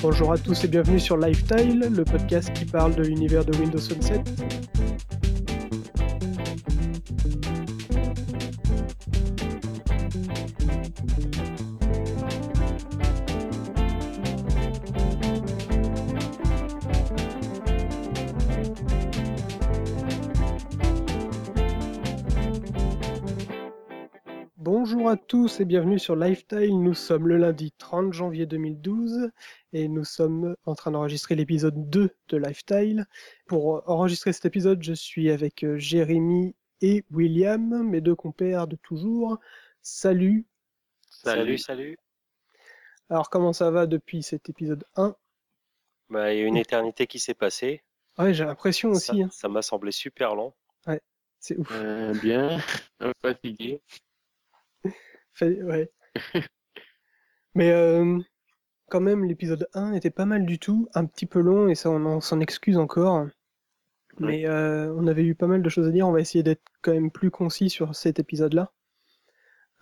Bonjour à tous et bienvenue sur Lifestyle, le podcast qui parle de l'univers de Windows Phone tous et bienvenue sur Lifestyle. Nous sommes le lundi 30 janvier 2012 et nous sommes en train d'enregistrer l'épisode 2 de Lifestyle. Pour enregistrer cet épisode, je suis avec euh, Jérémy et William, mes deux compères de toujours. Salut. Salut, salut. Alors comment ça va depuis cet épisode 1 Bah, il y a une éternité qui s'est passée. Ouais, j'ai l'impression Ça- aussi. hein. Ça m'a semblé super long. C'est ouf. Euh, bien, un peu fatigué. Ouais. Mais euh, quand même, l'épisode 1 était pas mal du tout, un petit peu long et ça on en- s'en excuse encore. Mais euh, on avait eu pas mal de choses à dire, on va essayer d'être quand même plus concis sur cet épisode-là.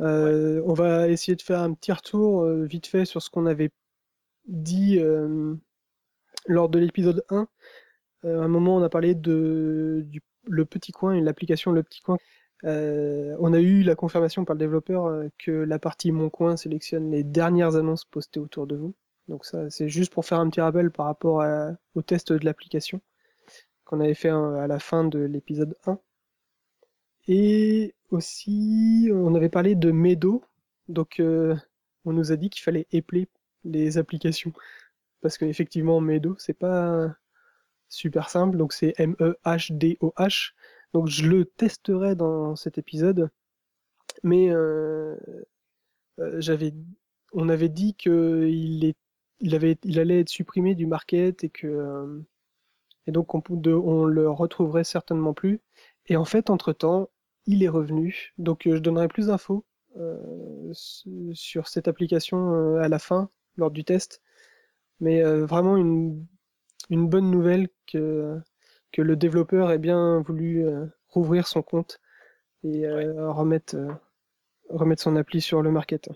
Euh, On va essayer de faire un petit retour vite fait sur ce qu'on avait dit lors de l'épisode 1. Euh, à un moment, on a parlé de du, le petit coin et l'application Le Petit Coin. Euh, on a eu la confirmation par le développeur euh, que la partie Mon Coin sélectionne les dernières annonces postées autour de vous. Donc ça, c'est juste pour faire un petit rappel par rapport au test de l'application qu'on avait fait euh, à la fin de l'épisode 1. Et aussi, on avait parlé de Medo. Donc on nous a dit qu'il fallait épeler les applications. Parce qu'effectivement, Medo, c'est pas super simple. Donc c'est M-E-H-D-O-H. Donc je le testerai dans cet épisode, mais euh, euh, on avait dit que il allait être supprimé du market et que euh, et donc on, on le retrouverait certainement plus. Et en fait, entre temps, il est revenu. Donc je donnerai plus d'infos sur cette application à la fin lors du test, mais vraiment une une bonne nouvelle que que le développeur ait bien voulu euh, rouvrir son compte et euh, remettre, euh, remettre son appli sur le market.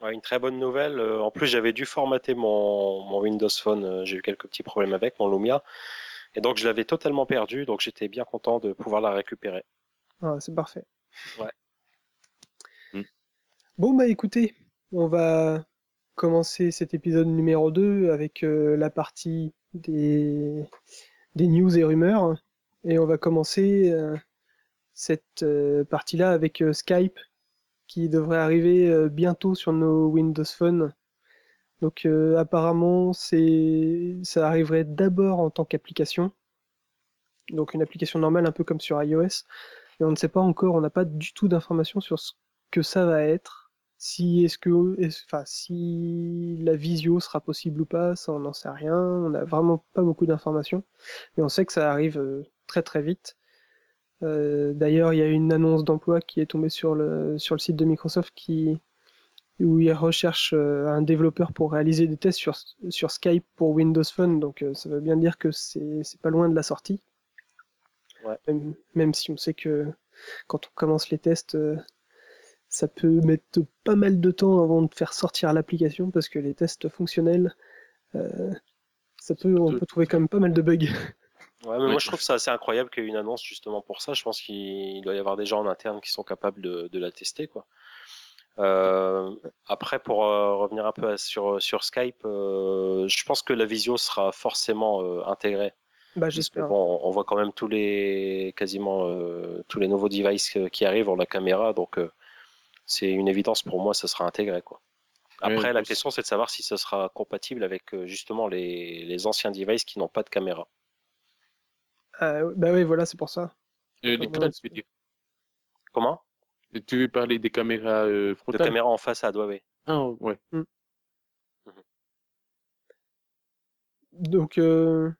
Ouais, une très bonne nouvelle. Euh, En plus, j'avais dû formater mon, mon Windows Phone. Euh, J'ai eu quelques petits problèmes avec mon Lumia. Et donc, je l'avais totalement perdu. Donc, j'étais bien content de pouvoir la récupérer. Ah, c'est parfait. Ouais. Mm. Bon, bah écoutez, on va commencer cet épisode numéro 2 avec euh, la partie des, des news et rumeurs. Et on va commencer euh, cette euh, partie-là avec euh, Skype qui devrait arriver bientôt sur nos Windows Phone. Donc euh, apparemment, c'est ça arriverait d'abord en tant qu'application. Donc une application normale un peu comme sur iOS. Et on ne sait pas encore, on n'a pas du tout d'informations sur ce que ça va être. Si est-ce que, enfin, si la visio sera possible ou pas, ça on n'en sait rien. On n'a vraiment pas beaucoup d'informations, mais on sait que ça arrive euh, très très vite. Euh, D'ailleurs, il y a une annonce d'emploi qui est tombée sur le sur le site de Microsoft qui où ils recherchent euh, un développeur pour réaliser des tests sur sur Skype pour Windows Phone. Donc ça veut bien dire que c'est c'est pas loin de la sortie. Ouais. Même, même si on sait que quand on commence les tests, ça peut mettre pas mal de temps avant de faire sortir l'application parce que les tests fonctionnels, euh, ça peut, on peut trouver quand même pas mal de bugs. Ouais, mais moi, je trouve ça assez incroyable qu'il y ait une annonce justement pour ça. Je pense qu'il doit y avoir des gens en interne qui sont capables de, de la tester, quoi. Euh, après, pour euh, revenir un peu à- sur, sur Skype, euh, je pense que la visio sera forcément euh, intégrée. Bah j'espère. bon, on voit quand même tous les quasiment euh, tous les nouveaux devices qui arrivent ont la caméra, donc euh, c'est une évidence pour moi, ça sera intégré quoi. Après, la question c'est de savoir si ça sera compatible avec euh, justement les, les anciens devices qui n'ont pas de caméra. Ouais, bah oui, voilà, c'est pour ça. Euh, les Comment frontales, tu veux dire. Comment? Tu veux parler des caméras euh, frontales? caméra en façade, ouais, ouais. Ah, ouais. Donc, euh,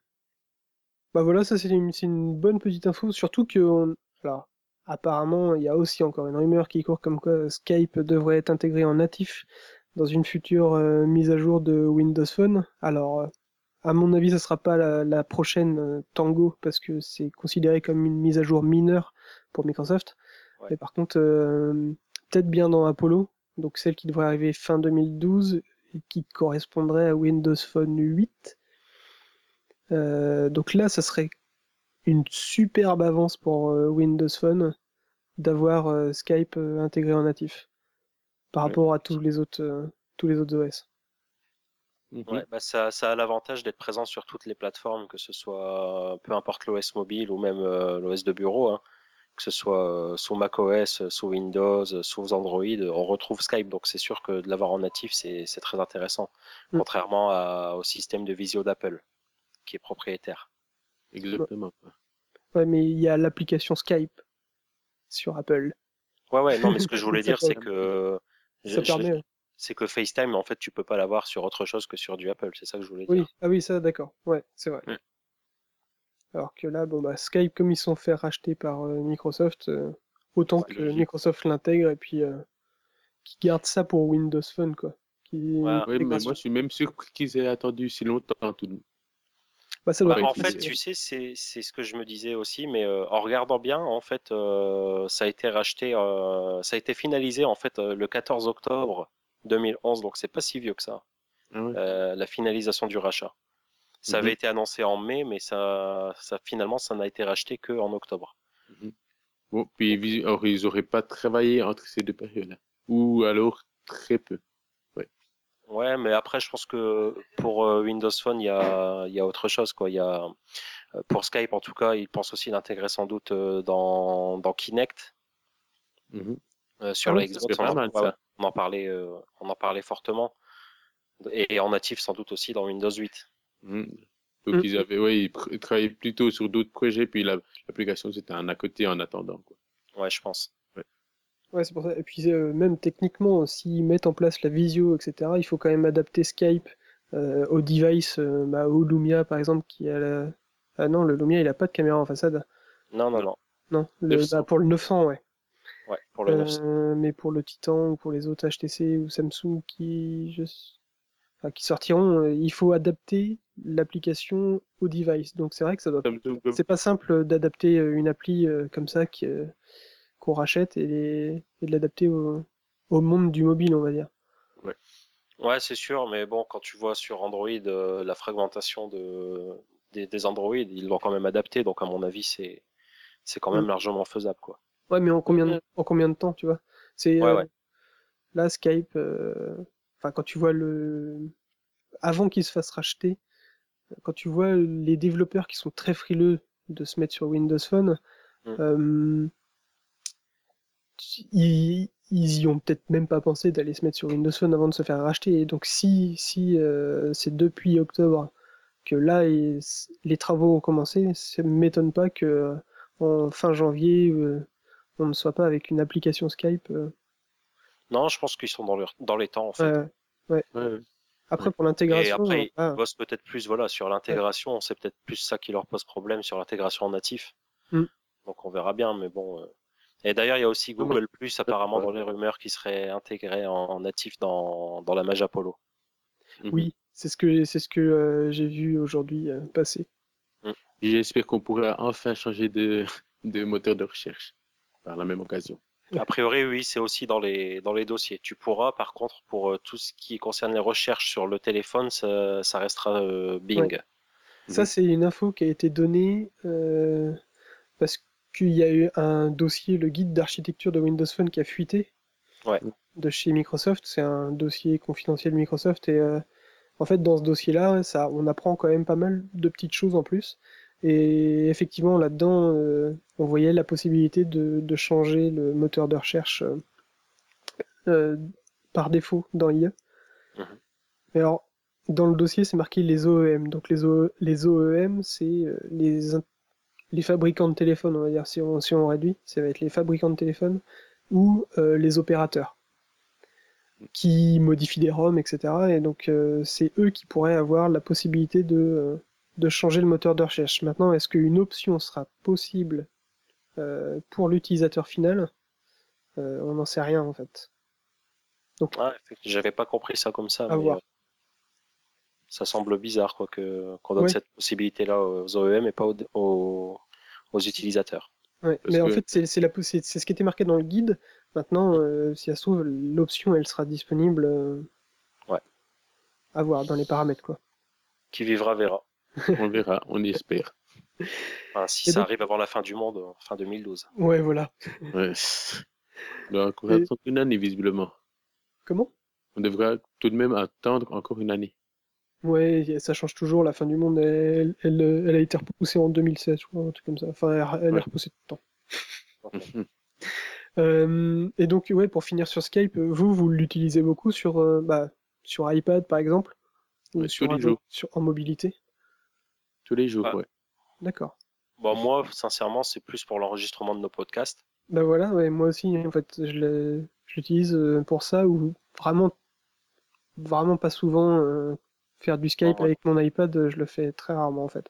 bah voilà, ça c'est une, c'est une bonne petite info, surtout que, on- alors, apparemment, il y a aussi encore une rumeur qui court comme quoi Skype devrait être intégré en natif dans une future euh, mise à jour de Windows Phone. Alors, euh, à mon avis, ça sera pas la, la prochaine euh, Tango parce que c'est considéré comme une mise à jour mineure pour Microsoft. Ouais. Mais par contre, peut-être bien dans Apollo donc celle qui devrait arriver fin 2012 et qui correspondrait à Windows Phone 8. Euh, donc là, ça serait une superbe avance pour euh, Windows Phone d'avoir euh, Skype euh, intégré en natif par Ouais. rapport à tous les autres, euh, tous les autres OS. Mhm. Ouais, bah ça, ça a l'avantage d'être présent sur toutes les plateformes, que ce soit peu importe l'OS mobile ou même euh, l'OS de bureau, hein, que ce soit euh, sous macOS, sous Windows, sous Android, on retrouve Skype, donc c'est sûr que de l'avoir en natif, c'est c'est très intéressant, Mm. contrairement à- au système de visio d'Apple, qui est propriétaire. Exactement. Ouais, mais il y a l'application Skype sur Apple. Ouais, ouais, non, mais ce que je voulais dire, c'est que Ça je- permet. c'est que FaceTime, en fait, tu peux pas l'avoir sur autre chose que sur du Apple, c'est ça que je voulais dire. Oui, ah oui, ça, d'accord. Ouais, c'est vrai. Ouais. Alors que là, bon, bah, Skype, comme ils sont fait racheter par euh, Microsoft, euh, autant que logique. Microsoft l'intègre et puis euh, qu'ils gardent ça pour Windows Phone, quoi. Qui... Ouais, Oui, mais moi, je suis même surpris qu'ils aient attendu si longtemps tout de même. Bah, ça doit Bah, être en fait, tu sais, c'est ce que je me disais aussi, mais euh, en regardant bien, en fait, euh, ça a été racheté, euh, ça a été finalisé en fait le 14 octobre 2011, donc c'est pas si vieux que ça, Ah la finalisation du rachat. Ça avait Mhm. été annoncé en mai, mais ça, ça finalement, ça n'a été racheté que en octobre. Bon, puis alors, ils n'auraient pas travaillé entre ces deux périodes-là. Ou alors très peu? Ouais, mais après, je pense que pour euh, Windows Phone, il y a, il y a autre chose, quoi. Il y a, euh, pour Skype, en tout cas, ils pensent aussi l'intégrer sans doute euh, dans, dans Kinect. Euh, sur Ah la Xbox, on, en- on parlait, euh, on en parlait fortement. Et, et en natif, sans doute aussi dans Windows 8. Mhm. Donc Mm. ils avaient, ouais, ils, travaillaient plutôt sur d'autres projets, puis la- l'application c'était un à côté en attendant. Quoi. Ouais, je pense. Ouais, c'est pour ça. Et puis, euh, même techniquement, s'ils mettent en place la visio, etc., il faut quand même adapter Skype euh, au device, euh, bah, au Lumia, par exemple, qui a la... Ah non, le Lumia, il a pas de caméra en façade. Non, non, non. Non, le, 900. bah, pour le 900, ouais. Ouais, pour le 900. Euh, mais pour le Titan ou pour les autres HTC ou Samsung qui, je... enfin, qui sortiront, il faut adapter l'application au device. Donc c'est vrai que ça doit. C'est pas simple d'adapter une appli comme ça qui, qu'on rachète et, les- et de l'adapter au... au monde du mobile, on va dire. Ouais, c'est sûr, mais bon, quand tu vois sur Android euh, la fragmentation de, des, des Android, ils l'ont quand même adapté, donc à mon avis, c'est c'est quand même Mm. largement faisable, quoi. Ouais, mais en combien de, en combien de temps, tu vois? C'est Ouais, euh, ouais. là Skype. euh, Enfin, quand tu vois le avant qu'il se fasse racheter, quand tu vois les développeurs qui sont très frileux de se mettre sur Windows Phone, Mm. Ils, ils y ont peut-être même pas pensé d'aller se mettre sur Windows Phone avant de se faire racheter. Et donc, si, si euh, c'est depuis octobre que là et- les travaux ont commencé, ça ne m'étonne pas que euh, en fin janvier, euh, on ne soit pas avec une application Skype. euh. Non, je pense qu'ils sont dans, leur, dans les temps, en fait. Euh, Ouais, ouais. après, pour Et l'intégration, après, ah, ils bossent peut-être plus voilà, sur l'intégration. C'est peut-être plus ça qui leur pose problème sur l'intégration en natif. Mm. Donc on verra bien, mais bon. Et d'ailleurs, il y a aussi Google Plus apparemment dans les rumeurs qui serait intégré en, en natif dans, dans la Mage Apollo. Mhm. oui, c'est ce que c'est ce que euh, j'ai vu aujourd'hui euh, passer. Et J'espère qu'on pourra enfin changer de, de moteur de recherche par la même occasion. A priori, oui, c'est aussi dans les, dans les dossiers. Tu pourras, par contre, pour euh, tout ce qui concerne les recherches sur le téléphone, ça, ça restera euh, Bing. Ça, Mhm. c'est une info qui a été donnée euh, parce qu'il y a eu un dossier, le guide d'architecture de Windows Phone qui a fuité Ouais. de chez Microsoft. C'est un dossier confidentiel Microsoft et euh, en fait, dans ce dossier-là, ça, on apprend quand même pas mal de petites choses en plus. Et effectivement, là-dedans, euh, on voyait la possibilité de, de changer le moteur de recherche euh, par défaut dans l'IA. Mhm. Mais alors, dans le dossier, c'est marqué les OEM. Donc les, O- les OEM, c'est euh, les, in- les fabricants de téléphones, on va dire, si on, si on réduit, ça va être les fabricants de téléphones ou euh, les opérateurs qui modifient des ROM, etc. Et donc euh, c'est eux qui pourraient avoir la possibilité de, euh, de changer le moteur de recherche. Maintenant, est-ce qu'une option sera possible euh, pour l'utilisateur final? On n'en sait rien en fait. Donc Ouais, J'avais pas compris ça comme ça, À mais voir. Ça semble bizarre quoi, que, qu'on donne Ouais. cette possibilité-là aux OEM et pas aux, aux, aux utilisateurs. Ouais, mais en que- fait, c'est c'est la c'est ce qui était marqué dans le guide. Maintenant, euh, si ça se trouve, l'option, elle sera disponible. euh, Ouais. À voir dans les paramètres, quoi. Qui vivra verra. On verra, on y espère. Enfin, si Et ça donc- arrive avant la fin du monde, fin 2012. Ouais, voilà. Ouais. On doit encore Et- attendre une année, visiblement. Comment? On devra tout de même attendre encore une année. Ouais, ça change toujours. La fin du monde, elle, elle, euh, elle a été repoussée en 2016, je crois, un truc comme ça. Enfin, elle, elle Ouais. est repoussée tout le temps. Euh, et donc, ouais, pour finir sur Skype, euh, vous, vous l'utilisez beaucoup sur, euh, bah, sur iPad, par exemple Ou Ouais, sur tous les jours. sur, en mobilité? Tous les jours, Ah. ouais. D'accord. Bon, moi, sincèrement, c'est plus pour l'enregistrement de nos podcasts. Bah voilà, ouais, moi aussi, en fait, je l'utilise pour ça, ou vraiment, vraiment pas souvent euh, faire du Skype avec mon iPad, euh, je le fais très rarement, en fait.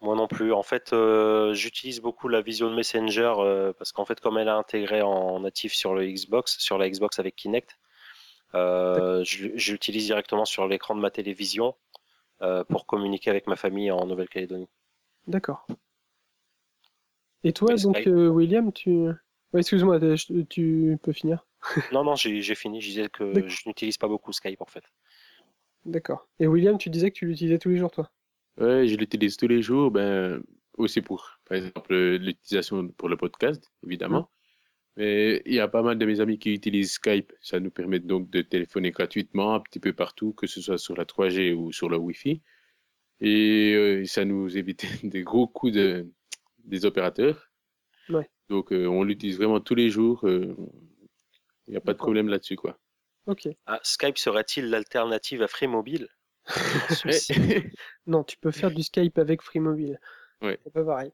Moi non plus. En fait, euh, j'utilise beaucoup la Vision Messenger euh, parce qu'en fait, comme elle est intégrée en natif sur le Xbox, sur la Xbox avec Kinect, euh, je, l'utilise directement sur l'écran de ma télévision pour communiquer avec ma famille en Nouvelle-Calédonie. D'accord. Et toi, donc, Skype- William, tu... Ouais, excuse-moi, tu peux finir? Non, non, j'ai fini. Je disais que je n'utilise pas beaucoup Skype en fait. D'accord. Et William, tu disais que tu l'utilisais tous les jours, toi? Ouais, je l'utilise tous les jours, ben, aussi pour, par exemple, l'utilisation pour le podcast, évidemment. Mais il y a pas mal de mes amis qui utilisent Skype. Ça nous permet donc de téléphoner gratuitement un petit peu partout, que ce soit sur la 3G ou sur le Wi-Fi. Et euh, ça nous évite des gros de, des opérateurs. Ouais. Donc, euh, on l'utilise vraiment tous les jours. euh, Il n'y a pas de problème là-dessus, quoi. Ok. Ah, Skype serait-il l'alternative à Free Mobile Non, tu peux faire du Skype avec Free Mobile. Ouais. C'est pas pareil.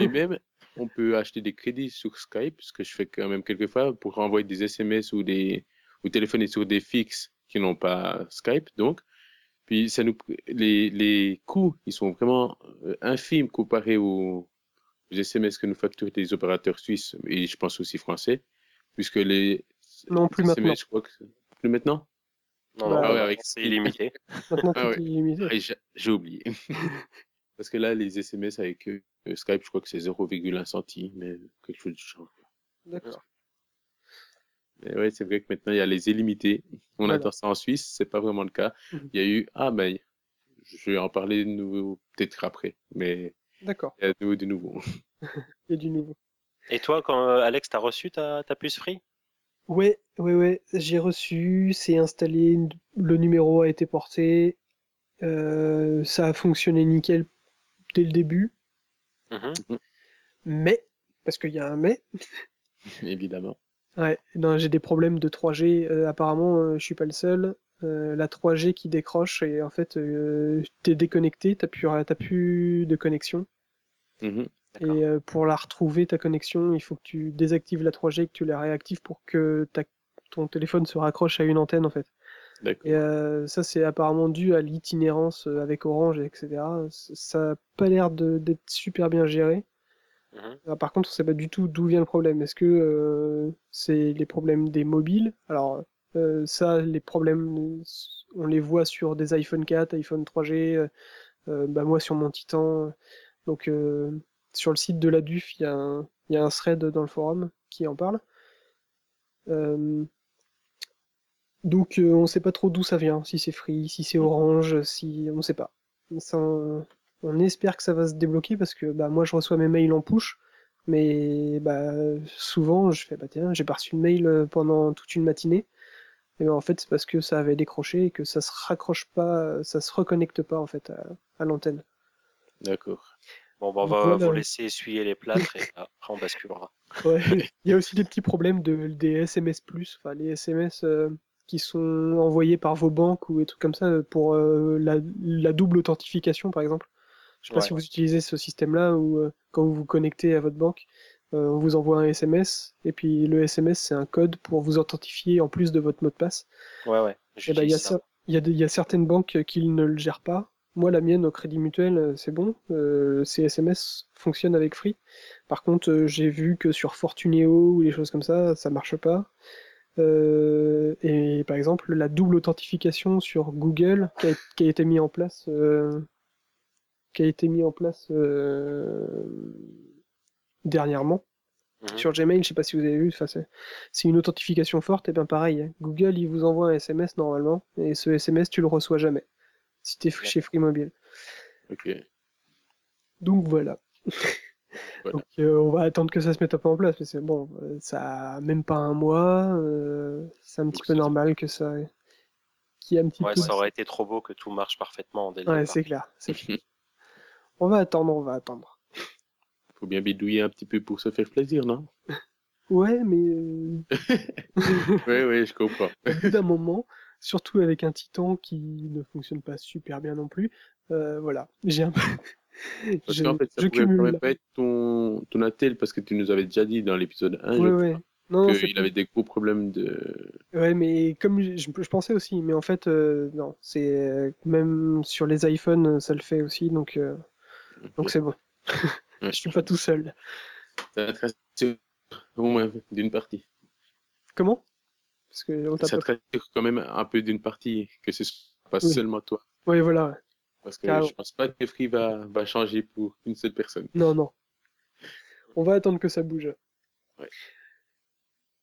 Et même, on peut acheter des crédits sur Skype, ce que je fais quand même quelquefois, pour envoyer des SMS ou des ou téléphoner sur des fixes qui n'ont pas Skype. Donc, puis ça nous les, les coûts, ils sont vraiment euh, infimes comparés aux, aux SMS que nous facturent les opérateurs suisses et je pense aussi français, puisque les Non, plus maintenant. je crois que plus maintenant? Non, Bah, non, Ah ouais, avec- c'est illimité. Maintenant, Ah ouais. illimité. J'ai oublié. Parce que là, les SMS avec euh, Skype, je crois que c'est 0,1 centime, mais quelque chose du genre. D'accord. Mais ouais, c'est vrai que maintenant, il y a les illimités. On Voilà. attend ça en Suisse, c'est pas vraiment le cas. Mhm. Il y a eu, ah ben, je vais en parler de nouveau peut-être après, mais D'accord. il y a de nouveau, de nouveau. Il y a du nouveau. Et toi, quand euh, Alex, t'as reçu ta, ta puce Free? Ouais, ouais, ouais. J'ai reçu, c'est installé, le numéro a été porté. euh, ça a fonctionné nickel dès le début. Mhm. Mais, parce qu'il y a un mais, Évidemment. Ouais, non, j'ai des problèmes de 3G. euh, apparemment, euh, je suis pas le seul. Euh, la 3G qui décroche et en fait, euh, t'es déconnecté, t'as plus, t'as plus de connexion. Mhm. Et pour la retrouver, ta connexion, il faut que tu désactives la 3G et que tu la réactives pour que ta, ton téléphone se raccroche à une antenne en fait. Et euh, ça, c'est apparemment dû à l'itinérance avec Orange, etc. Ça a pas l'air de- d'être super bien géré. Mhm. Ah, par contre, on sait pas du tout d'où vient le problème. Est-ce que euh, c'est les problèmes des mobiles? Alors, euh, ça, les problèmes, on les voit sur des iPhone 4, iPhone 3G, euh, euh, bah moi sur mon Titan. Donc, sur le site de la DUF, il y a un, thread dans le forum qui en parle. Euh, donc, euh, on sait pas trop d'où ça vient, si c'est Free, si c'est Orange, si on sait pas. On- espère que ça va se débloquer parce que bah, moi je reçois mes mails en push, mais bah, souvent je fais bah tiens, j'ai pas reçu le mail euh, pendant toute une matinée. Et ben, en fait c'est parce que ça avait décroché et que ça se raccroche pas, ça se reconnecte pas en fait à l'antenne. D'accord. Bon, bah, on va voilà. vous laisser essuyer les plâtres et après on basculera. Ouais. Il y a aussi des petits problèmes de, des SMS+, enfin les SMS euh, qui sont envoyés par vos banques ou des trucs comme ça euh, pour euh, la, la double authentification par exemple. Je sais pas Ouais. si vous utilisez ce système-là où euh, quand vous vous connectez à votre banque, on vous envoie un SMS et puis le SMS c'est un code pour vous authentifier en plus de votre mot de passe. Ouais, ouais. Et ben il y a j'utilise ça. ça, il y a y a certaines banques qui ne le gèrent pas. Moi la mienne au Crédit Mutuel euh, c'est bon, euh, ces SMS fonctionnent avec Free. Par contre euh, j'ai vu que sur Fortuneo ou des choses comme ça ça marche pas. Euh, et par exemple la double authentification sur Google qui a, qui a été mis en place qui a été mis en place dernièrement. Mhm. Sur Gmail, je sais pas si vous avez vu, c'est une authentification forte, et bien pareil, hein. Google il vous envoie un SMS normalement, et ce SMS tu le reçois jamais, si tu es chez Free Mobile. Ok. Donc voilà. Voilà. Donc euh, on va attendre que ça se mette un peu en place, mais c'est bon, euh, ça a même pas un mois, euh, c'est un petit Donc peu normal que ça, ait un petit Ouais, peu. ça aurait été trop beau que tout marche parfaitement dès le Ouais, c'est clair. on va attendre, on va attendre. Faut bien bidouiller un petit peu pour se faire plaisir, non? Ouais, mais euh, Oui, oui, je comprends. au bout d'un moment, surtout avec un Titan qui ne fonctionne pas super bien non plus, euh, voilà, j'ai un peu. Parce je, qu'en fait, ça je quand cumule. pas être ton, ton attel, parce que tu nous avais déjà dit dans l'épisode 1, Ouais, je ouais. crois, Non, non, c'est qu'il avait des gros problèmes de... Ouais, mais comme je, je- je pensais aussi, mais en fait, euh, non, c'est euh, même sur les iPhones, ça le fait aussi, donc euh, donc c'est bon. Je suis pas tout seul. Moins d'une partie. Comment? Parce que on Ça pas. te rassure quand même un peu d'une partie, que ce soit pas Oui. seulement toi. Ouais, voilà. ouais. Parce que Carrément. je pense pas que Free va, va changer pour une seule personne. Non, non. On va attendre que ça bouge. Ouais.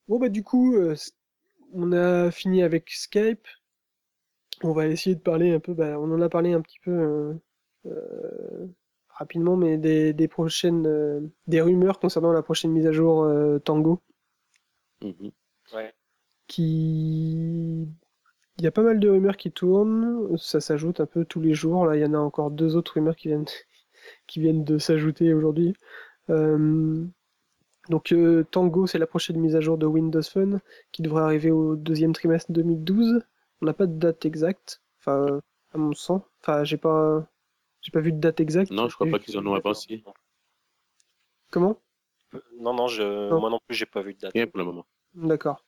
Bon bah du coup, euh, on a fini avec Skype. On va essayer de parler un peu. Bah, on en a parlé un petit peu euh, euh, rapidement, mais des, des prochaines, euh, des rumeurs concernant la prochaine mise à jour euh, Tango. Mhm. Ouais. Qui il y a pas mal de rumeurs qui tournent, ça s'ajoute un peu tous les jours. Là, il y en a encore deux autres rumeurs qui viennent qui viennent de s'ajouter aujourd'hui. Euh, Donc euh, Tango, c'est la prochaine mise à jour de Windows Phone qui devrait arriver au deuxième trimestre 2012. On n'a pas de date exacte, enfin à mon sens. Enfin, j'ai pas j'ai pas vu de date exacte. Non, je crois pas qu'ils en ont avancé. Comment? Non, non, je... Non. moi non plus, j'ai pas vu de date. Rien pour le moment. D'accord.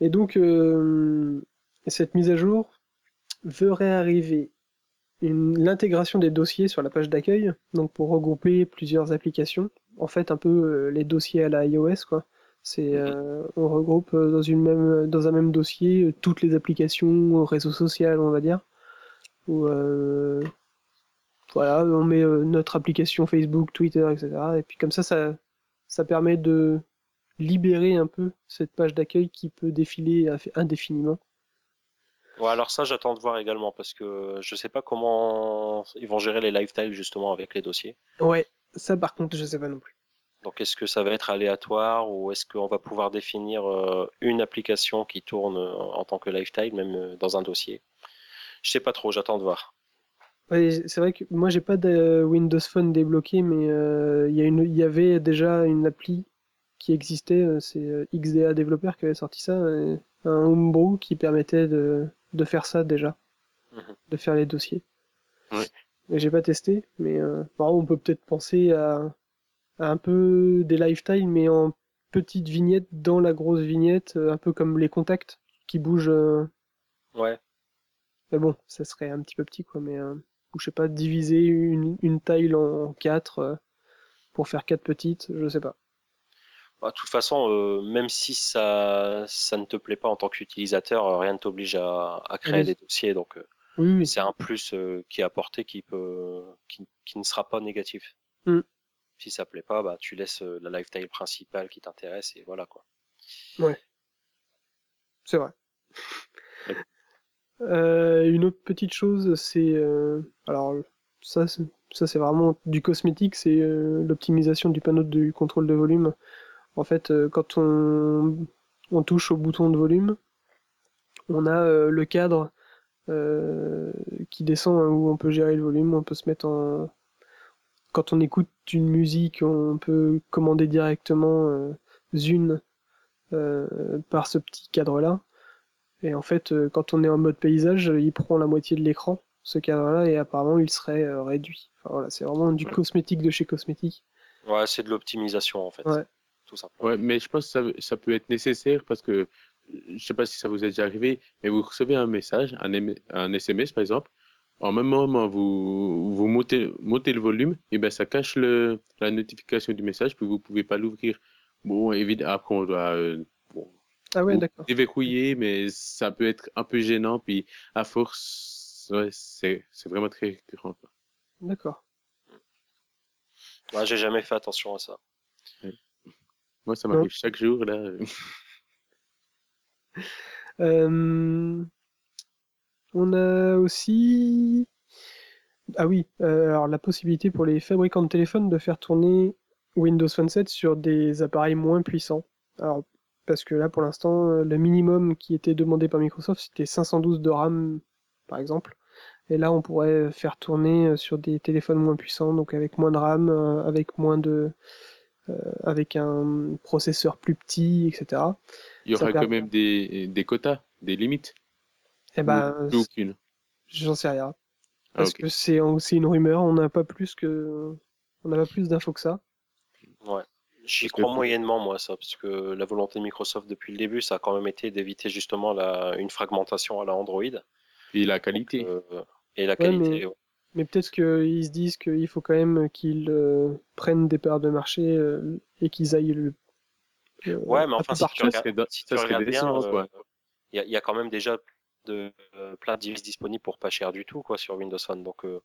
Et donc, euh, cette mise à jour verrait arriver l'intégration des dossiers sur la page d'accueil, donc pour regrouper plusieurs applications. En fait, un peu euh, les dossiers à la iOS, quoi. C'est, euh, on regroupe euh, dans une même, dans un même dossier euh, toutes les applications, réseaux sociaux, on va dire. Euh, voilà, on met notre application Facebook, Twitter, etc. Et puis comme ça, ça, ça permet de libérer un peu cette page d'accueil qui peut défiler indéfiniment. Ouais, alors ça, j'attends de voir également parce que je sais pas comment ils vont gérer les lifetiles justement avec les dossiers. Ouais, ça par contre, je sais pas non plus. Donc, est-ce que ça va être aléatoire ou est-ce qu'on va pouvoir définir euh, une application qui tourne euh, en tant que lifetime, même euh, dans un dossier? Je sais pas trop, j'attends de voir. Ouais, c'est vrai que moi j'ai pas de Windows Phone débloqué, mais euh, y il y avait déjà une appli qui existait, euh, c'est euh, XDA Developer qui avait sorti ça, euh, un homebrew qui permettait de, de faire ça déjà, Mhm. de faire les dossiers. Ouais. Mais j'ai pas testé, mais euh, par exemple, on peut peut-être penser à, à un peu des lifetimes, mais en petites vignettes dans la grosse vignette, un peu comme les contacts qui bougent. euh, Ouais. mais bon, ça serait un petit peu petit, quoi. Mais, euh, ou je sais pas, diviser une, une tile en quatre euh, pour faire quatre petites, je sais pas. Bah, de toute façon, euh, même si ça, ça ne te plaît pas en tant qu'utilisateur, euh, rien ne t'oblige à, à créer Oui. des dossiers. Donc, euh, Oui, oui. c'est un plus euh, qui est apporté qui peut, qui, qui ne sera pas négatif. Mm. Si ça plaît pas, bah, tu laisses la lifetime principale qui t'intéresse et voilà quoi. C'est vrai. Une autre petite chose, c'est alors ça, c'est- ça c'est vraiment du cosmétique, c'est l'optimisation du panneau du contrôle de volume. En fait, euh, quand on, on touche au bouton de volume, on a euh, le cadre euh, qui descend hein, où on peut gérer le volume, on peut se mettre en quand on écoute une musique, on peut commander directement Zune par ce petit cadre-là. Et en fait, quand on est en mode paysage, il prend la moitié de l'écran, ce cadre-là, et apparemment il serait réduit. Enfin, voilà, c'est vraiment du cosmétique de chez cosmétique. Ouais, c'est de l'optimisation en fait. Ouais. Tout simplement. Ouais, mais je pense que ça, ça peut être nécessaire parce que je sais pas si ça vous est déjà arrivé, mais vous recevez un message, un, M- un SMS par exemple, en même moment vous, vous montez, montez le volume, et ben ça cache le, la notification du message, puis vous pouvez pas l'ouvrir. Bon, évidemment, après on doit euh, bon, Ah ouais, vous d'accord. déverrouiller, mais ça peut être un peu gênant, puis à force, ouais, c'est c'est vraiment très récurrent. D'accord. Ouais, j'ai jamais fait attention à ça. Moi, ça m'arrive chaque jour, là. Euh, on a aussi. Ah oui, euh, alors la possibilité pour les fabricants de téléphones de faire tourner Windows Phone 7 sur des appareils moins puissants. Alors, parce que là, pour l'instant, euh, le minimum qui était demandé par Microsoft, c'était 512 de RAM, par exemple. Et là, on pourrait faire tourner sur des téléphones moins puissants, donc avec moins de RAM, avec moins de, avec un processeur plus petit, etc. Il y Ça aura permet- quand même des, des quotas, des limites. Et ben, Ou aucune. j'en sais rien. Ah, Parce que c'est une rumeur, on n'a pas plus que on n'a pas plus d'infos que ça. Ouais. J'y que- crois moyennement, moi, ça, parce que la volonté de Microsoft depuis le début, ça a quand même été d'éviter justement la, une fragmentation à la Android. Et la qualité. Euh, et la qualité. mais- ouais. Mais peut-être qu'ils se disent qu'il faut quand même qu'ils euh, prennent des parts de marché euh, et qu'ils aillent le. euh, Ouais, mais enfin, si partout. tu regardes, serait si ça tu serait regardes bien, euh, il y, a- il y a quand même déjà de, euh, plein de devices disponibles pour pas cher du tout, quoi, sur Windows Phone. Donc, euh,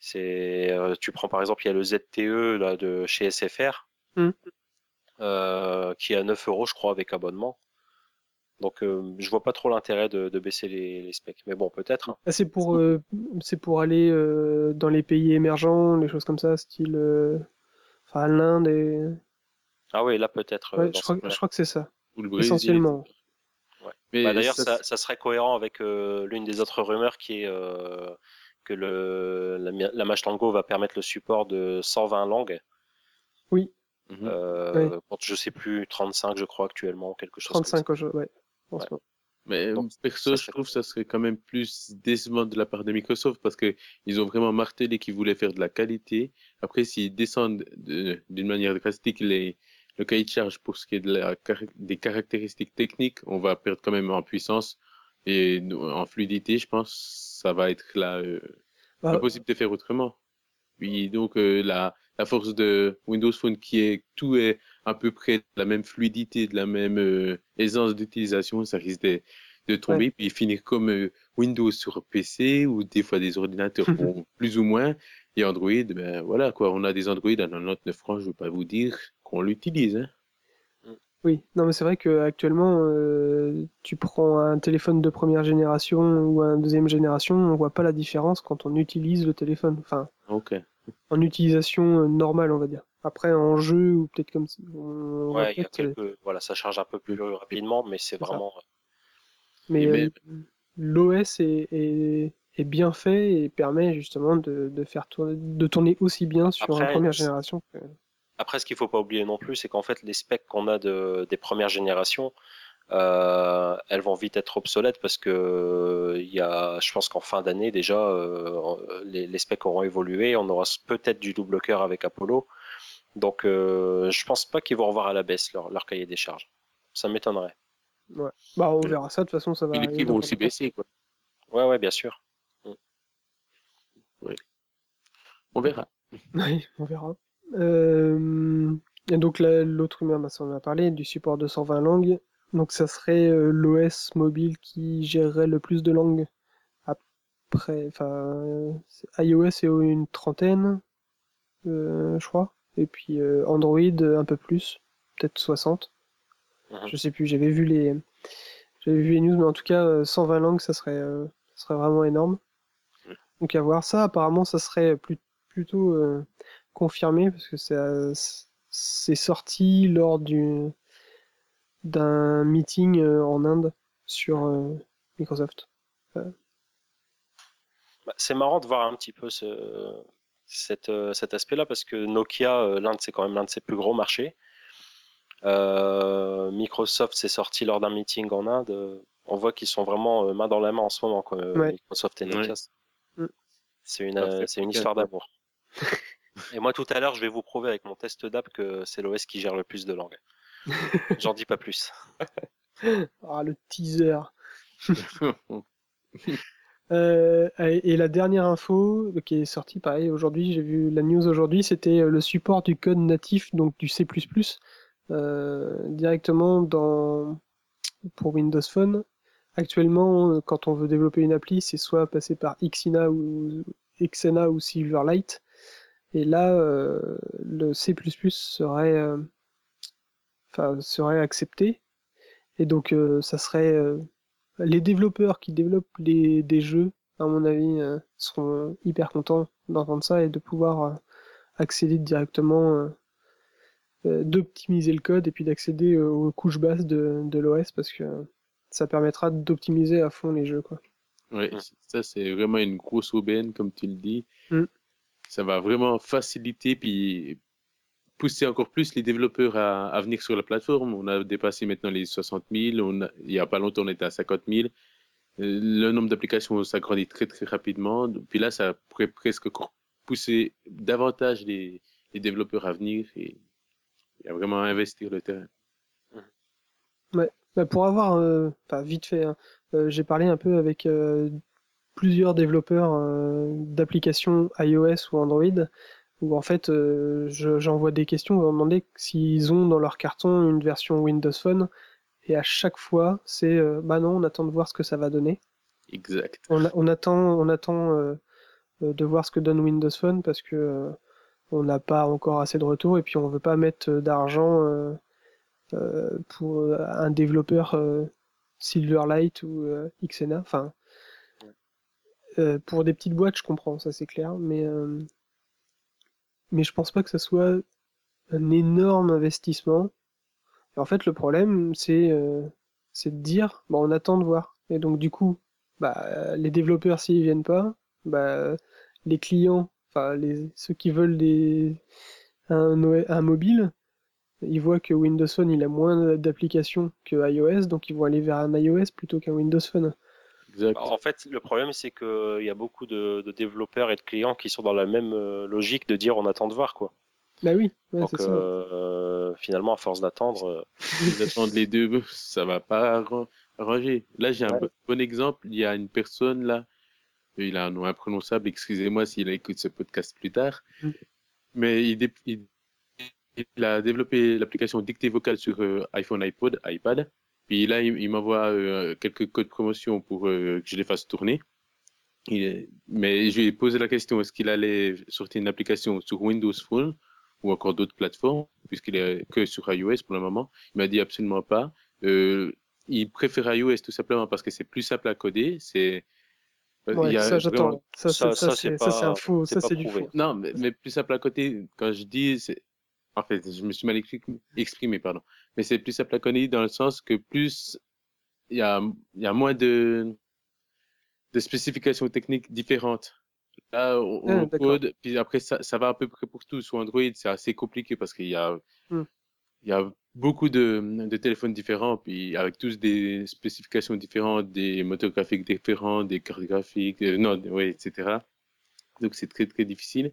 c'est, euh, tu prends par exemple, il y a le ZTE là de chez SFR, Hmm. euh, qui est à 9 euros, je crois, avec abonnement. Donc, euh, je vois pas trop l'intérêt de, de baisser les, les specs. Mais bon, peut-être. hein. Ah, c'est pour euh, c'est pour aller euh, dans les pays émergents, les choses comme ça, style euh, enfin l'Inde et Ah oui, là peut-être. euh, ouais, je crois je crois que c'est ça Ou le Brésil. essentiellement. Mais Bah, D'ailleurs, ça, ça, ça serait cohérent avec euh, l'une des autres rumeurs qui est euh, que le, la, la Mashtango va permettre le support de 120 langues. Mhm. Euh, contre, je sais plus, 35 je crois actuellement, quelque chose 35 comme jeu, ouais. En ce Ouais. moment. Mais Donc, perso, ça je trouve que ça serait quand même plus décevant de la part de Microsoft parce que ils ont vraiment martelé qu'ils voulaient faire de la qualité. Après, s'ils descendent de- d'une manière drastique les, le cahier de charge pour ce qui est de la, car- des caractéristiques techniques, on va perdre quand même en puissance et en fluidité, je pense, ça va être là, euh, Bah, impossible de faire autrement. Oui, donc euh, la, la force de Windows Phone qui est tout est à peu près de la même fluidité, de la même euh, aisance d'utilisation, ça risque de, de tomber puis finir comme euh, Windows sur PC ou des fois des ordinateurs bon, plus ou moins et Android, ben voilà quoi, on a des Android à 99 francs, je veux pas vous dire qu'on l'utilise. Hein. Oui, non mais c'est vrai que actuellement euh, tu prends un téléphone de première génération ou un deuxième génération, on voit pas la différence quand on utilise le téléphone. Enfin, Ok. En utilisation euh, normale, on va dire. Après, en jeu ou peut-être comme ça, on Ouais, y a euh, quelques, voilà, ça charge un peu plus rapidement, mais c'est ça. vraiment. mais Et euh, l'OS est, est, est bien fait et permet justement de, de faire tourner, de tourner aussi bien sur Après, une première génération. que- Après, ce qu'il faut pas oublier non plus, c'est qu'en fait, les specs qu'on a de, des premières générations, euh, elles vont vite être obsolètes parce que euh, il y a, je pense qu'en fin d'année déjà, euh, les, les specs auront évolué. On aura peut-être du double cœur avec Apollo. Donc, euh, je pense pas qu'ils vont revoir à la baisse leur, leur cahier des charges. Ça m'étonnerait. Bah, on verra ça. De toute façon, ça va. Et les prix vont aussi baisser quoi. Ouais, ouais, bien sûr. On verra. Oui, on verra. Euh, et donc là, l'autre rumeur, bah, ça on en a parlé, du support de 120 langues. Donc ça serait euh, l'OS mobile qui gérerait le plus de langues. Après, enfin, iOS est une trentaine, euh, je crois. Et puis euh, Android un peu plus, peut-être 60. Mhm. Je sais plus, j'avais vu les, j'avais vu les news, mais en tout cas, euh, 120 langues, ça serait, ça serait vraiment énorme. Donc à voir ça, apparemment, ça serait plus- plutôt confirmé parce que c'est c'est sorti lors du d'un meeting euh, en Inde sur euh, Microsoft. Bah, c'est marrant de voir un petit peu ce, cet, euh, cet aspect-là parce que Nokia, euh, l'Inde, c'est quand même l'un de ses plus gros marchés. Euh, Microsoft s'est sorti lors d'un meeting en Inde. Euh, On voit qu'ils sont vraiment euh, main dans la main en ce moment, quoi, euh, Ouais. Microsoft et Nokia. Ouais. Mm. C'est une, euh, c'est histoire d'amour. et moi, tout à l'heure, je vais vous prouver avec mon test d'app que c'est l'OS qui gère le plus de langues. J'en dis pas plus. Ah, le teaser. Euh, et la dernière info qui est sortie, pareil, aujourd'hui, j'ai vu la news aujourd'hui, c'était euh, le support du code natif, donc du C++, euh, directement dans, pour Windows Phone. Actuellement, quand on veut développer une appli, c'est soit passer par Xina ou, Xena ou Silverlight. Et là, euh, le C++ serait, serait accepté. Et donc, ça serait les développeurs qui développent les, des jeux, à mon avis, seront hyper contents d'entendre ça et de pouvoir accéder directement, d'optimiser le code et puis d'accéder aux couches basses de, de l'OS parce que ça permettra d'optimiser à fond les jeux, quoi. Oui, ça c'est vraiment une grosse aubaine, comme tu le dis. Mm. Ça va vraiment faciliter puis pousser encore plus les développeurs à, venir sur la plateforme. On a dépassé maintenant les 60 000. On a, il n'y a pas longtemps, on était à 50 000. Euh, le nombre d'applications s'agrandit très très rapidement. Puis là, ça pourrait presque pousser davantage les, développeurs à venir et, et, à vraiment investir le terrain. Ouais. Bah pour avoir, euh, vite fait, hein, euh, j'ai parlé un peu avec euh, plusieurs développeurs d'applications iOS ou Android, où en fait j'envoie des questions, on va demander s'ils ont dans leur carton une version Windows Phone, et à chaque fois c'est bah non, on attend de voir ce que ça va donner. Exact. On, on attend, on attend de voir ce que donne Windows Phone parce que on n'a pas encore assez de retours et puis on veut pas mettre d'argent euh, pour euh, un développeur euh, Silverlight ou Xena. Enfin, pour des petites boîtes, je comprends, ça c'est clair, mais mais je pense pas que ça soit un énorme investissement. En fait, le problème, c'est c'est de dire, bon, on attend de voir. Et donc, du coup, bah, les développeurs, s'ils viennent pas, bah, les clients, ceux qui veulent un, un mobile, ils voient que Windows Phone il a moins d'applications que iOS, donc ils vont aller vers un iOS plutôt qu'un Windows Phone. Exact. En fait, le problème c'est qu'il y a beaucoup de, développeurs et de clients qui sont dans la même euh, logique de dire on attend de voir quoi. Bah oui. donc euh, finalement, à force d'attendre, euh... d'attendre les deux, ça va pas arranger. Là, j'ai un bon exemple. Il y a une personne là, il a un nom imprononçable. Excusez-moi s'il écoute ce podcast plus tard. Mm. Mais il, il il a développé l'application dictée vocale sur euh, iPhone, iPod, iPad. Puis là, il, m'envoie euh, quelques codes promotion pour euh, que je les fasse tourner. mais je lui ai posé la question est-ce qu'il allait sortir une application sur Windows Phone ou encore d'autres plateformes, puisqu'il est que sur iOS pour le moment? Il m'a dit absolument pas. il préfère iOS tout simplement parce que c'est plus simple à coder. C'est ça, j'attends. Ça, ça, c'est un faux. Ça, c'est du faux. Non, mais, mais, plus simple à côté, quand je dis, en fait, je me suis mal exprimé, pardon. Mais c'est plus simple à connaître dans le sens que plus il y a, y a moins de, de spécifications techniques différentes. Là, on, ah, code, puis après, ça, ça va à peu près pour tout. Sur Android, c'est assez compliqué parce qu'il y a, hmm. il y a beaucoup de, de, téléphones différents, puis avec tous des spécifications différentes, des moteurs graphiques différents, des cartes graphiques, euh, non, etc. Donc, c'est très, très difficile.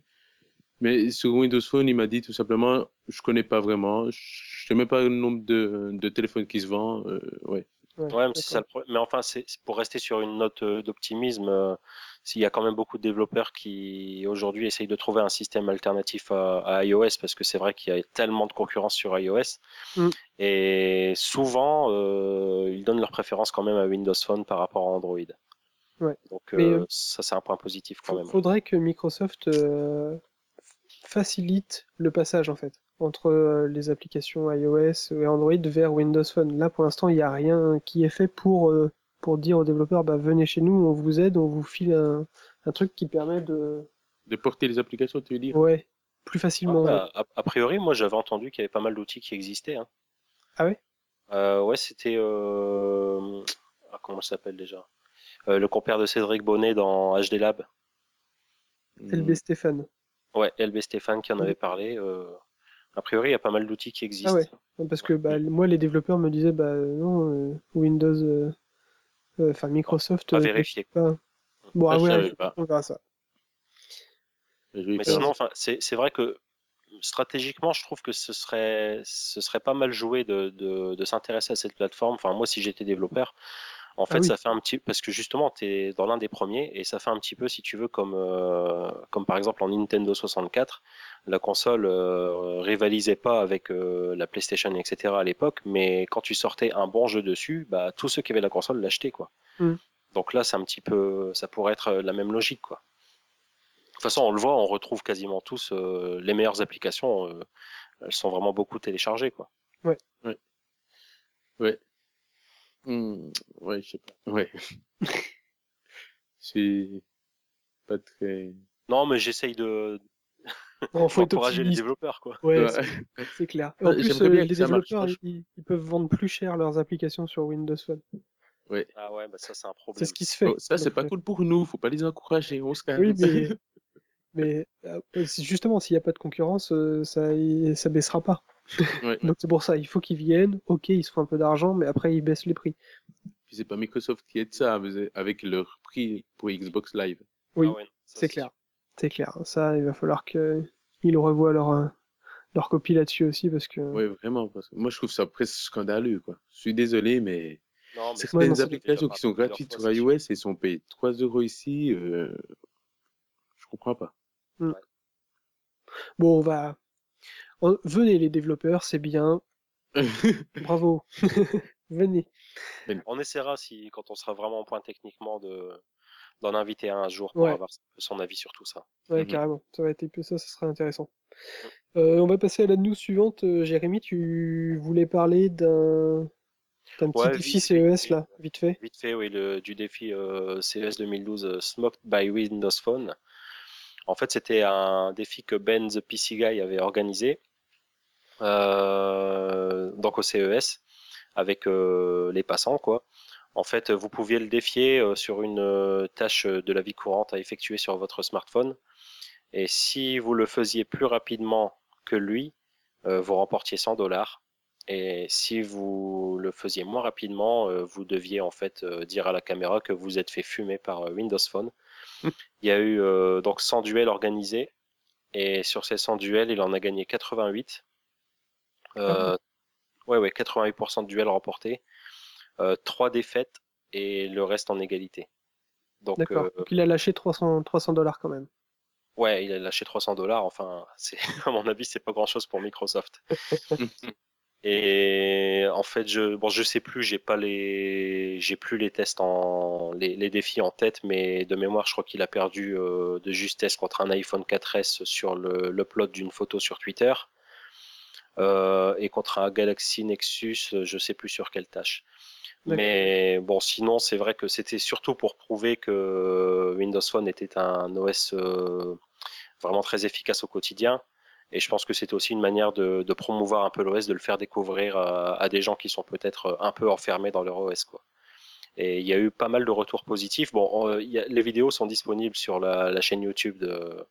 Mais sur Windows Phone, il m'a dit tout simplement, je connais pas vraiment, je sais même pas le nombre de, de téléphones qui se vendent. Euh, ouais. Ouais, mais, ça mais enfin, c'est pour rester sur une note euh, d'optimisme, euh, s'il y a quand même beaucoup de développeurs qui aujourd'hui essayent de trouver un système alternatif à, iOS parce que c'est vrai qu'il y a tellement de concurrence sur iOS mm. et souvent ils donnent leur préférence quand même à Windows Phone par rapport à Android. Ouais. Donc ça c'est un point positif quand même. Il faudrait que Microsoft facilite le passage en fait entre euh, les applications iOS et Android vers Windows Phone. Là, pour l'instant, il n'y a rien qui est fait pour, euh, pour dire aux développeurs bah, venez chez nous, on vous aide, on vous file un, un truc qui permet de. De porter les applications, tu veux dire? Ouais, plus facilement. Ah, bah, a, priori, moi j'avais entendu qu'il y avait pas mal d'outils qui existaient. Hein. Ah ouais? Euh, Ouais, c'était. Ah, comment ça s'appelle déjà? Le compère de Cédric Bonnet dans HD Lab. LB hmm. Stéphane. Ouais, LB Stéphane qui en avait parlé. Euh, a priori, il y a pas mal d'outils qui existent. Ah ouais, parce que bah, moi, les développeurs me disaient, bah non, euh, Windows, euh, enfin Microsoft. Pas vérifier. Pas... Bon, ah, ouais, on verra ça. Mais sinon, c'est vrai que stratégiquement, je trouve que ce serait, ce serait pas mal joué de, de, de s'intéresser à cette plateforme. Enfin, moi, si j'étais développeur, en ah fait, ça fait un petit parce que justement, tu es dans l'un des premiers et ça fait un petit peu, si tu veux, comme euh, comme par exemple en Nintendo 64, la console euh, rivalisait pas avec euh, la PlayStation, etc. à l'époque, mais quand tu sortais un bon jeu dessus, bah tous ceux qui avaient la console l'achetaient, quoi. Mm. Donc là, c'est un petit peu, ça pourrait être la même logique, quoi. De toute façon, on le voit, on retrouve quasiment tous les meilleures applications. elles sont vraiment beaucoup téléchargées, quoi. Ouais. Ouais. Ouais. Hmm, ouais, je sais pas. Ouais. C'est pas très. Non, mais j'essaye de Bon, faut être d'encourager les développeurs, quoi. Ouais, Ouais. c'est- clair. Et en Ouais, plus, euh, les marche, développeurs, ils, ils peuvent vendre plus cher leurs applications sur Windows Phone. Ah ouais, bah ça c'est un problème. C'est ce qui se fait. Oh, ça, c'est pas cool pour nous. Faut pas les encourager. On se calme. Oui, mais, mais euh, c'est justement, s'il n'y a pas de concurrence, euh, ça, ça baissera pas. Ouais. Donc c'est pour ça, il faut qu'ils viennent. Ok, ils se font un peu d'argent, mais après ils baissent les prix. Puis c'est pas Microsoft qui aide ça avec leur prix pour Xbox Live. Oui, Ah ouais, non, ça, c'est clair. C'est clair. Ça, il va falloir qu'ils revoient leur, euh, leur copie là-dessus aussi parce que. Ouais, vraiment. Parce que moi, je trouve ça presque scandaleux, quoi. Je suis désolé, mais Non, mais certaines Ouais, non, c'est applications qui sont gratuites sur iOS et sont payées 3 euros ici, euh, je comprends pas. Bon, on va. On- Venez les développeurs, c'est bien. Bravo. Venez. On essaiera si, quand on sera vraiment au point techniquement, de d'en inviter un un jour pour Ouais. avoir son avis sur tout ça. Ouais, Mhm. carrément. Ça va être ça, ça sera intéressant. Euh, on va passer à la news suivante. Euh, Jérémy, tu voulais parler d'un d'un petit Ouais, défi vite- CES vite- là, vite fait. Vite fait, oui, le, du défi euh, CES 2012 euh, Smoked by Windows Phone. En fait, c'était un défi que Ben the PC Guy avait organisé euh, donc au CES avec euh, les passants, quoi. En fait, vous pouviez le défier euh, sur une euh, tâche de la vie courante à effectuer sur votre smartphone. Et si vous le faisiez plus rapidement que lui, euh, vous remportiez 100 dollars. Et si vous le faisiez moins rapidement, euh, vous deviez en fait euh, dire à la caméra que vous êtes fait fumer par euh, Windows Phone. Il y a eu euh, donc 100 duels organisés. Et sur ces 100 duels, il en a gagné 88. Euh, ouais, ouais, 88% de duels remportés. Euh, 3 défaites et le reste en égalité. Donc, D'accord. euh, Donc il a lâché 300 300 dollars quand même. ouais, il a lâché 300 dollars. Enfin, c'est, à mon avis, c'est pas grand chose pour Microsoft. Et en fait, je, bon, je sais plus, j'ai pas les, j'ai plus les tests en, les, les défis en tête, mais de mémoire, je crois qu'il a perdu euh, de justesse contre un iPhone 4S sur le, l'upload d'une photo sur Twitter, et contre un Galaxy Nexus, euh, je sais plus sur quelle tâche. Mais bon, sinon, c'est vrai que c'était surtout pour prouver que Windows Phone était un OS euh, vraiment très efficace au quotidien. Et je pense que c'était aussi une manière de, de promouvoir un peu l'OS, de le faire découvrir à, à des gens qui sont peut-être un peu enfermés dans leur OS. Quoi. Et il y a eu pas mal de retours positifs. Bon, on- il y a- les vidéos sont disponibles sur la, la chaîne YouTube de,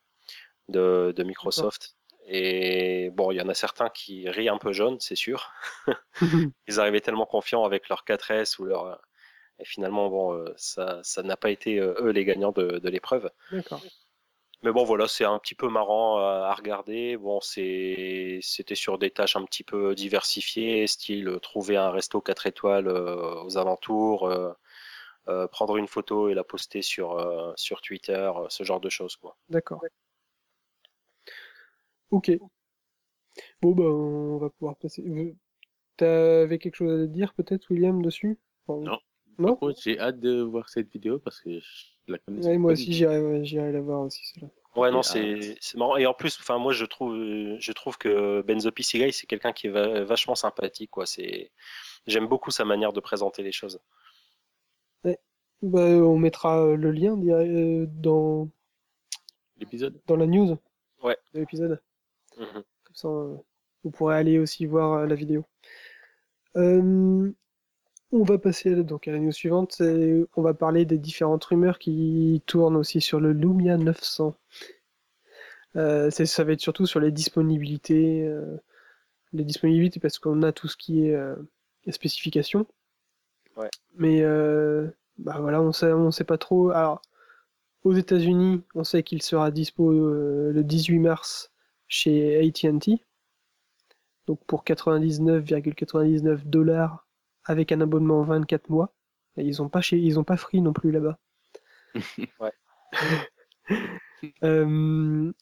de, de Microsoft. Et bon, il y en a certains qui rient un peu jaune, c'est sûr. Ils arrivaient tellement confiants avec leur 4S ou leur. Et finalement, bon, euh, ça ça n'a pas été euh, eux les gagnants de, de l'épreuve. D'accord. Mais bon, voilà, c'est un petit peu marrant euh, à regarder. Bon, c'est, c'était sur des tâches un petit peu diversifiées, style trouver un resto 4 étoiles euh, aux alentours, euh, euh, prendre une photo et la poster sur, sur Twitter, ce genre de choses, quoi. D'accord. Ok. Bon, bah, on va pouvoir passer. Euh, T'avais quelque chose à dire, peut-être, William, dessus? Enfin, Non. Non? Par contre, j'ai hâte de voir cette vidéo parce que je la connais Ouais, moi pas du aussi, tout. j'irai ouais, j'irai la voir aussi, celle-là. Ouais, non, Et, c'est, c'est marrant. Et en plus, enfin, moi, je trouve, je trouve que Benzo Guy, c'est quelqu'un qui est va- vachement sympathique, quoi. C'est, j'aime beaucoup sa manière de présenter les choses. Bah, on mettra euh, le lien dire- euh, dans, L'épisode dans la news Ouais. de l'épisode. Mhm. Comme ça, euh, vous pourrez aller aussi voir euh, la vidéo. Euh, on va passer à- donc à la news suivante. On va parler des différentes rumeurs qui tournent aussi sur le Lumia 900. Euh, ça va être surtout sur les disponibilités. euh, les disponibilités parce qu'on a tout ce qui est euh, spécifications. Ouais. Mais bah voilà, on sait, on sait pas trop. Alors, aux États-Unis, on sait qu'il sera dispo le 18 mars chez AT&T. Donc pour 99,99 dollars avec un abonnement 24 mois. Et ils ont pas chez, ils ont pas free non plus là-bas. Ouais. Euh,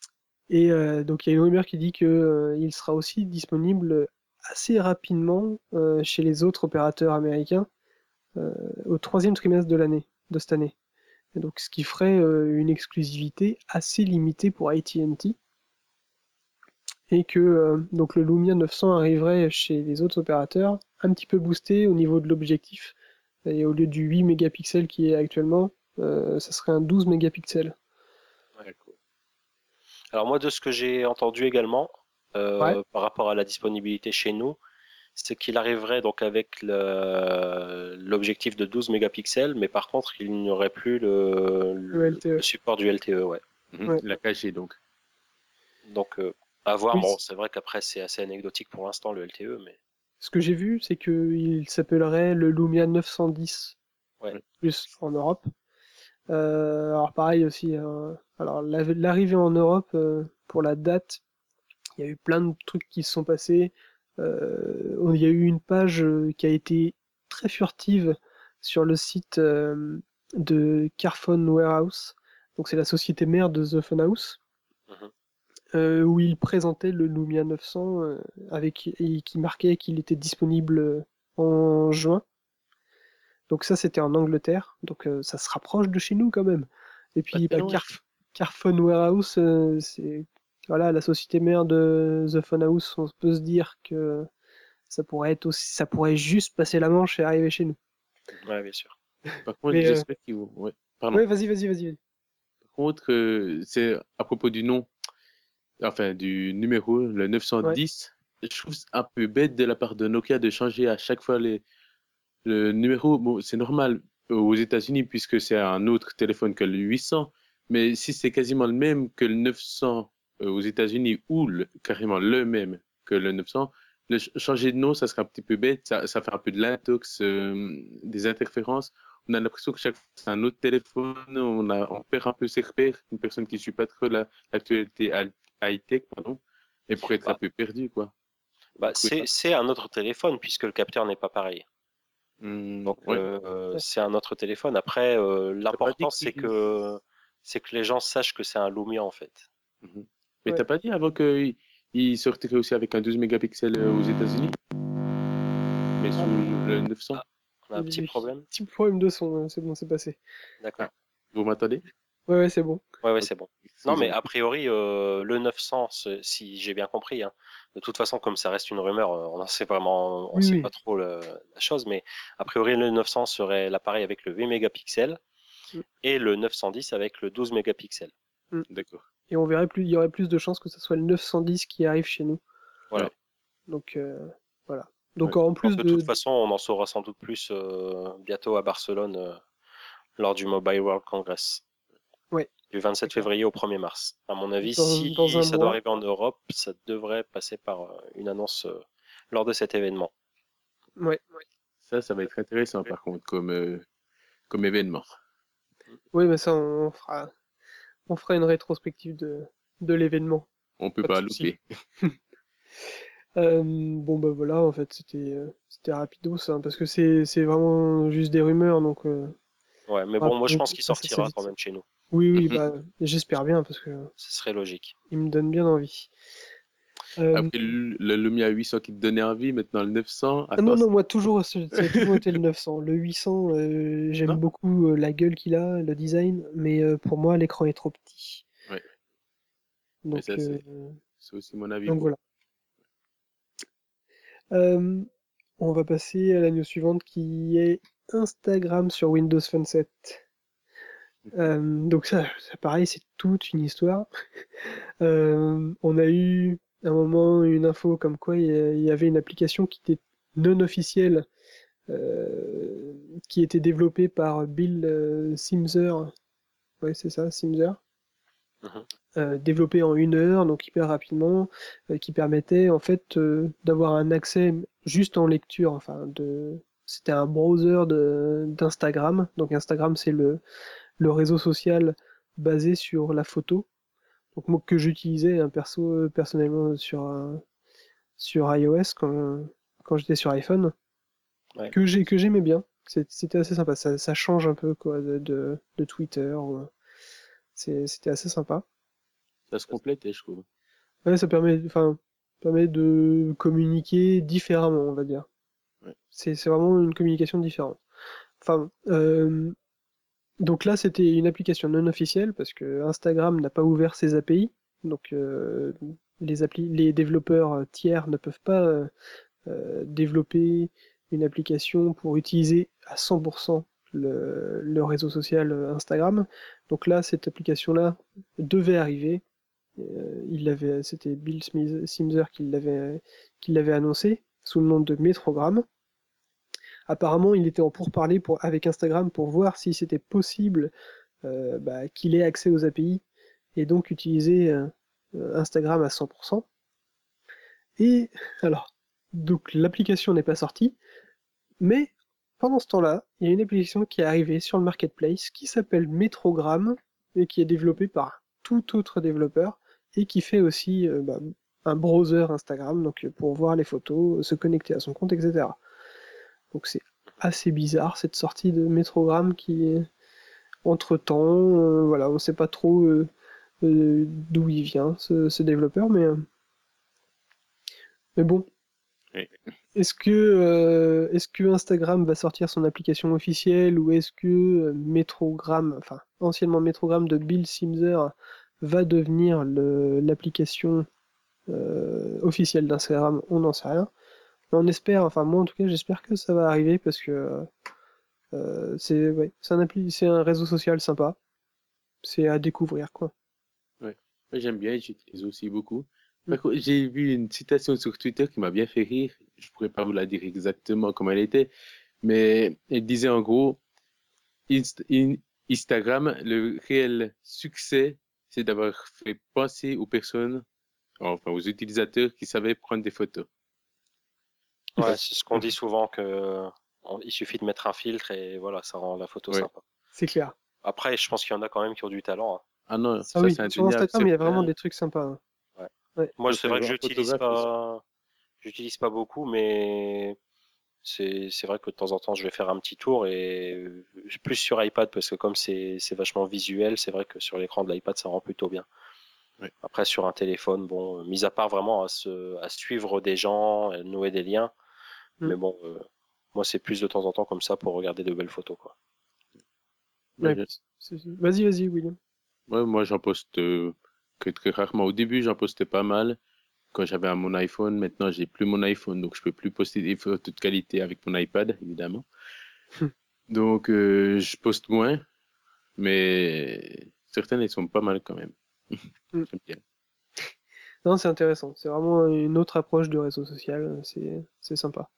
et euh, donc il y a une rumeur qui dit que euh, il sera aussi disponible assez rapidement euh, chez les autres opérateurs américains euh, au troisième trimestre de l'année, de cette année. Et donc ce qui ferait euh, une exclusivité assez limitée pour AT&T. Et que euh, donc le Lumia 900 arriverait chez les autres opérateurs un petit peu boosté au niveau de l'objectif. Et au lieu du 8 mégapixels qui est actuellement, euh, ça serait un 12 mégapixels. Ouais, cool. Alors moi, de ce que j'ai entendu également, euh, Ouais. par rapport à la disponibilité chez nous, c'est qu'il arriverait donc avec l'objectif de 12 mégapixels, mais par contre, il n'y aurait plus le, le support du LTE. Ouais. Mhm. Ouais. La cachée, donc. Donc, euh, à voir. Oui, Bon, c'est- vrai qu'après, c'est assez anecdotique pour l'instant, le LTE, mais Ce que j'ai vu, c'est qu'il s'appellerait le Lumia 910 Ouais. plus en Europe. Euh, alors pareil aussi. euh, alors la- l'arrivée en Europe euh, pour la date, il y a eu plein de trucs qui se sont passés. Il y a eu une page qui a été très furtive sur le site de Carphone Warehouse. Donc c'est la société mère de The Phone House. Mhm. Euh, où il présentait le Lumia 900 euh, avec et qui marquait qu'il était disponible euh, en juin. Donc ça c'était en Angleterre, donc euh, ça se rapproche de chez nous quand même. Et puis bah. Carf- Carphone Warehouse, euh, c'est voilà la société mère de The Phone House. On peut se dire que ça pourrait être aussi, ça pourrait juste passer la Manche et arriver chez nous. ouais, bien sûr. Par contre, euh, j'espère qu'ils vont. Ouais. Vas-y, vas-y, vas-y. vas-y. Par contre, euh, c'est à propos du nom, enfin du numéro, le 910. Je trouve un peu bête de la part de Nokia de changer à chaque fois les, le numéro. Bon, c'est normal aux États-Unis puisque c'est un autre téléphone que le 800. Mais si c'est quasiment le même que le 900 euh, aux États-Unis ou le- carrément le même que le 900, le ch- changer de nom, ça serait un petit peu bête. Ça, ça fait un peu de l'intox, euh, des interférences on a l'impression que chaque fois c'est un autre téléphone, on, a, on perd un peu ses repères. Une personne qui ne suit pas trop la- l'actualité al- high-tech, pardon, et pourrait être un Bah. peu perdu, quoi. Bah, c'est un autre téléphone puisque le capteur n'est pas pareil. Hmm, Donc ouais. euh, c'est un autre téléphone. Après, euh, l'important c'est que c'est que les gens sachent que c'est un Lumia en fait. Mhm. Mais Ouais. t'as pas dit avant qu'il il sortirait aussi avec un 12 mégapixels euh, aux États-Unis? Mais sous le 900 Ah. On a un petit problème. Petit problème de son, hein, c'est bon, c'est passé. D'accord. Vous m'entendez? Ouais, ouais, c'est bon. Ouais, ouais, c'est bon. Non, mais a priori, euh, le 900, c'est- si j'ai bien compris, hein, de toute façon, comme ça reste une rumeur, euh, on n'en sait vraiment, on Oui, sait oui. pas trop le- la chose, mais a priori, le 900 serait l'appareil avec le 8 mégapixels Mm. et le 910 avec le 12 mégapixels. D'accord. Et on verrait plus, il y aurait plus de chances que ce soit le 910 qui arrive chez nous. Voilà. Donc euh, voilà. Donc en plus de, de, toute façon, on en saura sans doute plus euh, bientôt à Barcelone euh, lors du Mobile World Congress. Ouais. Du 27 D'accord. février au 1er mars. À mon avis, Dans- si dans ça mois. doit arriver en Europe, ça devrait passer par euh, une annonce euh, lors de cet événement. ouais, Ça, ça va être intéressant, par contre, comme, euh, comme événement. ouais, mais ça on fera, on fera une rétrospective de, de l'événement. On peut Pas pas louper. Euh, bon bah voilà, en fait c'était, euh, c'était rapido ça, parce que c'est, c'est vraiment juste des rumeurs, donc euh, Ouais, mais Ah, bon, moi je pense qu'il sortira quand même chez nous. oui, oui, Mhm. bah j'espère bien parce que Ce serait logique. il me donne bien envie. Euh, Après le, le Lumia 800 qui te donnait envie, maintenant le 900. Ah non, non, moi toujours, c'est- ça a toujours été le 900. Le 800, euh, j'aime beaucoup euh, la gueule qu'il a, le design, mais euh, pour moi, l'écran est trop petit. Ouais. Donc, ça, c'est- euh, C'est aussi mon avis. donc voilà. Euh, on va passer à la news suivante qui est Instagram sur Windows Phone 7. Euh, donc ça, ça, pareil, c'est toute une histoire. Euh, on a eu à un moment une info comme quoi il y avait une application qui était non officielle, euh, qui était développée par Bill Simzer. Ouais, c'est ça, Simzer. Mhm. Euh, développée en une heure, donc hyper rapidement, qui permettait en fait d'avoir un accès juste en lecture. Enfin, de, c'était un browser d'Instagram. Donc Instagram, c'est le le réseau social basé sur la photo. Donc moi que j'utilisais hein, perso euh, personnellement sur euh, sur iOS quand quand j'étais sur iPhone, Ouais. que j'ai que j'aimais bien. C'était assez sympa. Ça, ça change un peu quoi de de, de Twitter. C'était assez sympa. Ça se complète, je trouve. Ouais, ça permet, enfin, permet de communiquer différemment, on va dire. C'est vraiment une communication différente. Enfin, euh, donc là, c'était une application non officielle parce que Instagram n'a pas ouvert ses API. Donc, euh, les, développeurs tiers ne peuvent pas développer une application pour utiliser à 100% le, réseau social Instagram. Donc là, cette application-là devait arriver. c'était Bill qui l'avait, qui l'avait annoncé sous le nom de Metrogram. Apparemment, il était en pourparlers pour, avec Instagram pour voir si c'était possible euh, bah, qu'il ait accès aux API et donc utiliser euh, Instagram à 100%. Et alors, donc l'application n'est pas sortie, mais pendant ce temps-là, il y a une application qui est arrivée sur le marketplace qui s'appelle Metrogram et qui est développée par tout autre développeur et qui fait aussi euh, bah, un browser Instagram, donc pour voir les photos, se connecter à son compte, etc. Donc c'est assez bizarre cette sortie de Metrogram qui est entre temps, euh, voilà, on sait pas trop euh, euh, d'où il vient ce, développeur, mais mais bon. Est-ce que est-ce que Instagram va sortir son application officielle ou est-ce que Metrogram, enfin anciennement Metrogram de Bill Simzer va devenir l'application officielle d'Instagram On n'en sait rien on espère, enfin moi en tout cas j'espère que ça va arriver parce que euh, c'est ouais, un, c'est un réseau social sympa. C'est à découvrir quoi. Ouais, j'aime bien, j'utilise aussi beaucoup. Mm. J'ai vu une citation sur Twitter qui m'a bien fait rire. Je pourrais pas vous la dire exactement comme elle était, mais elle disait en gros Instagram, le réel succès, c'est d'avoir fait penser aux personnes, enfin aux utilisateurs qui savaient prendre des photos. Ouais, c'est ce qu'on dit souvent que il suffit de mettre un filtre et voilà, ça rend la photo sympa. C'est clair. Après, je pense qu'il y en a quand même qui ont du talent. Hein. Ah non, ça, ah oui, sur Instagram, il y a vraiment des trucs sympas. Hein. Ouais. Moi, c'est vrai que j'utilise pas, j'utilise pas beaucoup, mais c'est vrai que de temps en temps, je vais faire un petit tour et plus sur iPad parce que comme c'est vachement visuel, c'est vrai que sur l'écran de l'iPad, ça rend plutôt bien. Après, sur un téléphone, bon, mis à part vraiment à, se, à suivre des gens, à nouer des liens, mm. mais bon, euh, moi, c'est plus de temps en temps comme ça pour regarder de belles photos, quoi. Vas-y, vas-y, William. Ouais, moi, j'en poste euh, que très rarement. Au début, j'en postais pas mal quand j'avais mon iPhone. Maintenant, j'ai plus mon iPhone, donc je peux plus poster des photos de qualité avec mon iPad, évidemment. donc, euh, je poste moins, mais certaines, elles sont pas mal quand même. Mm. Non, c'est intéressant. C'est vraiment une autre approche de réseau social. C'est sympa.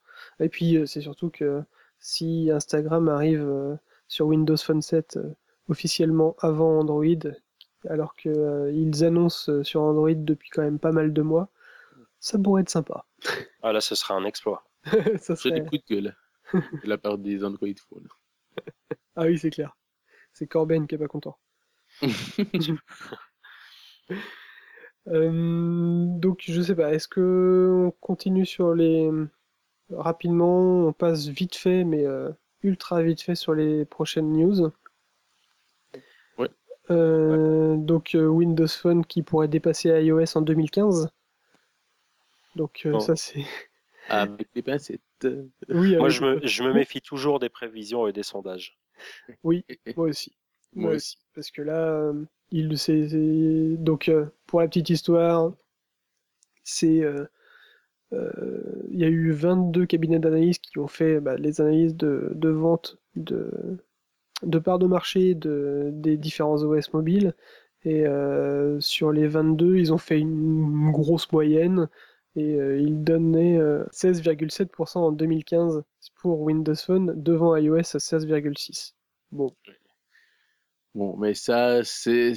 Et puis, euh, c'est surtout que si Instagram arrive euh, sur Windows Phone 7 euh, officiellement avant Android, alors qu'ils annoncent sur Android depuis quand même pas mal de mois, ça pourrait être sympa. Ah là, ce serait un exploit. ça serait... des coups de gueule de la part des Android Phones. ah oui, c'est clair. C'est Corben qui est pas content. Euh, donc je sais pas, est-ce que on continue sur les rapidement, on passe vite fait, mais euh, ultra vite fait sur les prochaines news? Ouais. Euh, donc Windows Phone qui pourrait dépasser iOS en 2015. Donc ça c'est. Avec les pincettes. Oui, moi je me, je me méfie toujours des prévisions et des sondages. Oui, moi aussi. Moi aussi. Parce que là, il donc euh, pour la petite histoire, euh, euh, il y a eu 22 cabinets d'analyse qui ont fait bah, les analyses de, vente de, parts de marché de, des différents OS mobiles. Et sur les 22, ils ont fait une grosse moyenne et ils donnaient 16,7% en 2015 pour Windows Phone devant iOS à 16,6%. Bon, Bon, mais ça, c'est.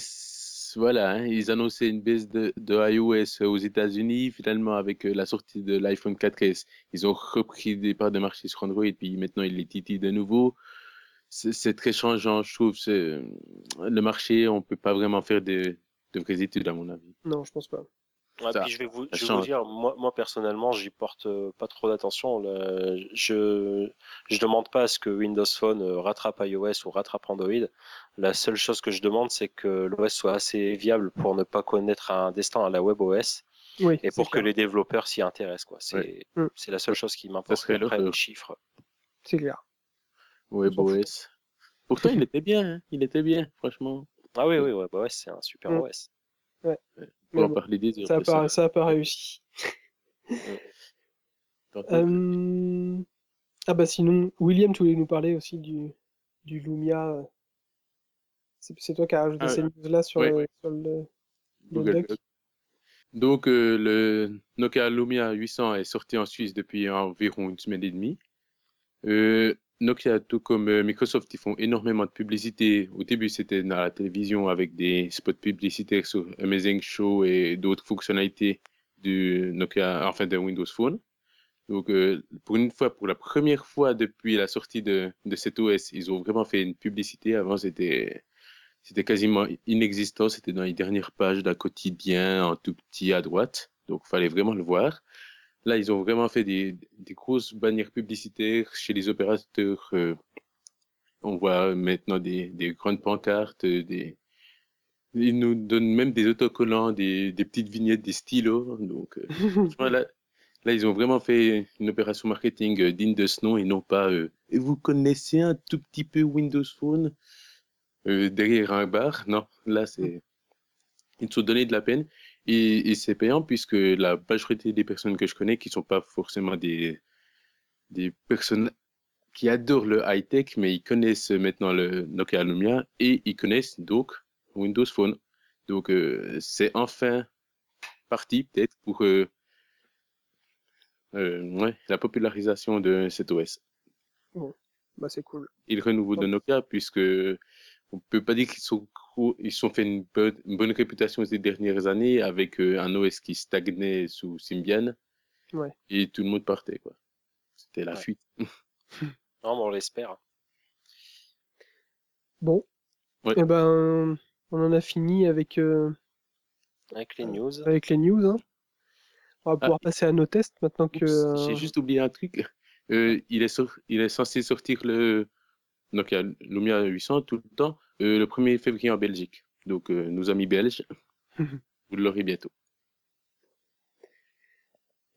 Voilà, hein, ils annonçaient une baisse de, de iOS aux États-Unis. Finalement, avec euh, la sortie de l'iPhone 4S, ils ont repris des parts de marché sur Android, puis maintenant ils les titillent de nouveau. C'est très changeant, je trouve. Le marché, on peut pas vraiment faire de, de vraies études, à mon avis. Non, je pense pas. Ouais, puis je vais vous, je vais vous dire, moi, moi personnellement, j'y porte euh, pas trop d'attention. Je, je demande pas à ce que Windows Phone euh, rattrape iOS ou rattrape Android. La seule chose que je demande, c'est que l'OS soit assez viable pour ne pas connaître un destin à la WebOS. Oui, et pour que les développeurs s'y intéressent, quoi. C'est, mm. c'est la seule chose qui m'importe après les chiffres. C'est clair. WebOS. Pourtant, il était bien, hein. il était bien, franchement. Ah oui, oui, WebOS, c'est un super mm. OS. Ouais. Bon, Ça a de pas, ça a pas réussi. Euh, Ah bah sinon, William, tu voulais nous parler aussi du, du Lumia. euh, C'est toi qui as rajouté Ah, ces news-là sur, ouais, le, ouais. sur le, le Google doc. Doc. Donc, euh, le Nokia Lumia 800 est sorti en Suisse depuis environ une semaine et demie. Euh, Nokia, tout comme euh, Microsoft, ils font énormément de publicité. Au début, c'était dans la télévision avec des spots publicitaires sur Amazing Show et d'autres fonctionnalités du Nokia, enfin de Windows Phone. Donc, euh, pour une fois, pour la première fois depuis la sortie de, de cet OS, ils ont vraiment fait une publicité. Avant, c'était c'était quasiment inexistant. C'était dans les dernières pages d'un quotidien en tout petit à droite. Donc, il fallait vraiment le voir. Là, ils ont vraiment fait des, des grosses bannières publicitaires chez les opérateurs. euh, on voit maintenant des, des grandes pancartes, euh, des, ils nous donnent même des autocollants, des, des petites vignettes, des stylos. Donc, euh, là, là, ils ont vraiment fait une opération marketing euh, digne de ce nom et non pas euh, Et vous connaissez un tout petit peu Windows Phone derrière un bar? Non, là, c'est. Ils se sont donné de la peine et, et c'est payant puisque la majorité des personnes que je connais qui sont pas forcément des, des personnes qui adorent le high-tech, mais ils connaissent maintenant le Nokia Lumia et ils connaissent donc Windows Phone. Donc, euh, c'est enfin parti peut-être pour euh, euh, ouais, la popularisation de cet OS Bah c'est cool. et le renouveau de Nokia, puisque on peut pas dire qu'ils sont ils sont fait une bonne, une bonne réputation ces dernières années avec euh, un OS qui stagnait sous Symbian Ouais. et tout le monde partait quoi. C'était la Ouais. fuite. Non, mais on l'espère. Bon. Ouais. Eh ben, on en a fini avec, euh, Avec les news. avec les news. hein. On va pouvoir passer à nos tests maintenant que. Oups, euh, J'ai juste oublié un truc. Euh, il, est il est censé sortir le Nokia Lumia 800 tout le temps euh, le 1er février en Belgique. Donc euh, nos amis belges, vous l'aurez bientôt.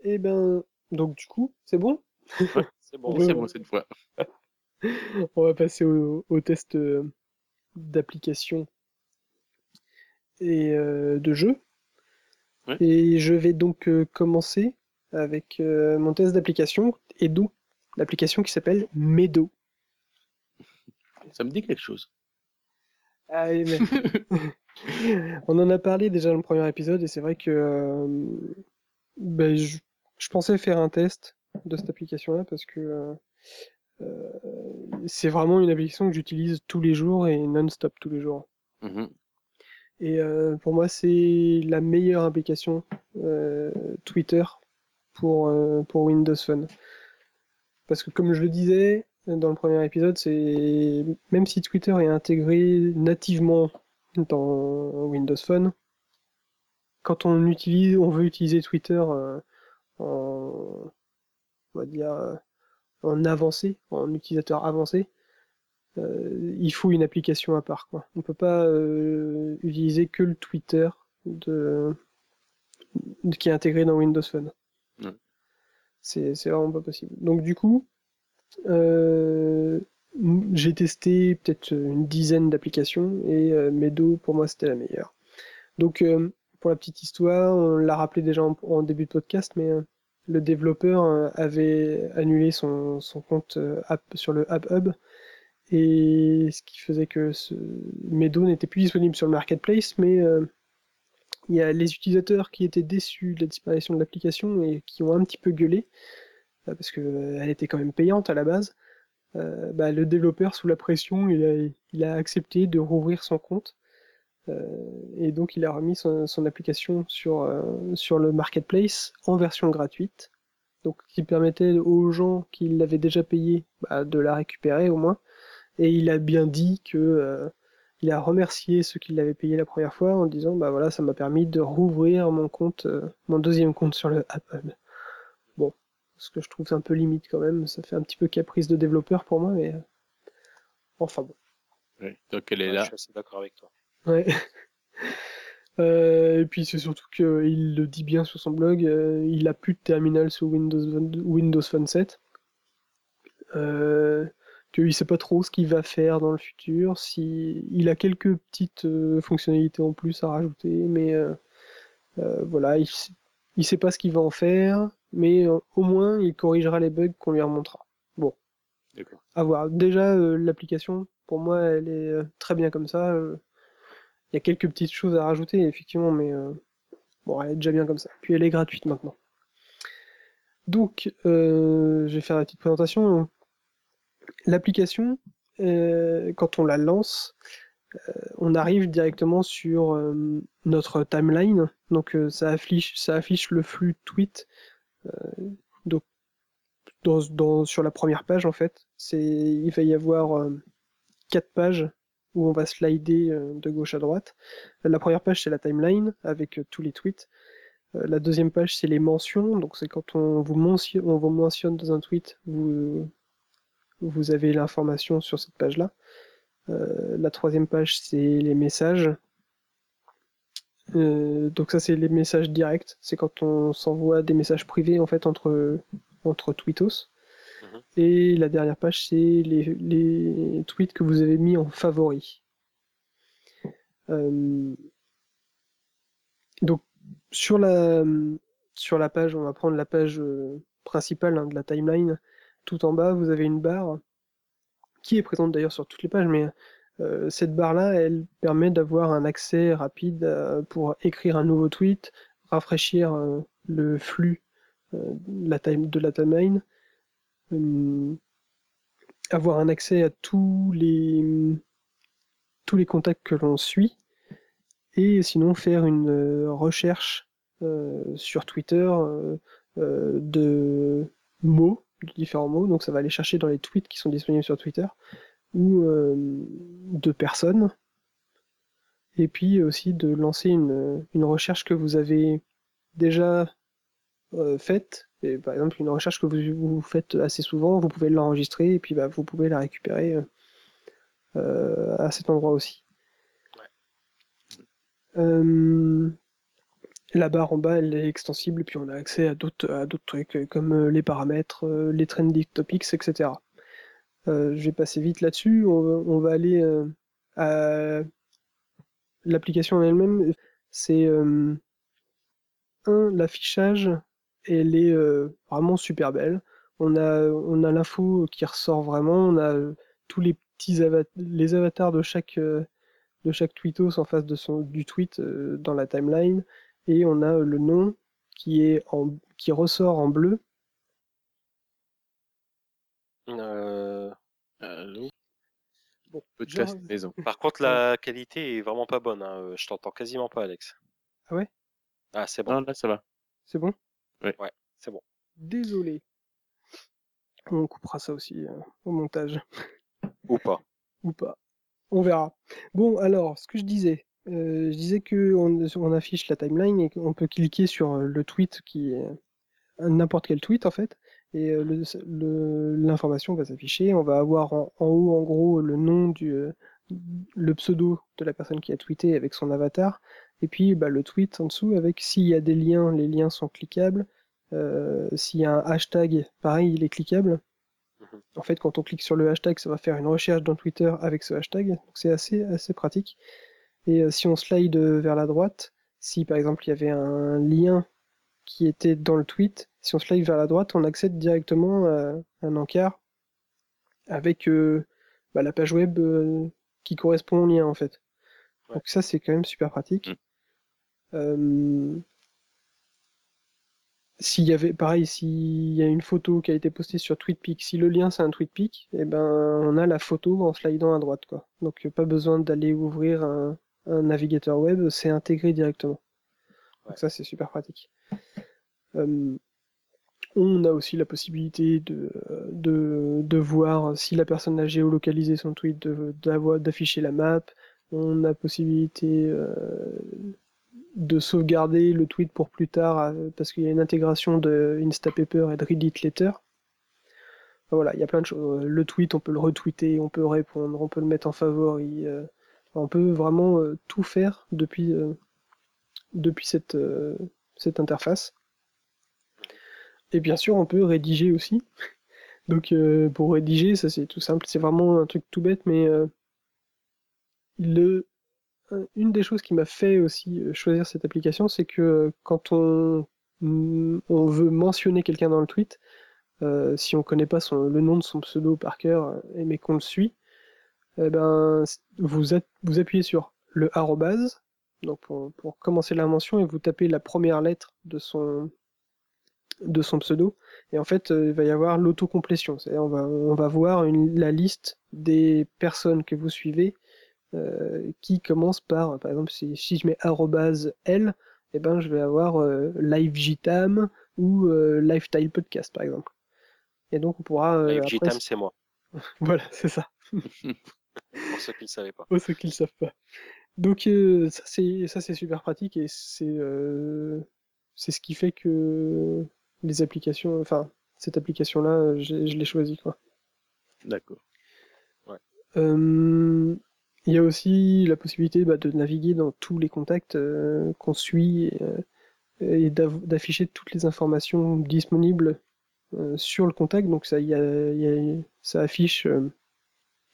Eh ben, donc du coup, c'est bon? C'est bon. C'est bon cette fois. On va passer au, au test euh, d'application et euh, de jeu. Ouais. Et je vais donc euh, commencer avec euh, mon test d'application et donc l'application qui s'appelle Meadow. Ça me dit quelque chose. Ah, oui, mais- On en a parlé déjà dans le premier épisode et c'est vrai que euh, ben, je, je pensais faire un test de cette application-là parce que euh, euh, c'est vraiment une application que j'utilise tous les jours et non-stop tous les jours. Mhm. Et euh, pour moi, c'est la meilleure application Twitter pour, pour Windows Phone. Parce que comme je le disais dans le premier épisode, c'est même si Twitter est intégré nativement dans Windows Phone, quand on utilise, on veut utiliser Twitter euh, en, on va dire, euh, en avancé, en utilisateur avancé, euh, il faut une application à part. Quoi. On peut pas utiliser que le Twitter de, de- qui est intégré dans Windows Phone. C'est vraiment pas possible. Donc du coup, euh, j'ai testé peut-être une dizaine d'applications et euh, Meadow pour moi c'était la meilleure. Donc euh, pour la petite histoire, on l'a rappelé déjà en, début de podcast, mais le développeur avait annulé son, compte sur le App Hub et ce qui faisait que ce Meadow n'était plus disponible sur le marketplace, mais il y a les utilisateurs qui étaient déçus de la disparition de l'application et qui ont un petit peu gueulé parce que euh, était quand même payante à la base. Euh, bah, le développeur, sous la pression, il a, accepté de rouvrir son compte. Euh, et donc il a remis son, application sur, euh, le marketplace en version gratuite. Donc qui permettait aux gens qui l'avaient déjà payé bah, de la récupérer au moins. Et il a bien dit que euh, il a remercié ceux qui l'avaient payé la première fois en disant bah voilà ça m'a permis de rouvrir mon compte, euh, mon deuxième compte sur le App Hub. Bon, ce que je trouve un peu limite quand même, ça fait un petit peu caprice de développeur pour moi, mais euh, enfin bon. Ouais. Donc elle est Ouais, là. Je suis assez d'accord avec toi. Ouais. Euh, et puis c'est surtout qu'il le dit bien sur son blog, euh, il a plus de terminal sous Windows, Windows Phone 7. Euh, qu'il sait pas trop ce qu'il va faire dans le futur, si il a quelques petites euh, fonctionnalités en plus à rajouter, mais euh, Euh, voilà, il, il sait pas ce qu'il va en faire, mais euh, au moins il corrigera les bugs qu'on lui remontera. D'accord. À voir. Déjà, euh, l'application, pour moi, elle est euh, très bien comme ça. Il y a quelques petites choses à rajouter, effectivement, mais euh, bon, elle est déjà bien comme ça. Puis elle est gratuite maintenant. Donc, je vais faire la petite présentation. L'application, quand on la lance, on arrive directement sur notre timeline. Donc, ça affiche, ça affiche le flux tweet. Euh, donc, sur la première page, en fait, il va y avoir euh, quatre pages où on va slider euh, de gauche à droite. La première page, c'est la timeline avec tous les tweets. La deuxième page, c'est les mentions. Donc, c'est quand on vous, mentionne, dans un tweet, vous, avez l'information sur cette page-là. La troisième page, c'est les messages. Euh, donc ça, c'est les messages directs. C'est quand on s'envoie des messages privés en fait entre entre tweetos. Mhm. Et la dernière page, c'est les, les tweets que vous avez mis en favoris. Euh, donc sur la sur la page, on va prendre la page euh, principale hein, de la timeline. Tout en bas, vous avez une barre qui est présente d'ailleurs sur toutes les pages, mais euh, cette barre-là, elle permet d'avoir un accès rapide euh, pour écrire un nouveau tweet, rafraîchir euh, le flux de la timeline, avoir un accès à tous les tous les contacts que l'on suit, et sinon faire une recherche sur Twitter de mots, de différents mots. Donc ça va aller chercher dans les tweets qui sont disponibles sur Twitter ou euh, de personnes. Et puis aussi de lancer une, une recherche que vous avez déjà euh, faite. Et par exemple, une recherche que vous, vous faites assez souvent, vous pouvez l'enregistrer et puis bah, vous pouvez la récupérer euh, euh, à cet endroit aussi. La barre en bas, elle est extensible, puis on a accès à d'autres à d'autres trucs comme les paramètres, les trending topics, etc. Euh, je vais passer vite là-dessus. On, va- aller euh, à l'application elle-même. C'est euh, un l'affichage, elle est vraiment super belle. On a on l'info qui ressort vraiment. On a tous les petits les avatars de chaque de chaque tweetos en face de son du tweet dans la timeline et on a le nom qui est en qui ressort en bleu Euh, Allô Bon, Podcast genre- maison. Par contre, la qualité est vraiment pas bonne. hein. Euh, Je t'entends quasiment pas, Alex. Ah ouais? Ah, c'est bon. Non, là, ça va. C'est bon? C'est bon. Désolé. On coupera ça aussi euh, au montage. Ou pas. Ou pas. On verra. Bon, alors, ce que je disais. euh, je disais que on, on affiche la timeline et qu'on peut cliquer sur le tweet qui est n'importe quel tweet en fait. Et euh, l'information va s'afficher. On va avoir en, en haut en gros le nom du euh, le pseudo de la personne qui a tweeté avec son avatar. Et puis bah, le tweet en dessous avec s'il y a des liens, les liens sont cliquables. Euh, s'il y a un hashtag, pareil, il est cliquable. Mhm. En fait, quand on clique sur le hashtag, ça va faire une recherche dans Twitter avec ce hashtag. Donc c'est assez, assez pratique. Et euh, si on slide vers la droite, si par exemple il y avait un lien qui était dans le tweet, si on slide vers la droite, on accède directement à un encart avec euh, bah, la page web euh, qui correspond au lien en fait. Ouais. Donc ça c'est quand même super pratique. Mm. Euh, s'il y avait, pareil, s'il y a une photo qui a été postée sur TweetPic, si le lien c'est un TweetPic, eh ben on a la photo en slidant à droite, quoi. Donc pas besoin d'aller ouvrir un, un navigateur web, c'est intégré directement. Ouais. Donc ça c'est super pratique. Euh, on a aussi la possibilité de, voir si la personne a géolocalisé son tweet, d'afficher la map. On a possibilité euh, de sauvegarder le tweet pour plus tard euh, parce qu'il y a une intégration de Instapaper et de Reddit Letter. Voilà, il y a plein de choses. Le tweet, on peut le retweeter, on peut répondre, on peut le mettre en favori. on peut vraiment tout faire depuis, cette interface. Et bien sûr, on peut rédiger aussi. Donc euh, pour rédiger, ça c'est tout simple, c'est vraiment un truc tout bête, mais euh, le une des choses qui m'a fait aussi euh, choisir cette application, c'est que quand on, on veut mentionner quelqu'un dans le tweet, si on connaît pas le nom de son pseudo par cœur, mais qu'on le suit, eh ben, vous, vous appuyez sur le arrobase, donc pour, pour, commencer la mention, et vous tapez la première lettre de son, de son pseudo, et en fait, il va y avoir l'autocomplétion. C'est-à-dire, on va, on va voir une, la liste des personnes que vous suivez euh, qui commence par, par exemple, si, si je mets arrobase L, eh ben, je vais avoir euh, LiveJTam ou euh, Lifestyle Podcast, par exemple. Et donc, on pourra. Euh, LiveJTam, c'est moi. voilà, c'est ça. Pour ceux qui ne savaient pas. Pour ceux qui ne le savent pas. Donc, euh, ça, c'est, ça, c'est super pratique et c'est, euh, c'est ce qui fait que les applications, enfin, cette application-là, je l'ai choisie, quoi. D'accord. Ouais. Euh, il y a aussi la possibilité bah, de naviguer dans tous les contacts euh, qu'on suit et, euh, et d'afficher toutes les informations disponibles euh, sur le contact. Donc ça, y a, y a, ça affiche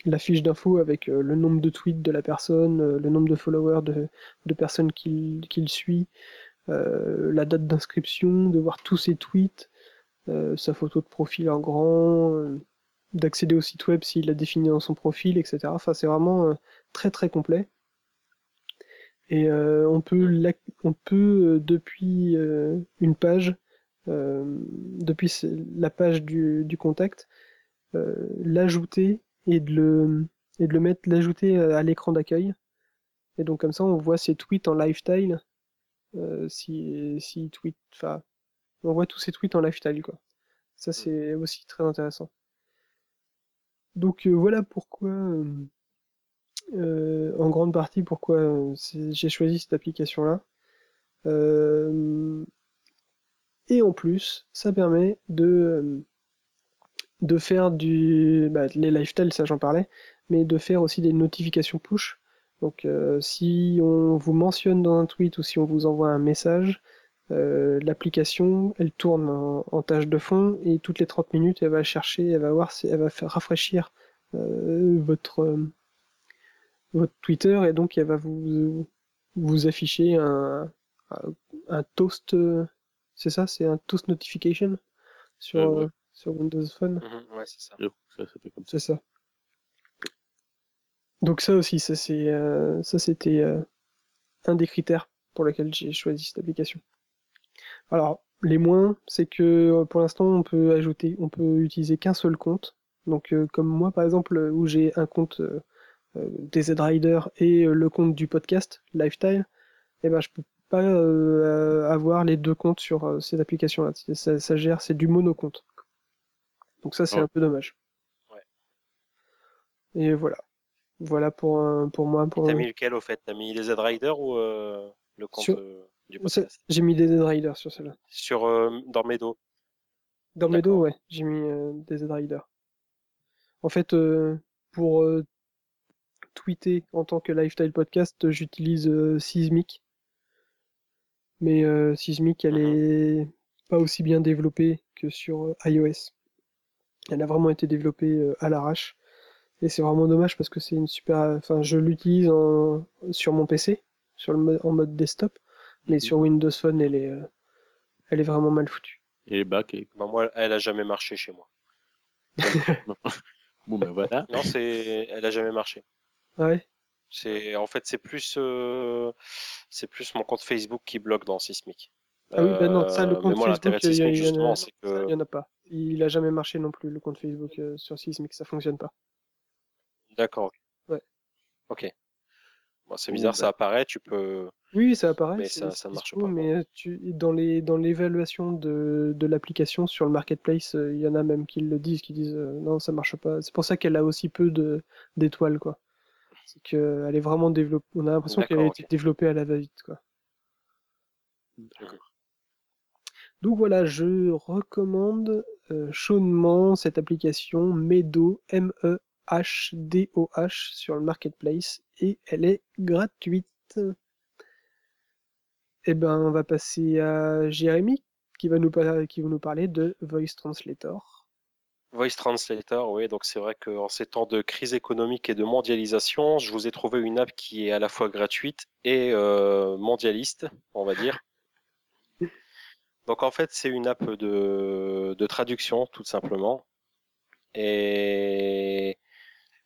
la fiche d'info avec le nombre de tweets de la personne, le nombre de followers de, de personnes qu'il qu suit, la date d'inscription, de voir tous ses tweets, sa photo de profil en grand d'accéder au site web s'il l'a défini dans son profil, etc. Enfin, c'est vraiment euh, très très complet. Et euh, on peut, euh, depuis une page, depuis la page du, contact, l'ajouter et de le et de le mettre, l'ajouter à l'écran d'accueil. Et donc comme ça, on voit ses tweets en lifestyle. Euh, si, si tweet, enfin, on voit tous ses tweets en lifestyle, quoi. Ça, c'est aussi très intéressant. Donc euh, voilà pourquoi, euh, en grande partie, pourquoi j'ai choisi cette application-là. et en plus, ça permet de de faire du bah, les lifestyle ça j'en parlais mais de faire aussi des notifications push donc euh, si on vous mentionne dans un tweet ou si on vous envoie un message euh, l'application elle tourne en, en, tâche de fond et toutes les 30 minutes elle va chercher elle va voir si elle va faire rafraîchir euh, votre euh, votre Twitter et donc elle va vous vous afficher un un, un toast c'est ça c'est un toast notification sur ouais. sur Windows Phone. Mmh, ouais, c'est ça. C'est ça. Donc ça aussi, ça c'est euh, ça c'était euh, un des critères pour lesquels j'ai choisi cette application. Alors les moins, c'est que pour l'instant on peut ajouter, on peut utiliser qu'un seul compte. Donc euh, comme moi par exemple où j'ai un compte des Z-Rider et le compte du podcast Lifestyle, et eh ben je peux pas avoir les deux comptes sur cette application-là. Ça, ça gère, c'est du monocompte. Donc ça, c'est ouais. un peu dommage. Ouais. Et voilà. Voilà pour, euh, pour moi. Pour... T'as mis lequel au fait? T'as mis les Z-Rider ou euh, le compte sur... euh, du podcast? J'ai mis des Z-Rider sur celle-là. Sur Dans Meadow, ouais. J'ai mis des Z-Rider. En fait, pour tweeter en tant que lifestyle podcast, j'utilise Sismic. Mais Sismic, elle mm -hmm. est pas aussi bien développée que sur iOS. Elle a vraiment été développée à l'arrache. Et c'est vraiment dommage parce que c'est une super. Enfin, je l'utilise en... sur mon PC, sur le mode... en mode desktop, mais mmh. sur Windows Phone, elle est, euh... elle est vraiment mal foutue. Et back. Et... Bah, moi, elle a jamais marché chez moi. bon ben voilà. Non, c'est, elle a jamais marché. Ah ouais? C'est, en fait, c'est plus, euh... c'est plus mon compte Facebook qui bloque dans Sismic. Ah oui, ben non, ça, le compte moi, Facebook, il y, y, en a, c'est que... il y en a pas. Il a jamais marché non plus, le compte Facebook euh, sur Sismic, ça fonctionne pas. D'accord. Ouais. Ok. Bon, c'est bizarre, oui, ça bah... apparaît, tu peux. Oui, ça apparaît. Mais ça, ça marche pas. Mais tu, dans les dans l'évaluation de, de l'application sur le marketplace, il y en a même qui le disent, qui disent euh, non, ça marche pas. C'est pour ça qu'elle a aussi peu de d'étoiles, quoi. C'est qu'elle est vraiment développée. On a l'impression qu'elle a okay. été développée à la va-vite, quoi. D'accord. Donc voilà, je recommande euh, chaudement cette application Medo, M-E-H-D-O-H sur le marketplace et elle est gratuite. Et ben, on va passer à Jérémy qui va nous, qui va nous parler de Voice Translator. Voice Translator, oui, donc c'est vrai qu'en ces temps de crise économique et de mondialisation, je vous ai trouvé une app qui est à la fois gratuite et euh, mondialiste, on va dire. Donc en fait, c'est une app de, de traduction, tout simplement. Et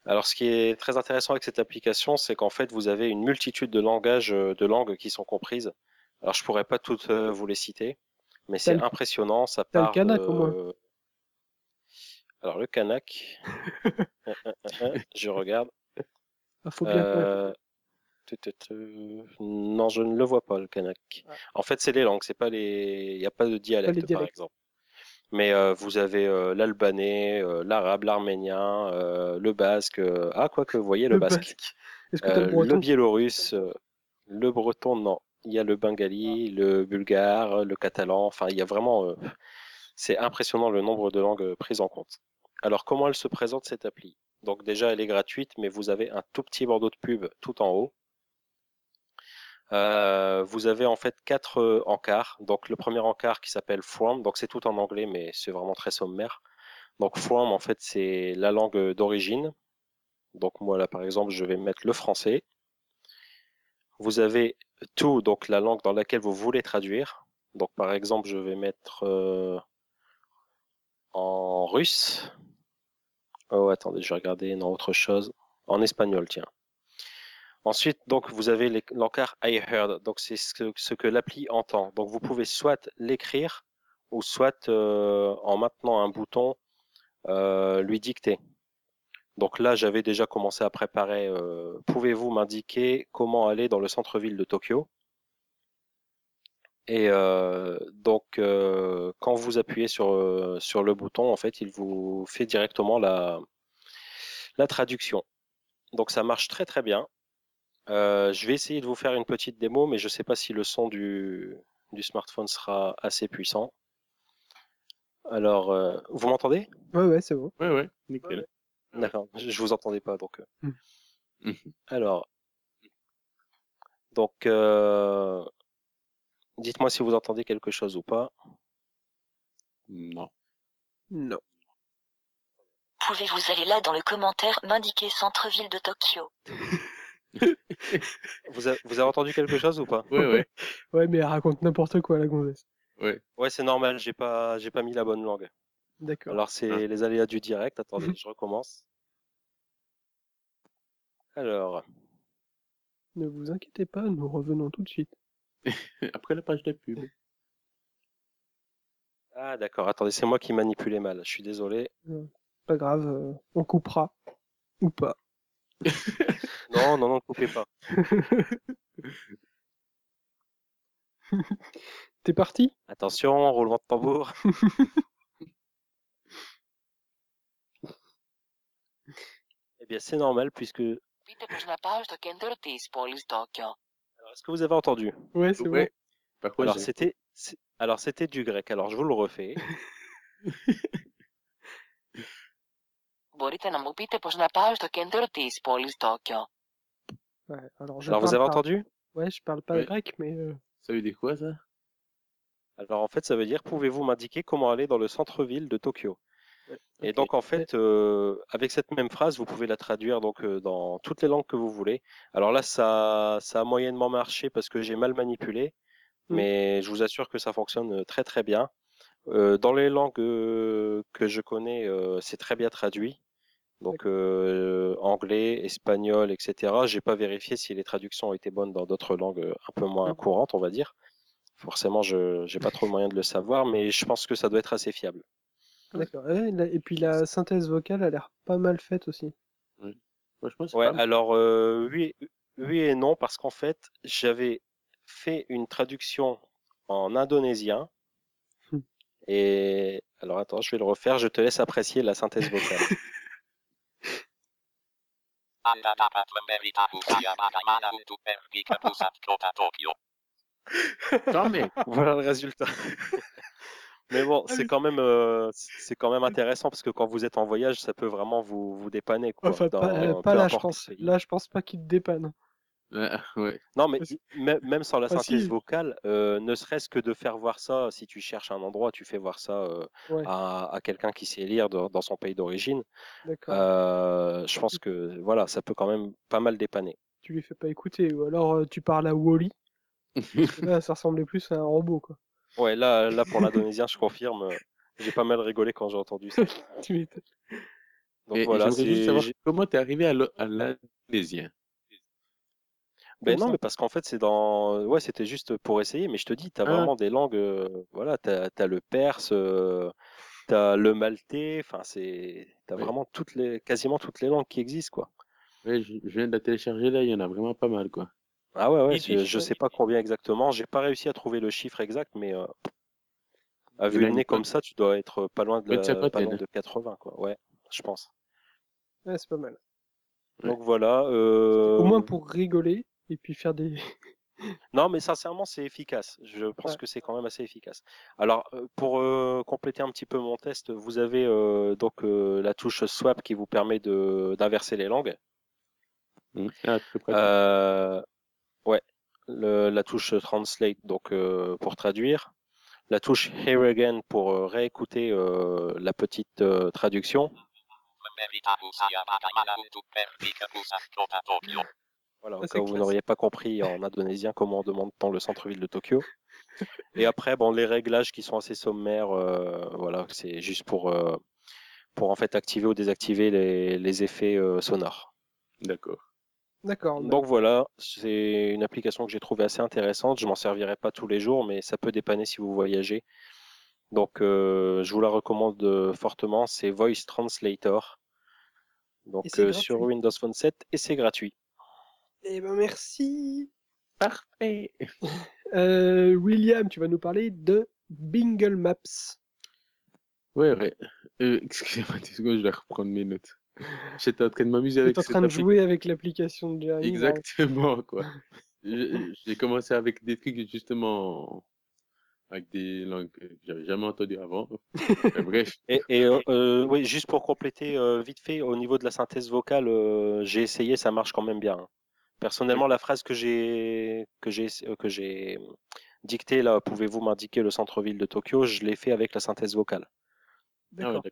alors, ce qui est très intéressant avec cette application, c'est qu'en fait, vous avez une multitude de langages, euh, de langues qui sont comprises. Alors, je pourrais pas toutes euh, vous les citer, mais c'est impressionnant. Ça t'as le part kanak, de- au moins. Alors, le kanak, euh, euh, euh, je regarde. Ah, faut bien. Euh. Non, je ne le vois pas, le kanak. Ah. En fait, c'est les langues, c'est pas les. Il n'y a pas de dialecte, par exemple. Mais euh, vous avez euh, l'albanais, euh, l'arabe, l'arménien, le basque. Ah, quoi que vous voyez, le, basque. Est-ce que t'as le breton le biélorusse, le breton, non. Il y a le bengali, le bulgare, le catalan. Enfin, il y a vraiment. c'est impressionnant le nombre de langues prises en compte. Alors, comment elle se présente cette appli? Donc, déjà, elle est gratuite, mais vous avez un tout petit bandeau de pub tout en haut. Euh, vous avez en fait quatre euh, encarts. Donc, le premier encart qui s'appelle From, donc c'est tout en anglais, mais c'est vraiment très sommaire. Donc, From, en fait, c'est la langue d'origine. Donc moi là par exemple je vais mettre le français. Vous avez tout, donc la langue dans laquelle vous voulez traduire. Donc par exemple je vais mettre euh, en russe. Oh attendez, je vais regarder non autre chose. En espagnol tiens. Ensuite donc vous avez l'encart I heard. Donc c'est ce que, l'appli entend. Donc vous pouvez soit l'écrire ou soit euh, en maintenant un bouton euh, lui dicter. Donc là, j'avais déjà commencé à préparer. euh, Pouvez-vous m'indiquer comment aller dans le centre-ville de Tokyo? Et donc, quand vous appuyez sur, sur le bouton, en fait, il vous fait directement la, la traduction. Donc ça marche très très bien. Euh, je vais essayer de vous faire une petite démo, mais je ne sais pas si le son du, du smartphone sera assez puissant. Alors, euh, vous m'entendez? Ouais, ouais, c'est bon. Ouais, ouais, nickel. D'accord, je, je vous entendais pas donc. euh. Mm. Mhm. Alors, donc, euh, dites-moi si vous entendez quelque chose ou pas. Non. Non. Pouvez-vous aller là dans le commentaire m'indiquer centre-ville de Tokyo? Vous, a- vous avez entendu quelque chose ou pas? Ouais, ouais. Ouais, mais elle raconte n'importe quoi, la gonzesse. Ouais, c'est normal, j'ai pas, j'ai pas mis la bonne langue. D'accord. Alors, c'est les aléas du direct. Attendez, je recommence. Alors, Ne vous inquiétez pas, nous revenons tout de suite. Après la page de pub. ah d'accord, attendez, c'est moi qui manipulais mal. Je suis désolé. Pas grave, euh, on coupera. Ou pas. Non, non, non, coupez pas. T'es parti? Attention, roulement de tambour. Eh bien, c'est normal puisque. Alors, est-ce que vous avez entendu? Ouais, c'est. Par contre, Alors j'ai- c'était, c'est- alors c'était du grec. Alors je vous le refais. Μπορείτε να μου πείτε πώς να πάω στο κέντρο της πόλης Τόκιο. bon. Ouais, alors je Alors vous parle avez pas- entendu Ouais, je parle pas Ouais. grec, mais euh, Ça veut dire quoi, ça Alors en fait, ça veut dire pouvez-vous m'indiquer comment aller dans le centre-ville de Tokyo Et Ok. donc en fait, euh, avec cette même phrase, vous pouvez la traduire donc euh, dans toutes les langues que vous voulez. Alors là, ça, ça a moyennement marché parce que j'ai mal manipulé, Mm. mais je vous assure que ça fonctionne euh, très très bien. Euh, dans les langues euh, que je connais, euh, c'est très bien traduit. Donc euh, anglais, espagnol, etc. J'ai pas vérifié si les traductions étaient bonnes dans d'autres langues euh, un peu moins courantes, on va dire. Forcément, je j'ai pas trop le moyen de le savoir, mais je pense que ça doit être assez fiable. d'accord. Et puis la synthèse vocale a l'air pas mal faite aussi. C'est Ouais, alors euh, oui, oui et non, parce qu'en fait, j'avais fait une traduction en indonésien. Hmm. Et alors attends, je vais le refaire, je te laisse apprécier la synthèse vocale. Anda dapat memberitahu saya bagaimana untuk pergi ke pusat kota Tokyo. Attends, mais voilà le résultat. Mais bon, c'est quand même euh, c'est quand même intéressant parce que quand vous êtes en voyage, ça peut vraiment vous, vous dépanner quoi. Enfin, dans- pas, euh, peu pas là, je pense. Là, je pense pas qu'il te dépanne. Ah, ouais. Non, mais même, sans la Ah, synthèse si. vocale, euh, ne serait-ce que de faire voir ça, si tu cherches un endroit, tu fais voir ça euh, Ouais. à, à quelqu'un qui sait lire dans, dans son pays d'origine. Euh, je pense que voilà, ça peut quand même pas mal dépanner. Tu lui fais pas écouter, ou alors euh, tu parles à Wally. Là, ça ressemblait plus à un robot, quoi. Ouais, là, là pour l'indonésien, je confirme, j'ai pas mal rigolé quand j'ai entendu ça. Tu m'étonnes. Donc Et voilà, juste savoir comment t'es arrivé à l'indonésien? Ben Comme non, ça. mais parce qu'en fait, c'est dans. Ouais, c'était juste pour essayer, mais je te dis, tu as Ah. vraiment des langues. euh, Voilà, tu as, le perse, euh, tu as le maltais, enfin, c'est. Tu as Ouais. vraiment toutes les... quasiment toutes les langues qui existent, quoi. Ouais, je, je viens de la télécharger là, il y en a vraiment pas mal quoi. Ah ouais, ouais, je, je sais pas combien exactement, j'ai pas réussi à trouver le chiffre exact, mais euh, à Il y vue en a le une nez comme ça, tu dois être pas loin de, bonne la... cinquantaine. pas loin de 80, quoi. Ouais, je pense. Ouais, c'est pas mal. Ouais. Donc voilà. euh, Au moins pour rigoler, et puis faire des... Non, mais sincèrement, c'est efficace. Je pense Ouais. que c'est quand même assez efficace. Alors, pour euh, compléter un petit peu mon test, vous avez euh, donc euh, la touche swap qui vous permet de d'inverser les langues. Mhm. Ah. Euh, ouais, le- la touche translate donc euh, pour traduire. La touche hear again pour euh, réécouter euh, la petite euh, traduction. Voilà, au Ah, cas c'est où vous classe. n'auriez pas compris en indonésien comment on demande-t-on le centre-ville de Tokyo. Et après, bon, les réglages qui sont assez sommaires, euh, voilà, c'est juste pour, euh, pour en fait activer ou désactiver les, les effets euh, sonores. D'accord. D'accord. Donc voilà, c'est une application que j'ai trouvée assez intéressante. Je m'en servirai pas tous les jours, mais ça peut dépanner si vous voyagez. Donc euh, je vous la recommande euh, fortement. C'est Voice Translator. Donc Et c'est euh, gratuit. sur Windows Phone 7 et c'est gratuit. Eh ben merci. Parfait. Euh, William, tu vas nous parler de Bingle Maps. Ouais, ouais. Euh, Excusez-moi, je vais reprendre mes notes. J'étais en train de m'amuser Tu avec es en train de jouer avec l'application de Jeremy. là. Exactement, quoi. J'ai commencé avec des trucs justement avec des langues que j'avais jamais entendues avant. Mais bref, Et, et, euh, euh, oui, juste pour compléter euh, vite fait, au niveau de la synthèse vocale, euh, j'ai essayé, ça marche quand même bien. Hein. Personnellement, la phrase que j'ai que j'ai euh, que j'ai dictée là, pouvez-vous m'indiquer le centre-ville de Tokyo? Je l'ai fait avec la synthèse vocale, ah ouais, D'accord.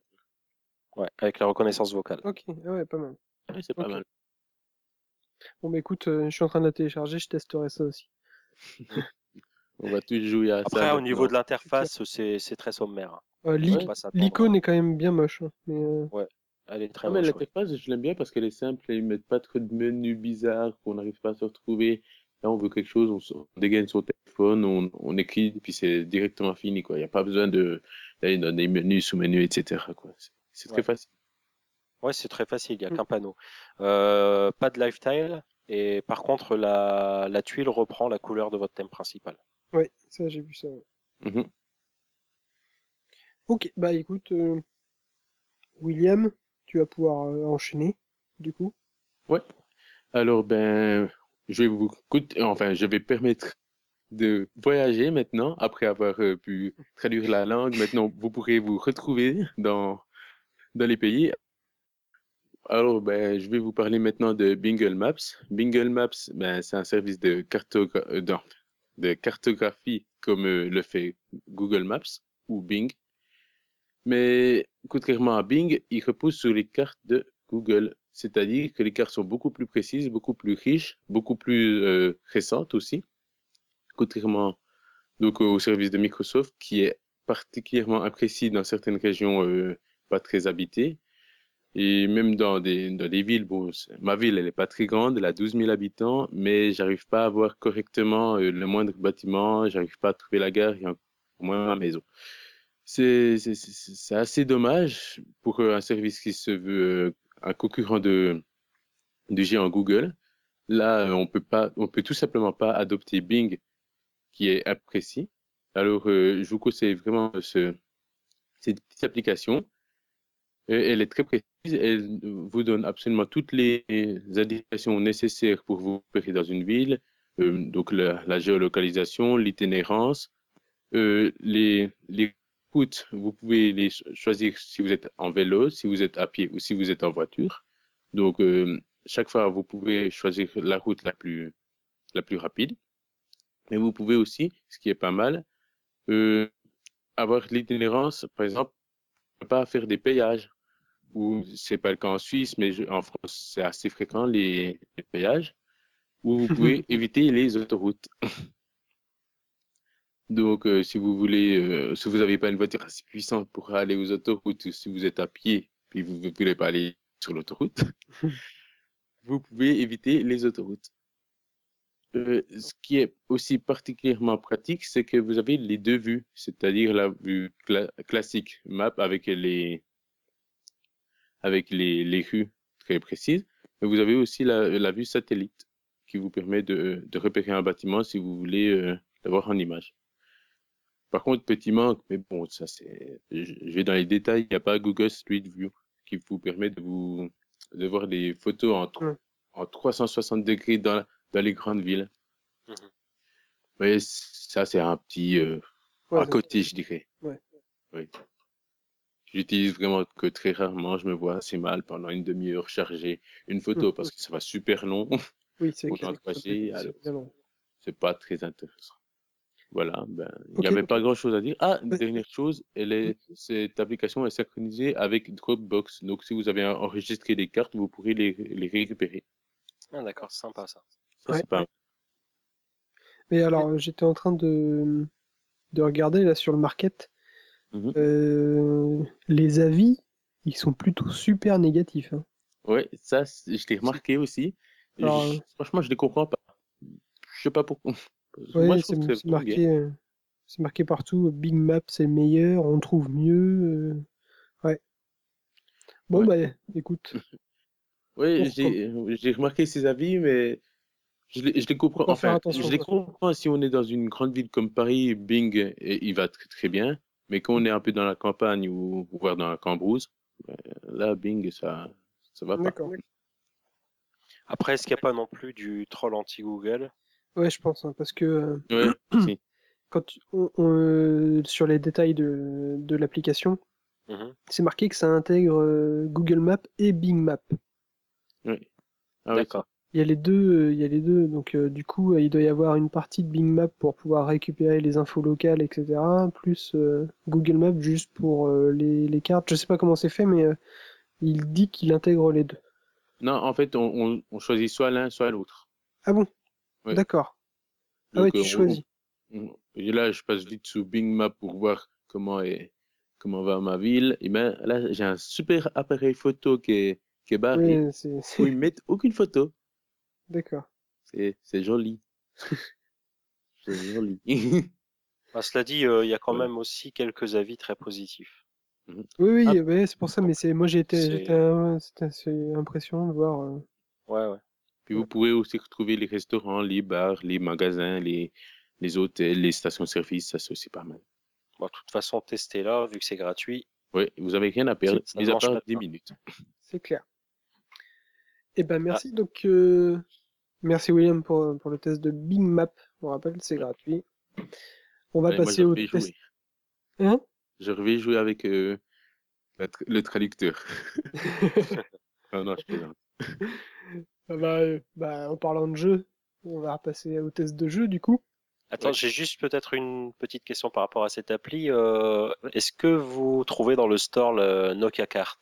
ouais, avec la reconnaissance vocale. ok, ah ouais, pas mal. Ouais, c'est pas mal. Bon, bah écoute, euh, je suis en train de la télécharger, je testerai ça aussi. On va tous jouer à ça. Après, au niveau de l'interface, c'est très sommaire. hein. Euh. L'icône est quand même bien moche. hein, mais euh, Elle est très Ah, mais l'interface, je l'aime bien parce qu'elle est simple, ils mettent pas trop de menus bizarres qu'on n'arrive pas à se retrouver. Là, on veut quelque chose, on, dégaine son téléphone, on, on écrit, puis c'est directement fini. Il n'y a pas besoin de, d'aller dans des menus, sous-menus, etc.. C'est- très Ouais. facile. Ouais, c'est très facile, il n'y a Mm. qu'un panneau. Euh, pas de lifestyle, et par contre, la, la tuile reprend la couleur de votre thème principal. ouais, ça j'ai vu ça. Mhm. Ok, bah écoute, euh, William, tu vas pouvoir euh, enchaîner, du coup? Alors, ben, je vais vous enfin, je vais permettre de voyager maintenant, après avoir euh, pu traduire la langue. Maintenant, vous pourrez vous retrouver dans, dans les pays. Alors, ben, je vais vous parler maintenant de Bingle Maps. Bingle Maps, ben, c'est un service de, euh, de cartographie comme le fait Google Maps ou Bing. Mais contrairement à Bing, il repose sur les cartes de Google. C'est-à-dire que les cartes sont beaucoup plus précises, beaucoup plus riches, beaucoup plus euh, récentes aussi. Contrairement donc au service de Microsoft qui est particulièrement imprécis dans certaines régions euh, pas très habitées. Et même dans des, dans des villes, bon, ma ville, elle est pas très grande, elle a 12 000 habitants, mais j'arrive pas à voir correctement euh, le moindre bâtiment, j'arrive pas à trouver la gare et encore moins ma maison. C'est assez dommage pour un service qui se veut un concurrent de, du géant Google. Là, on peut pas, on peut tout simplement pas adopter Bing, qui est imprécis. Alors, euh, je vous conseille vraiment ce, cette application. Elle est très précise. Elle vous donne absolument toutes les indications nécessaires pour vous repérer dans une ville. Euh, donc, la, géolocalisation, l'itinérance, euh, les vous pouvez les cho- choisir si vous êtes en vélo, si vous êtes à pied ou si vous êtes en voiture. Donc, euh, chaque fois, vous pouvez choisir la route la plus la plus rapide. Mais vous pouvez aussi, ce qui est pas mal, euh, avoir l'itinérance, par exemple, pas faire des payages. Ou c'est pas le cas en Suisse, mais je- en France, c'est assez fréquent les, les péages. Où vous pouvez éviter les autoroutes. Donc, euh, si vous voulez, euh, si vous n'avez pas une voiture assez puissante pour aller aux autoroutes, ou si vous êtes à pied, puis vous ne voulez pas aller sur l'autoroute, vous pouvez éviter les autoroutes. Euh, ce qui est aussi particulièrement pratique, c'est que vous avez les deux vues, c'est-à-dire la vue cla- classique map avec les avec les, les rues très précises, mais vous avez aussi la, la vue satellite qui vous permet de, de repérer un bâtiment si vous voulez euh, l'avoir en image. Par contre, petit manque, mais bon, ça c'est, je vais dans les détails, il n'y a pas Google Street View qui vous permet de vous de voir des photos en, tro- Ouais. en 360 degrés dans, les grandes villes. Mhm. Mais ça, c'est un petit euh, Ouais, à ça- côté, je dirais. Ouais. Oui. J'utilise vraiment que très rarement. Je me vois assez mal pendant une demi-heure charger une photo Mhm. parce que ça va super long. Oui, c'est. C'est pas très intéressant. Voilà. Ben, il n'y avait pas grand chose à dire. Ah, une dernière chose. Elle est, cette application est synchronisée avec Dropbox. Donc, si vous avez enregistré des cartes, vous pourrez les, les récupérer. Ah, d'accord, sympa ça. Ça, Ouais. c'est pas Mais alors, j'étais en train de, de regarder là sur le market. Mhm. Euh, les avis, ils sont plutôt super négatifs. hein. Ouais, ça, je l'ai remarqué aussi. Et Alors, je- euh, franchement, je les comprends pas. Je sais pas pourquoi. Ouais, Moi, je c'est marqué, euh, c'est marqué partout. euh, Big Map, c'est le meilleur. On trouve mieux. euh, ouais. Bon, bah, écoute. Oui, j'ai j'ai remarqué ces avis, mais je les, je les comprends. Enfin, attention, je les comprends si on est dans une grande ville comme Paris, Bing, et il va très, très bien. Mais quand on est un peu dans la campagne ou voire dans la cambrousse, ben, là, Bing, ça, ça va pas. D'accord. Après, est-ce qu'il n'y a pas non plus du troll anti-Google? Ouais, je pense, hein, parce que euh, Ouais, quand tu- on- on, euh, sur les détails de, de l'application, Mhm. c'est marqué que ça intègre euh, Google Maps et Bing Map. Ouais. Ah oui, D'accord. Il y a les deux, euh, il y a les deux. Donc euh, du coup, euh, il doit y avoir une partie de Bing Map pour pouvoir récupérer les infos locales, etc. Plus euh, Google Maps juste pour euh, les, les cartes. Je sais pas comment c'est fait, mais euh, il dit qu'il intègre les deux. Non, en fait, on, on, on choisit soit l'un, soit l'autre. Ah bon? Ouais. D'accord. Ah ouais, tu euh, on- choisis. on- et là, je passe vite sous Bing Map pour voir comment est, comment va ma ville. Et ben, là, j'ai un super appareil photo qui est, qui est barré. Oui, c'est c'est- où ils mettent aucune photo. d'accord. C'est, c'est joli. c'est joli. Ah, cela dit, euh, il y a quand Ouais. même aussi quelques avis très positifs. Oui, oui, Ah. c'est pour ça. Mais c'est moi, j'ai été, j'étais, euh, c'était assez impressionnant de voir. euh, Ouais, ouais. Puis vous pourrez aussi retrouver les restaurants, les bars, les magasins, les, les hôtels, les stations-service. Ça, c'est aussi pas mal. Bon, de toute façon, testez-la, vu que c'est gratuit. Oui, vous avez rien à perdre, mis à part pas de 10 pain. minutes. C'est clair. Eh ben Ah. merci. Donc euh, merci William pour, pour le test de Bing Map. On rappelle, c'est gratuit. On va Ouais, passer au test. Hein? Je vais jouer avec euh, tra- le traducteur. ah non, je plaisante. Ah bah, euh, bah, en parlant de jeu, on va passer au test de jeu du coup. Attends, Ouais. j'ai juste peut-être une petite question par rapport à cette appli. Euh, Est-ce que vous trouvez dans le store le Nokia Cart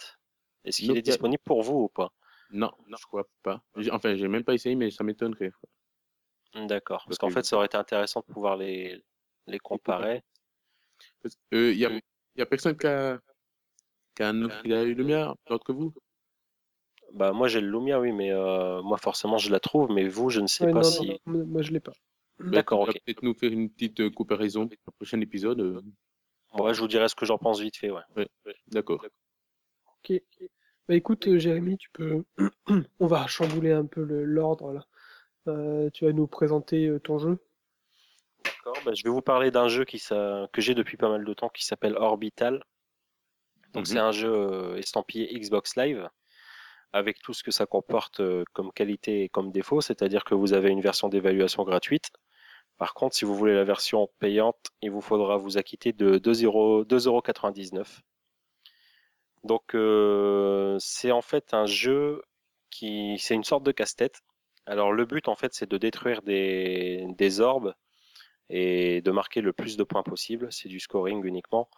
Est-ce qu'il est disponible pour vous ou pas? Non, je crois pas. Enfin, j'ai même pas essayé, mais ça m'étonnerait. D'accord. Parce Parce qu'en que- fait, ça aurait été intéressant de pouvoir les, les comparer. Il y, a, y a personne qui a, qui a un Nokia Lumia d'entre vous? Bah, moi, j'ai le Lumia, oui, mais euh, moi, forcément, je la trouve, mais vous, je ne sais Ouais, pas non, si. non, non, moi je l'ai pas. D'accord, Tu vas ok. peut-être nous faire une petite euh, comparaison pour le prochain épisode. euh. Moi, je vous dirai ce que j'en pense vite fait, ouais. Ouais, d'accord. Ok. Bah écoute, euh, Jérémy, tu peux. on va chambouler un peu le- l'ordre là. Euh, tu vas nous présenter euh, ton jeu. D'accord. Bah, je vais vous parler d'un jeu qui s'a- que j'ai depuis pas mal de temps qui s'appelle Orbital. Donc, Mhm. c'est un jeu euh, estampillé Xbox Live avec tout ce que ça comporte euh, comme qualité et comme défaut, c'est-à-dire que vous avez une version d'évaluation gratuite. Par contre, si vous voulez la version payante, il vous faudra vous acquitter de 2,99 2,99 Donc, euh, c'est en fait un jeu qui, c'est une sorte de casse-tête Alors le but en fait c'est de détruire des, des orbes et de marquer le plus de points possible. C'est du scoring uniquement.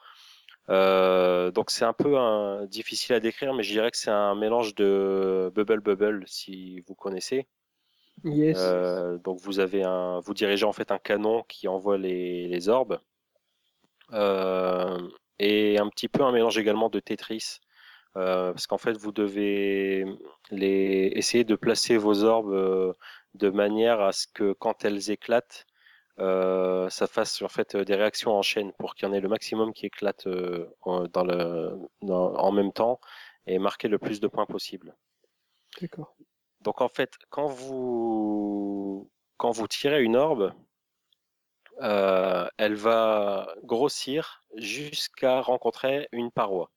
Euh, donc c'est un peu un- difficile à décrire, mais je dirais que c'est un mélange de Bubble Bubble si vous connaissez. Yes. Euh, donc vous avez un, vous dirigez en fait un canon qui envoie les, les orbes Euh, et un petit peu un mélange également de Tetris. Euh, parce qu'en fait, vous devez les, essayer de placer vos orbes euh, de manière à ce que quand elles éclatent, euh, ça fasse en fait des réactions en chaîne pour qu'il y en ait le maximum qui éclatent euh, en- dans le, dans- en même temps et marquer le plus de points possible. D'accord. Donc en fait, quand vous quand vous tirez une orbe, euh, elle va grossir jusqu'à rencontrer une paroi.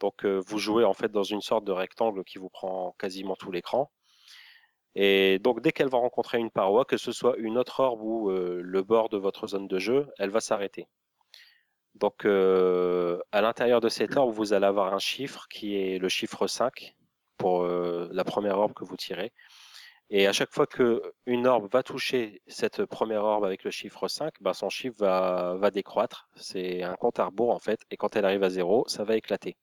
Donc euh, vous jouez en fait dans une sorte de rectangle qui vous prend quasiment tout l'écran. Et donc dès qu'elle va rencontrer une paroi, que ce soit une autre orbe ou euh, le bord de votre zone de jeu, elle va s'arrêter. Donc euh, à l'intérieur de cette orbe, vous allez avoir un chiffre qui est le chiffre 5 pour euh, la première orbe que vous tirez. Et à chaque fois que une orbe va toucher cette première orbe avec le chiffre 5, bah, son chiffre va, va décroître. C'est un compte à rebours en fait. Et quand elle arrive à zéro, ça va éclater.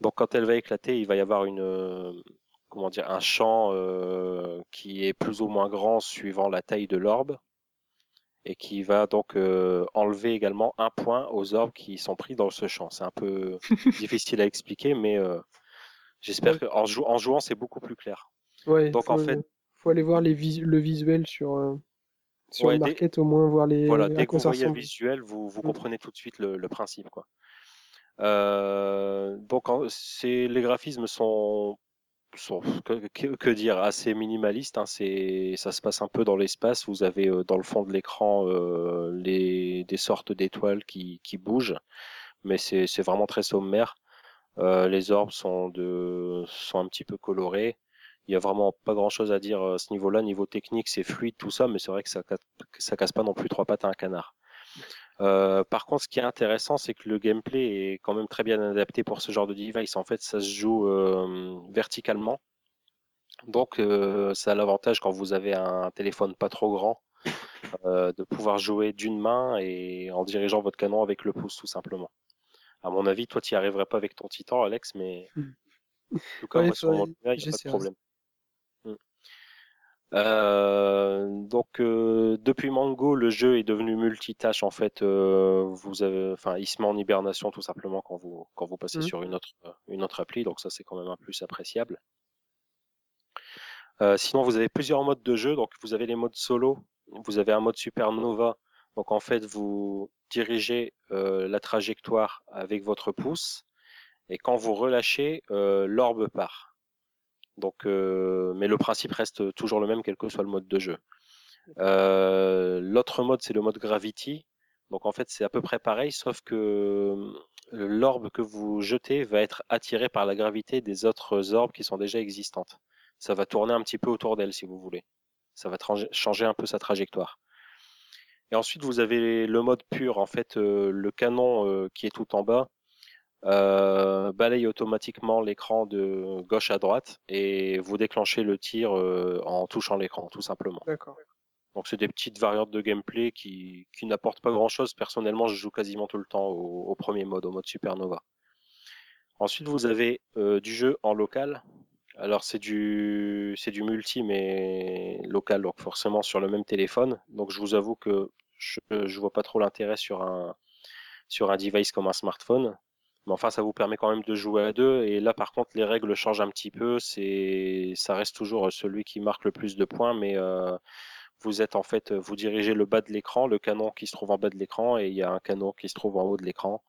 Donc quand elle va éclater, il va y avoir une, comment dire, un champ euh, qui est plus ou moins grand suivant la taille de l'orbe et qui va donc euh, enlever également un point aux orbes qui sont pris dans ce champ. C'est un peu difficile à expliquer, mais euh, j'espère Ouais. qu'en jou- en jouant, c'est beaucoup plus clair. Ouais, Donc, faut, en fait- faut aller voir les le visuel sur, sur Ouais, le dès- market, au moins voir les, Voilà, dès que vous voyez le visuel, vous, vous Mm. comprenez tout de suite le, le principe, quoi. Donc, en- les graphismes sont, sont que, dire, assez minimalistes. Hein, ça se passe un peu dans l'espace. Vous avez euh, dans le fond de l'écran euh, les, des sortes d'étoiles qui, qui bougent, mais c'est, vraiment très sommaire. Euh, les orbes sont de, sont un petit peu colorés. Il y a vraiment pas grand chose à dire à ce niveau-là. Niveau technique, c'est fluide tout ça, mais c'est vrai que ça, ça casse pas non plus trois pattes à un canard. Euh, par contre, ce qui est intéressant, c'est que le gameplay est quand même très bien adapté pour ce genre de device. En fait, ça se joue euh, verticalement. Donc, euh, ça a l'avantage quand vous avez un téléphone pas trop grand euh, de pouvoir jouer d'une main et en dirigeant votre canon avec le pouce, tout simplement. À mon avis, toi, tu n'y arriverais pas avec ton Titan, Alex, mais en tout cas, Ouais, moi, sur mon il n'y a pas de problème. Euh, donc euh, depuis Mango, le jeu est devenu multitâche en fait. euh, vous avez, enfin, il se met en hibernation tout simplement quand vous quand vous passez Mhm. sur une autre euh, une autre appli. Donc ça c'est quand même un plus appréciable. Euh, sinon vous avez plusieurs modes de jeu. Donc vous avez les modes solo. Vous avez un mode supernova. Donc en fait vous dirigez euh, la trajectoire avec votre pouce et quand vous relâchez, euh, l'orbe part. Donc, euh, mais le principe reste toujours le même, quel que soit le mode de jeu. Euh, L'autre mode, c'est le mode Gravity. Donc, en fait, c'est à peu près pareil, sauf que euh, l'orbe que vous jetez va être attiré par la gravité des autres orbes qui sont déjà existantes. Ça va tourner un petit peu autour d'elle, si vous voulez. Ça va changer un peu sa trajectoire. Et ensuite, vous avez le mode pur. En fait, euh, le canon qui est tout en bas euh, balaye automatiquement l'écran de gauche à droite et vous déclenchez le tir euh, en touchant l'écran, tout simplement. D'accord. Donc c'est des petites variantes de gameplay qui, qui n'apportent pas grand-chose. Personnellement, je joue quasiment tout le temps au, au premier mode, au mode Supernova. Ensuite, vous avez euh, du jeu en local. Alors c'est du c'est du multi mais local, donc forcément sur le même téléphone. Donc je vous avoue que je je vois pas trop l'intérêt sur un sur un device comme un smartphone. Mais enfin, ça vous permet quand même de jouer à deux. Et là, par contre, les règles changent un petit peu. C'est, ça reste toujours celui qui marque le plus de points, mais euh, vous êtes en fait, vous dirigez le bas de l'écran, le canon qui se trouve en bas de l'écran, et il y a un canon qui se trouve en haut de l'écran,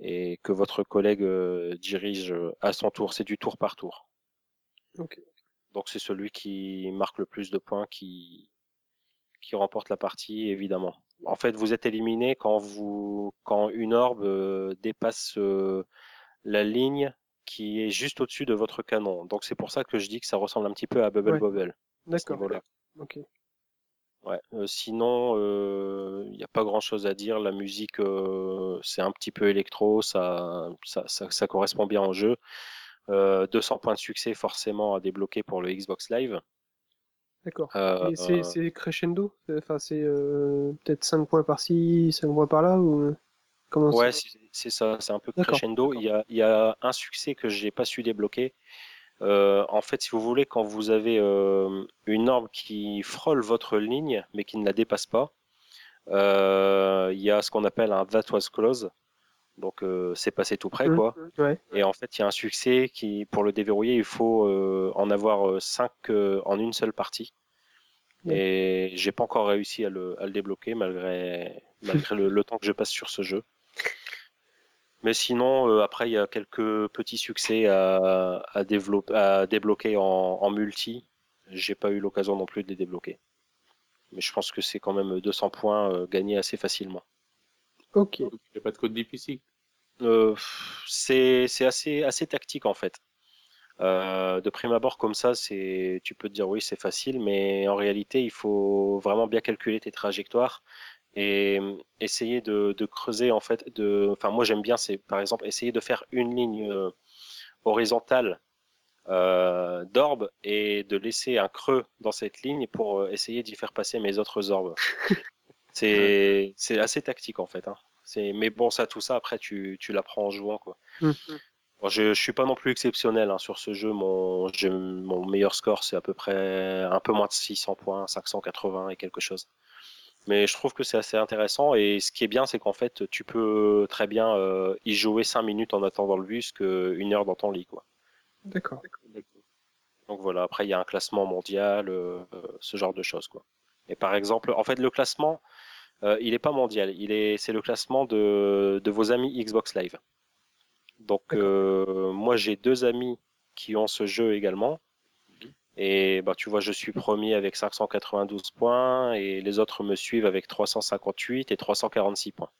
et que votre collègue euh, dirige à son tour. C'est du tour par tour. Donc c'est celui qui marque le plus de points qui qui remporte la partie, évidemment. En fait, vous êtes éliminé quand vous quand une orbe euh, dépasse euh, la ligne qui est juste au-dessus de votre canon. Donc c'est pour ça que je dis que ça ressemble un petit peu à Bubble Ouais. Bobble. D'accord. Ok. Ouais. Euh, sinon, il n'y a pas grand-chose à dire. La musique, c'est un petit peu électro, ça, ça, ça, ça correspond bien au jeu. Euh, 200 points de succès forcément à débloquer pour le Xbox Live. D'accord. Euh, Et c'est crescendo? C'est- Enfin, c'est euh, peut-être 5 points par-ci, 5 points par-là ou comment Ouais, c'est? ça, c'est un peu crescendo. Il y a, il y a un succès que j'ai pas su débloquer. Euh, en fait, si vous voulez, quand vous avez euh, une orbe qui frôle votre ligne, mais qui ne la dépasse pas, euh, il y a ce qu'on appelle un that was close. Donc, euh, c'est passé tout près, Mmh. quoi. Ouais. Et en fait, il y a un succès qui, pour le déverrouiller, il faut euh, en avoir 5 en une seule partie. Ouais. Et j'ai pas encore réussi à le, à le débloquer malgré, malgré le, le temps que je passe sur ce jeu. Mais sinon, euh, après, il y a quelques petits succès à, à, développer, à débloquer en, en multi. J'ai pas eu l'occasion non plus de les débloquer. Mais je pense que c'est quand même 200 points euh, gagnés assez facilement. Ok. Il n'y a pas de code difficile. Euh, c'est c'est assez, assez tactique en fait. Euh, de prime abord comme ça, c'est tu peux te dire oui c'est facile, mais en réalité il faut vraiment bien calculer tes trajectoires et euh, essayer de, de creuser en fait. De, enfin moi j'aime bien c'est par exemple essayer de faire une ligne euh, horizontale euh, d'orbe et de laisser un creux dans cette ligne pour essayer d'y faire passer mes autres orbes. c'est c'est assez tactique en fait. Hein. C'est mais bon ça tout ça après tu tu l'apprends en jouant quoi. Mm. Bon, je, je suis pas non plus exceptionnel hein, sur ce jeu. Mon, meilleur score, c'est à peu près un peu moins de 600 points, 580 et quelque chose. Mais je trouve que c'est assez intéressant. Et ce qui est bien, c'est qu'en fait, tu peux très bien euh, y jouer 5 minutes en attendant le bus qu'une heure dans ton lit. Quoi. D'accord. Donc voilà, après, il y a un classement mondial, euh, euh, ce genre de choses. Quoi. Et par exemple, en fait, le classement, euh, il n'est pas mondial. Il est, c'est le classement de, de vos amis Xbox Live. Donc euh, moi j'ai deux amis qui ont ce jeu également. Et bah tu vois, je suis premier avec 592 points et les autres me suivent avec 358 et 346 points.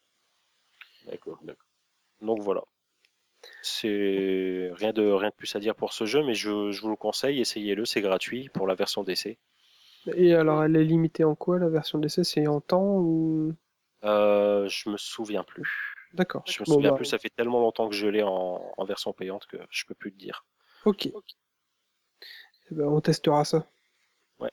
D'accord, d'accord. Donc voilà. C'est rien de rien de plus à dire pour ce jeu, mais je, je vous le conseille, essayez-le, c'est gratuit pour la version d'essai. Et alors, elle est limitée en quoi la version d'essai C'est en temps ou? Euh, je me souviens plus. D'accord. Je me Bon, souviens bah, plus, ça fait tellement longtemps que je l'ai en, en version payante que je peux plus te dire. Ok. Eh ben, on testera ça. Ouais.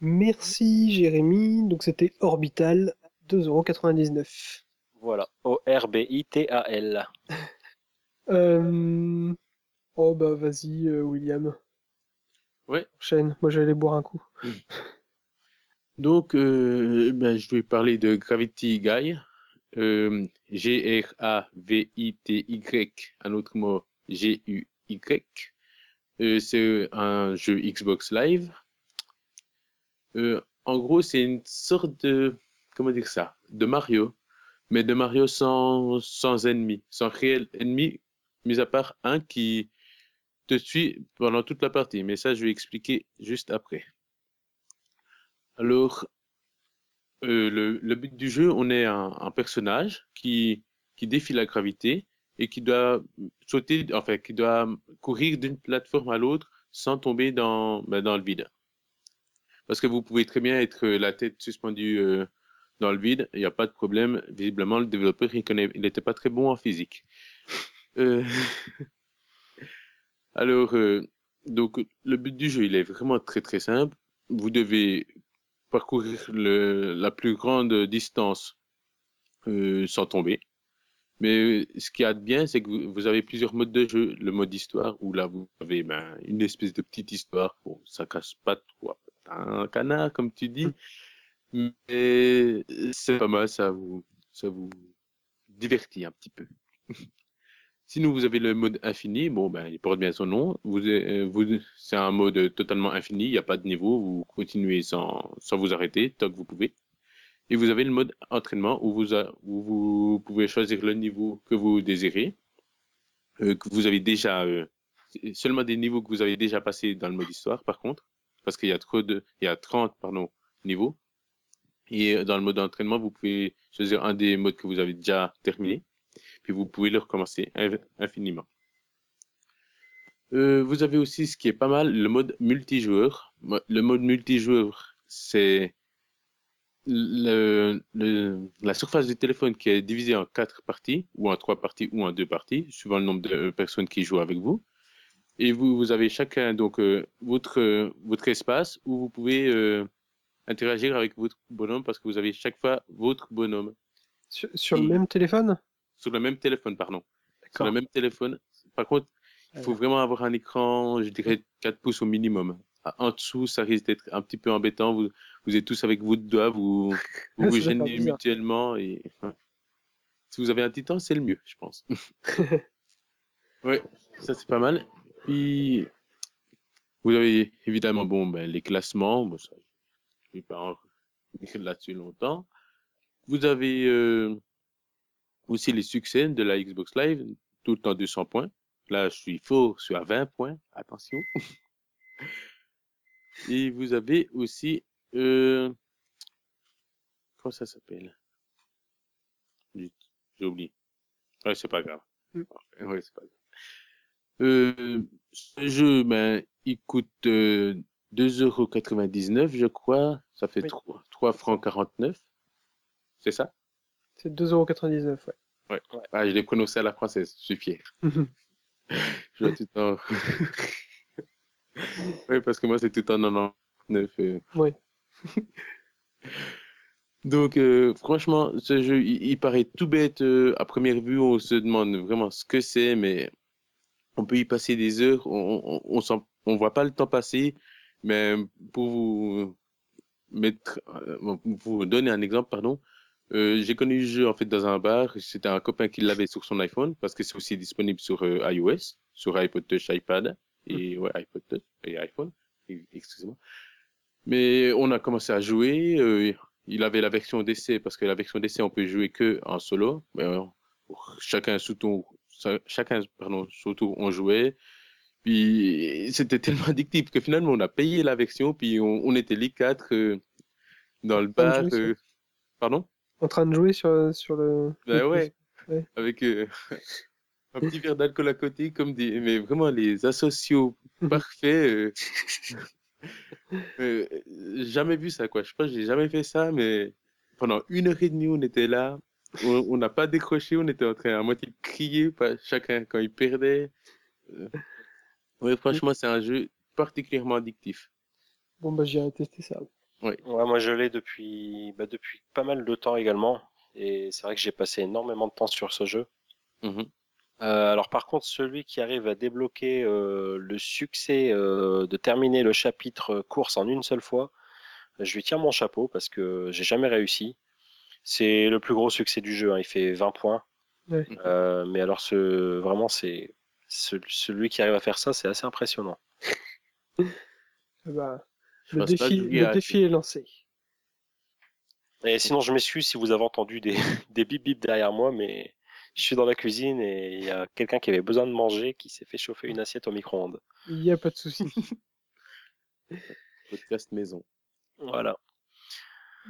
Merci Jérémy. Donc c'était Orbital, 2,99€. Voilà. O-R-B-I-T-A-L. Euh... Oh bah vas-y euh, William. Ouais. Enchaîne. Moi j'allais boire un coup. Donc, euh, ben, je vais parler de Gravity Guy. Euh, G-R-A-V-I-T-Y, un autre mot, G-U-Y. Euh, c'est un jeu Xbox Live. Euh, en gros, c'est une sorte de, comment dire ça, de Mario, mais de Mario sans, sans ennemis, sans réel ennemi, mis à part un qui te suit pendant toute la partie. Mais ça, je vais expliquer juste après. Alors, euh, le, but du jeu, on est un, personnage qui, qui défie la gravité et qui doit sauter, enfin, qui doit courir d'une plateforme à l'autre sans tomber dans, ben, dans le vide. Parce que vous pouvez très bien être la tête suspendue euh, dans le vide, il n'y a pas de problème. Visiblement, le développeur, il n'était pas très bon en physique. Euh, Alors, donc, le but du jeu, il est vraiment très très simple. Vous devez parcourir la plus grande distance euh, sans tomber. Mais ce qu'il y a de bien, c'est que vous, avez plusieurs modes de jeu. Le mode histoire, où là, vous avez ben, une espèce de petite histoire. Bon, ça casse pas trop un canard, comme tu dis. Mais c'est pas mal, ça vous, ça vous divertit un petit peu. Sinon, vous avez le mode infini. Bon, ben, il porte bien son nom. Euh, c'est un mode totalement infini. Il n'y a pas de niveau. Vous continuez sans, sans vous arrêter tant que vous pouvez. Et vous avez le mode entraînement où vous, où vous pouvez choisir le niveau que vous désirez, euh, que vous avez déjà, euh, seulement des niveaux que vous avez déjà passés dans le mode histoire, par contre, parce qu'il y a il y a 30, pardon, niveaux. Et dans le mode entraînement, vous pouvez choisir un des modes que vous avez déjà terminé, puis vous pouvez le recommencer inf- infiniment. Euh, vous avez aussi ce qui est pas mal, le mode multijoueur. Le mode multijoueur, c'est le, le- la surface du téléphone qui est divisée en quatre parties, ou en trois parties, ou en deux parties, suivant le nombre de euh, personnes qui jouent avec vous. Et vous, vous avez chacun donc euh, votre, euh, votre espace où vous pouvez euh, interagir avec votre bonhomme parce que vous avez chaque fois votre bonhomme Sur, sur le même téléphone? Sur le même téléphone, pardon. Sur le même téléphone. Par contre, il faut vraiment avoir un écran, je dirais 4 pouces au minimum. En dessous, ça risque d'être un petit peu embêtant. Vous, vous êtes tous avec votre doigt, vous vous, gênez mutuellement. Et, ouais. Si vous avez un titan, c'est le mieux, je pense. oui, ça c'est pas mal. Puis, vous avez évidemment bon, ben, les classements. Bon, ça, je vais pas en là-dessus longtemps. Vous avez euh, aussi les succès de la Xbox Live, tout temps 200 points. Là, je suis fort, je suis à 20 points. Attention. Et vous avez aussi, euh, comment ça s'appelle? J'ai oublié. Ouais, c'est pas grave. Mm. Ouais, c'est pas grave. Euh, ce jeu, ben, il coûte euh, 2,99€, je crois. Ça fait Oui. 3, 3 francs 49. C'est ça? C'est 2,99€, ouais. Ah, je l'ai prononcé à la française, je suis fier. Je vois tout en... oui, parce que moi, c'est tout en 99. euh. Ouais. Donc, euh, franchement, ce jeu, il, il paraît tout bête. euh, à première vue, on se demande vraiment ce que c'est, mais on peut y passer des heures. On, on, on, voit pas le temps passer. Mais pour vous mettre, euh, pour vous donner un exemple, pardon, euh, j'ai connu le jeu en fait dans un bar. C'était un copain qui l'avait sur son iPhone parce que c'est aussi disponible sur euh, iOS, sur iPod Touch, iPad et ouais iPod Touch et iPhone. E- Excusez-moi. Mais on a commencé à jouer. euh, il avait la version d'essai parce que la version d'essai on peut jouer que en solo. Mais, chacun sous ton, chacun pardon sous tour on jouait. Puis c'était tellement addictif que finalement on a payé la version puis on, on était les quatre dans le bar. pardon? En train de jouer sur, sur le. Ben le- ouais, Ouais. avec euh, un petit verre d'alcool à côté, comme des, mais vraiment les asociaux parfaits. euh. Euh, jamais vu ça, quoi. Je pense que j'ai jamais fait ça, mais pendant une heure et demie, on était là. On n'a pas décroché, on était en train à moitié de crier, pas, chacun quand il perdait. Euh, Ouais, franchement, c'est un jeu particulièrement addictif. Bon, bah, j'irai tester ça. Ouais, moi je l'ai depuis, bah, depuis pas mal de temps également. Et c'est vrai que j'ai passé énormément de temps sur ce jeu. Mhm. Euh, alors par contre, celui qui arrive à débloquer euh, le succès euh, de terminer le chapitre course en une seule fois, je lui tire mon chapeau parce que j'ai jamais réussi. C'est le plus gros succès du jeu, hein, il fait 20 points. Ouais. Euh, mais alors ce, vraiment, c'est ce- celui qui arrive à faire ça, c'est assez impressionnant. Ah bah, le défi, le est lancé. Et sinon, je m'excuse si vous avez entendu des, des bip bip derrière moi, mais je suis dans la cuisine et il y a quelqu'un qui avait besoin de manger qui s'est fait chauffer une assiette au micro-ondes. Il n'y a pas de souci. Podcast maison. Voilà.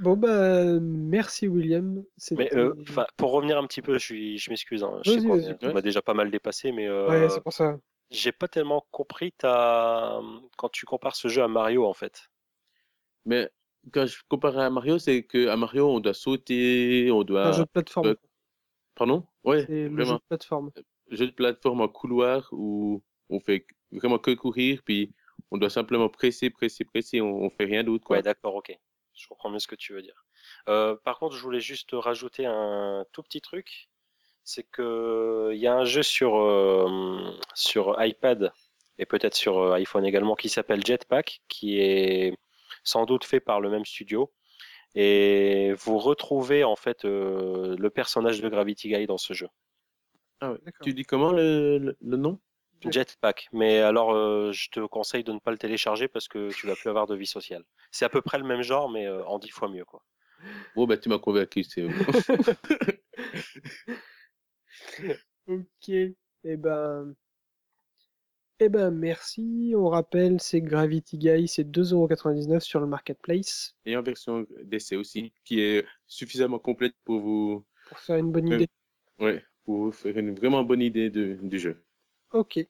bon, bah, merci William. Mais euh, pour revenir un petit peu, je, suis, je m'excuse. Hein, je sais qu'on m'a déjà pas mal dépassé, mais euh, Ouais, c'est pour ça. j'ai pas tellement compris ta... quand tu compares ce jeu à Mario en fait. Mais quand je compare à Mario, c'est que à Mario, on doit sauter, on doit. un jeu de plateforme. euh, Pardon? Ouais, C'est le jeu vraiment. de plateforme. Jeu de plateforme en couloir où on fait vraiment que courir, puis on doit simplement presser, presser, presser, on, on fait rien d'autre, quoi. Ouais, d'accord, ok. Je comprends mieux ce que tu veux dire. Euh, par contre, je voulais juste rajouter un tout petit truc. C'est que il y a un jeu sur, euh, sur iPad et peut-être sur euh, iPhone également qui s'appelle Jetpack, qui est sans doute fait par le même studio. Et vous retrouvez en fait euh, le personnage de Gravity Guy dans ce jeu. Ah ouais. D'accord. Tu dis comment le, le, le nom? Jetpack. Mais alors, euh, je te conseille de ne pas le télécharger parce que tu vas plus avoir de vie sociale. C'est à peu près le même genre, mais euh, en dix fois mieux, quoi. Bon, bah, tu m'as convaincu, c'est Ok. Eh ben. Eh ben, merci. On rappelle, c'est Gravity Guy, c'est 2,99€ sur le marketplace Et en version d'essai aussi, qui est suffisamment complète pour vous, pour faire une bonne idée. ouais, pour vous faire une vraiment bonne idée de, du jeu. Ok.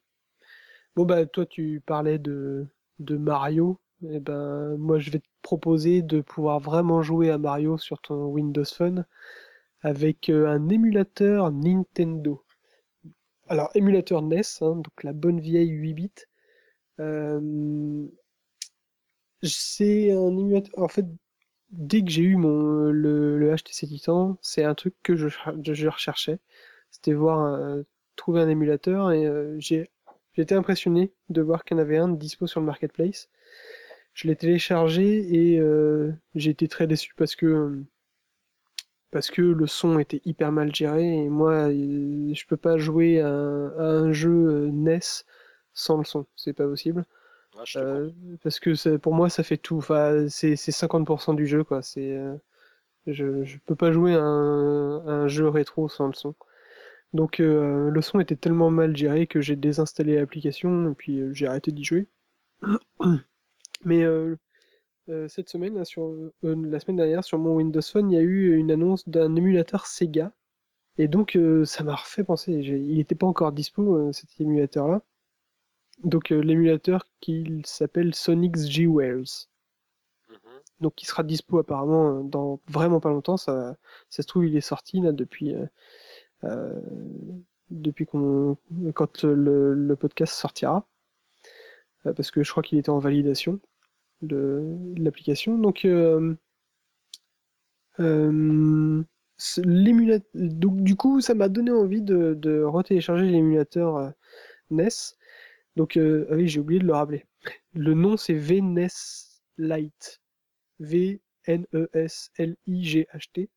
Bon, bah, toi, tu parlais de, de Mario. Eh ben, moi, je vais te proposer de pouvoir vraiment jouer à Mario sur ton Windows Phone avec euh, un émulateur Nintendo. Alors, émulateur NES, hein, donc la bonne vieille 8 bits. Euh, c'est un émulateur. En fait, dès que j'ai eu mon le, le HTC Titan, c'est un truc que je, je recherchais. C'était voir euh, trouver un émulateur et euh, j'ai j'étais impressionné de voir qu'il y en avait un dispo sur le marketplace. Je l'ai téléchargé et euh, j'ai été très déçu parce que parce que le son était hyper mal géré et moi je peux pas jouer à, un- à un jeu euh, NES sans le son, c'est pas possible. Ah, Euh, parce que ça- pour moi ça fait tout, enfin c'est c'est 50% du jeu quoi. C'est euh, je je peux pas jouer à un, à un jeu rétro sans le son. Donc euh, le son était tellement mal géré que j'ai désinstallé l'application et puis j'ai arrêté d'y jouer. Mais euh, cette semaine, là, sur euh, la semaine dernière, sur mon Windows Phone, il y a eu une annonce d'un émulateur Sega. Et donc euh, ça m'a refait penser. Il n'était pas encore dispo cet émulateur-là. Donc l'émulateur qui s'appelle Sonic's G-Wells. Mhm. Donc il sera dispo apparemment dans vraiment pas longtemps. Ça, ça se trouve il est sorti là depuis depuis qu'on quand le, le podcast sortira. Parce que je crois qu'il était en validation l'application. Donc euh, euh, donc du coup ça m'a donné envie de, de retélécharger l'émulateur euh, NES. Donc euh, ah oui j'ai oublié de le rappeler. Le nom c'est VNES Lite. V-N-E-S-L-I-G-H-T.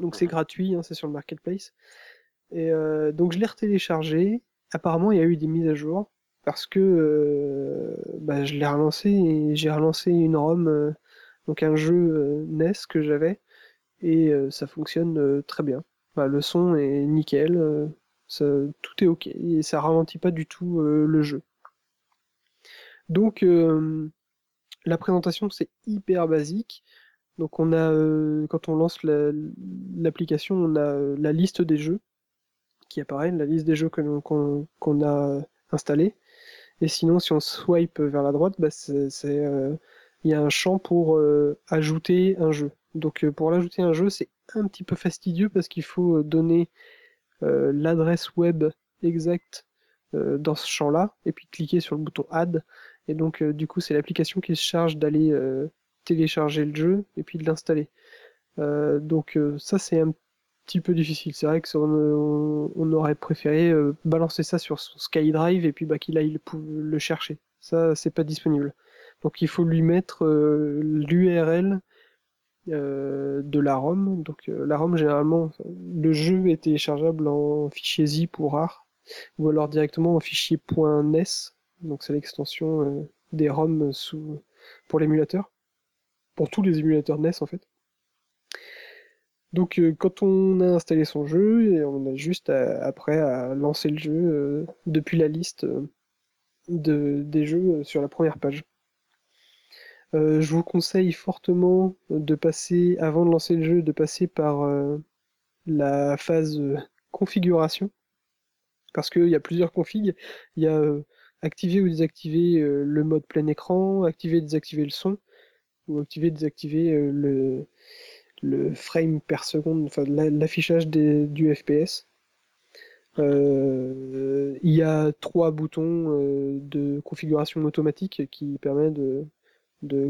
Donc c'est gratuit, hein, c'est sur le marketplace. Et euh, donc je l'ai retéléchargé. Apparemment il y a eu des mises à jour parce que euh, bah, je l'ai relancé et j'ai relancé une ROM, euh, donc un jeu euh, NES que j'avais et ça fonctionne très bien. Bah, le son est nickel, tout est ok et ça ralentit pas du tout le jeu. Donc la présentation c'est hyper basique. Donc on a quand on lance la- l'application, on a la liste des jeux qui apparaît, la liste des jeux qu'on a installés. Et sinon, si on swipe vers la droite, bah, euh, il y a un champ pour euh, ajouter un jeu. Donc euh, pour l'ajouter un jeu, c'est un petit peu fastidieux parce qu'il faut donner l'adresse web exacte dans ce champ-là et puis cliquer sur le bouton Add. Et donc du coup, c'est l'application qui se charge d'aller télécharger le jeu et puis de l'installer. Donc ça, c'est un petit peu difficile. C'est vrai que ça, on, on aurait préféré euh, balancer ça sur son SkyDrive et puis bah, qu'il aille le, le chercher. Ça, c'est pas disponible. Donc il faut lui mettre euh, l'URL euh, de la ROM. Donc euh, la ROM, généralement, le jeu est téléchargeable en fichier zip ou rar, ou alors directement en fichier .nes. Donc c'est l'extension euh, des ROM sous, pour l'émulateur. Pour tous les émulateurs NES en fait. Donc euh, quand on a installé son jeu, on a juste après à lancer le jeu euh, depuis la liste euh, de, des jeux sur la première page. Je vous conseille fortement de passer, avant de lancer le jeu, de passer par la phase configuration. Parce qu'il y a plusieurs configs. Il y a activer ou désactiver le mode plein écran, activer et désactiver le son, ou activer et désactiver le, le frame per seconde, l'affichage du FPS. Euh, il y a trois boutons euh, de configuration automatique qui permet de,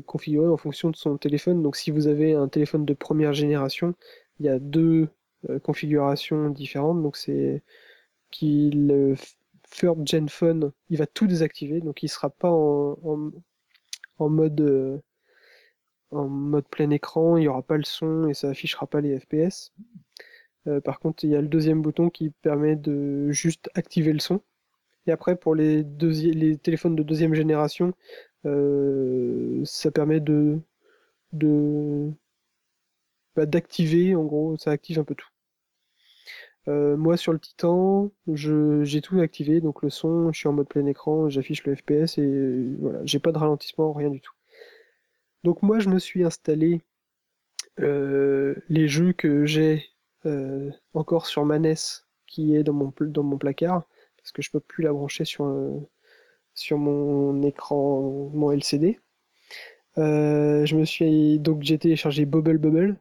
configurer en fonction de son téléphone. Donc si vous avez un téléphone de première génération, il y a deux euh, configurations différentes. Donc c'est qui le third gen phone, il va tout désactiver, donc il sera pas en, mode en mode plein écran, il y aura pas le son et ça affichera pas les FPS. Euh, par contre, il y a le deuxième bouton qui permet de juste activer le son. Et après, pour les, téléphones de deuxième génération, euh, ça permet de, de bah, d'activer, en gros, ça active un peu tout. Euh, moi, sur le Titan, j'ai tout activé, donc le son, je suis en mode plein écran, j'affiche le FPS et voilà, j'ai pas de ralentissement, rien du tout. Donc moi, je me suis installé euh, les jeux que j'ai euh, encore sur ma NES qui est dans mon, dans mon placard, parce que je peux plus la brancher sur, euh, sur mon écran, mon LCD. Euh, je me suis donc j'ai téléchargé Bubble Bubble.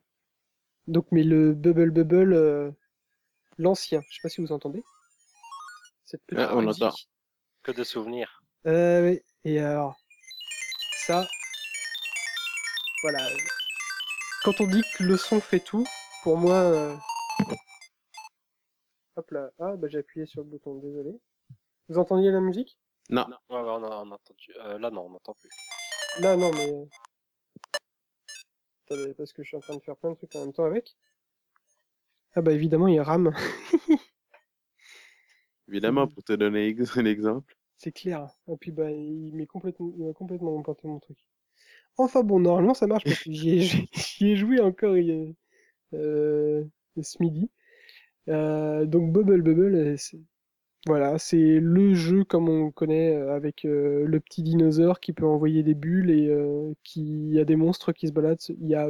Donc mais le Bubble Bubble euh, l'ancien, je sais pas si vous entendez. cette petite Ah, on entend. Que de souvenirs. Euh, oui. Et alors, ça, voilà. Quand on dit que le son fait tout, pour moi, euh, hop là, ah bah j'ai appuyé sur le bouton, désolé. Vous entendiez la musique? Non. Ouais, ouais, on a, on a entendu. Euh, là, non, on n'entend plus. Là, non, mais attendez, parce que je suis en train de faire plein de trucs en même temps avec. Ah bah évidemment, il rame, Évidemment, pour te donner un exemple. c'est clair. Et puis bah il met complètement, il a complètement emporté mon truc. Enfin bon, normalement ça marche parce que j'y ai, joué encore euh, ce midi. Euh, donc Bubble Bubble, euh, voilà, c'est le jeu comme on connaît avec le petit dinosaure qui peut envoyer des bulles et qui a des monstres qui se baladent. Il y a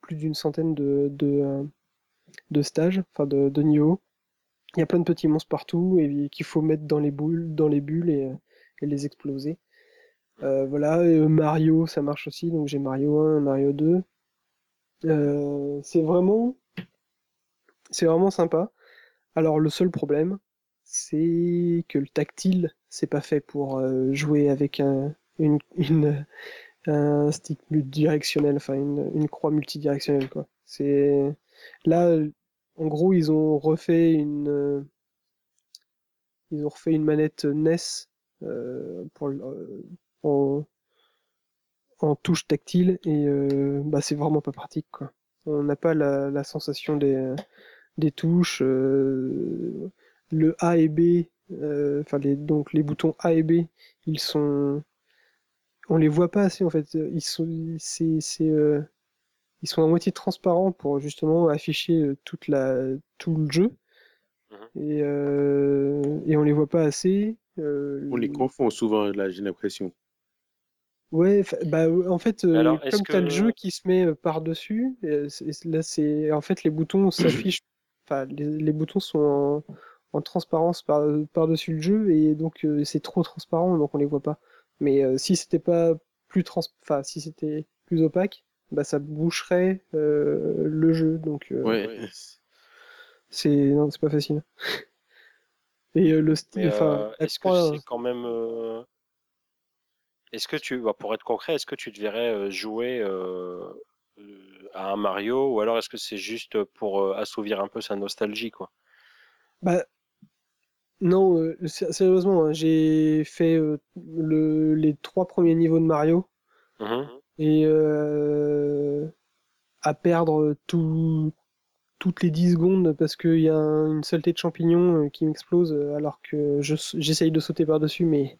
plus d'une centaine de, stages, enfin de, niveaux. Il y a plein de petits monstres partout et qu'il faut mettre dans les boules, dans les bulles et les exploser. Euh, voilà, euh, Mario, ça marche aussi, donc j'ai Mario 1, Mario 2. Euh, c'est vraiment, c'est vraiment sympa. Alors le seul problème, c'est que le tactile, c'est pas fait pour jouer avec un, une, une, un stick multidirectionnel, enfin une, croix multidirectionnelle quoi. C'est là, en gros, ils ont refait une, ils ont refait une manette NES pour en, en touche tactile et euh, bah c'est vraiment pas pratique quoi. On n'a pas la, la sensation des, des touches, euh, le A et B, euh, enfin les donc les boutons A et B, ils sont, on les voit pas assez en fait. Ils sont, c'est, c'est, euh, ils sont à moitié transparents pour justement afficher toute la, tout le jeu. Mhm. Et, euh, et on les voit pas assez. Euh, On les confond souvent, là, j'ai l'impression. Ouais, fa- bah en fait, euh, alors, est-ce comme t'as le que- jeu qui se met euh, par-dessus, euh, c'est- là c'est en fait les boutons s'affichent, enfin les, les boutons sont en, en transparence par, par-dessus le jeu et donc euh, c'est trop transparent donc on les voit pas. Mais euh, si c'était pas plus trans, enfin si c'était plus opaque, bah ça boucherait euh, le jeu donc euh, Ouais. c'est non c'est pas facile. Et euh, le Mais style, enfin euh, la est-ce que c'est quand même. euh, Est-ce que tu, bah, pour être concret, est-ce que tu te verrais jouer euh, à un Mario ou alors est-ce que c'est juste pour assouvir un peu sa nostalgie, quoi? Bah, non, euh, sé- sérieusement, hein, j'ai fait euh, le, les trois premiers niveaux de Mario Mhm. et à perdre tout, toutes les 10 secondes parce qu'il y a un- une saleté de champignons qui m'explose alors que je j'essaye de sauter par-dessus, mais,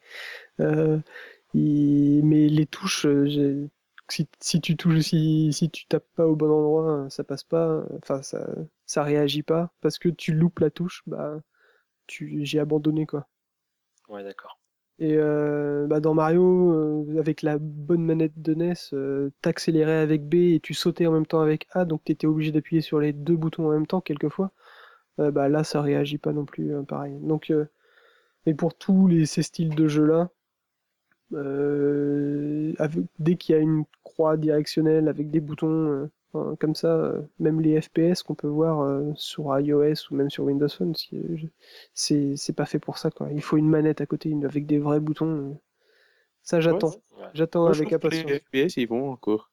euh, il- mais les touches, euh, si, si tu touches, si, si tu tapes pas au bon endroit, euh, ça passe pas, enfin ça, ça réagit pas parce que tu loupes la touche, bah tu, j'ai abandonné quoi. Ouais, d'accord. Et euh, bah dans Mario, euh, avec la bonne manette de NES, euh, t'accélérais avec B et tu sautais en même temps avec A, donc t'étais obligé d'appuyer sur les deux boutons en même temps quelquefois. Euh, bah là, ça réagit pas non plus euh, pareil. Donc, euh, mais pour tous les, ces styles de jeux là, euh, avec- dès qu'il y a une croix directionnelle avec des boutons euh, comme ça, euh, même les FPS qu'on peut voir euh, sur iOS ou même sur Windows Phone, c'est c'est pas fait pour ça quoi. Il faut une manette à côté une- avec des vrais boutons. euh. Ça j'attends, Ouais. j'attends avec impatience. les FPS, ils vont encore.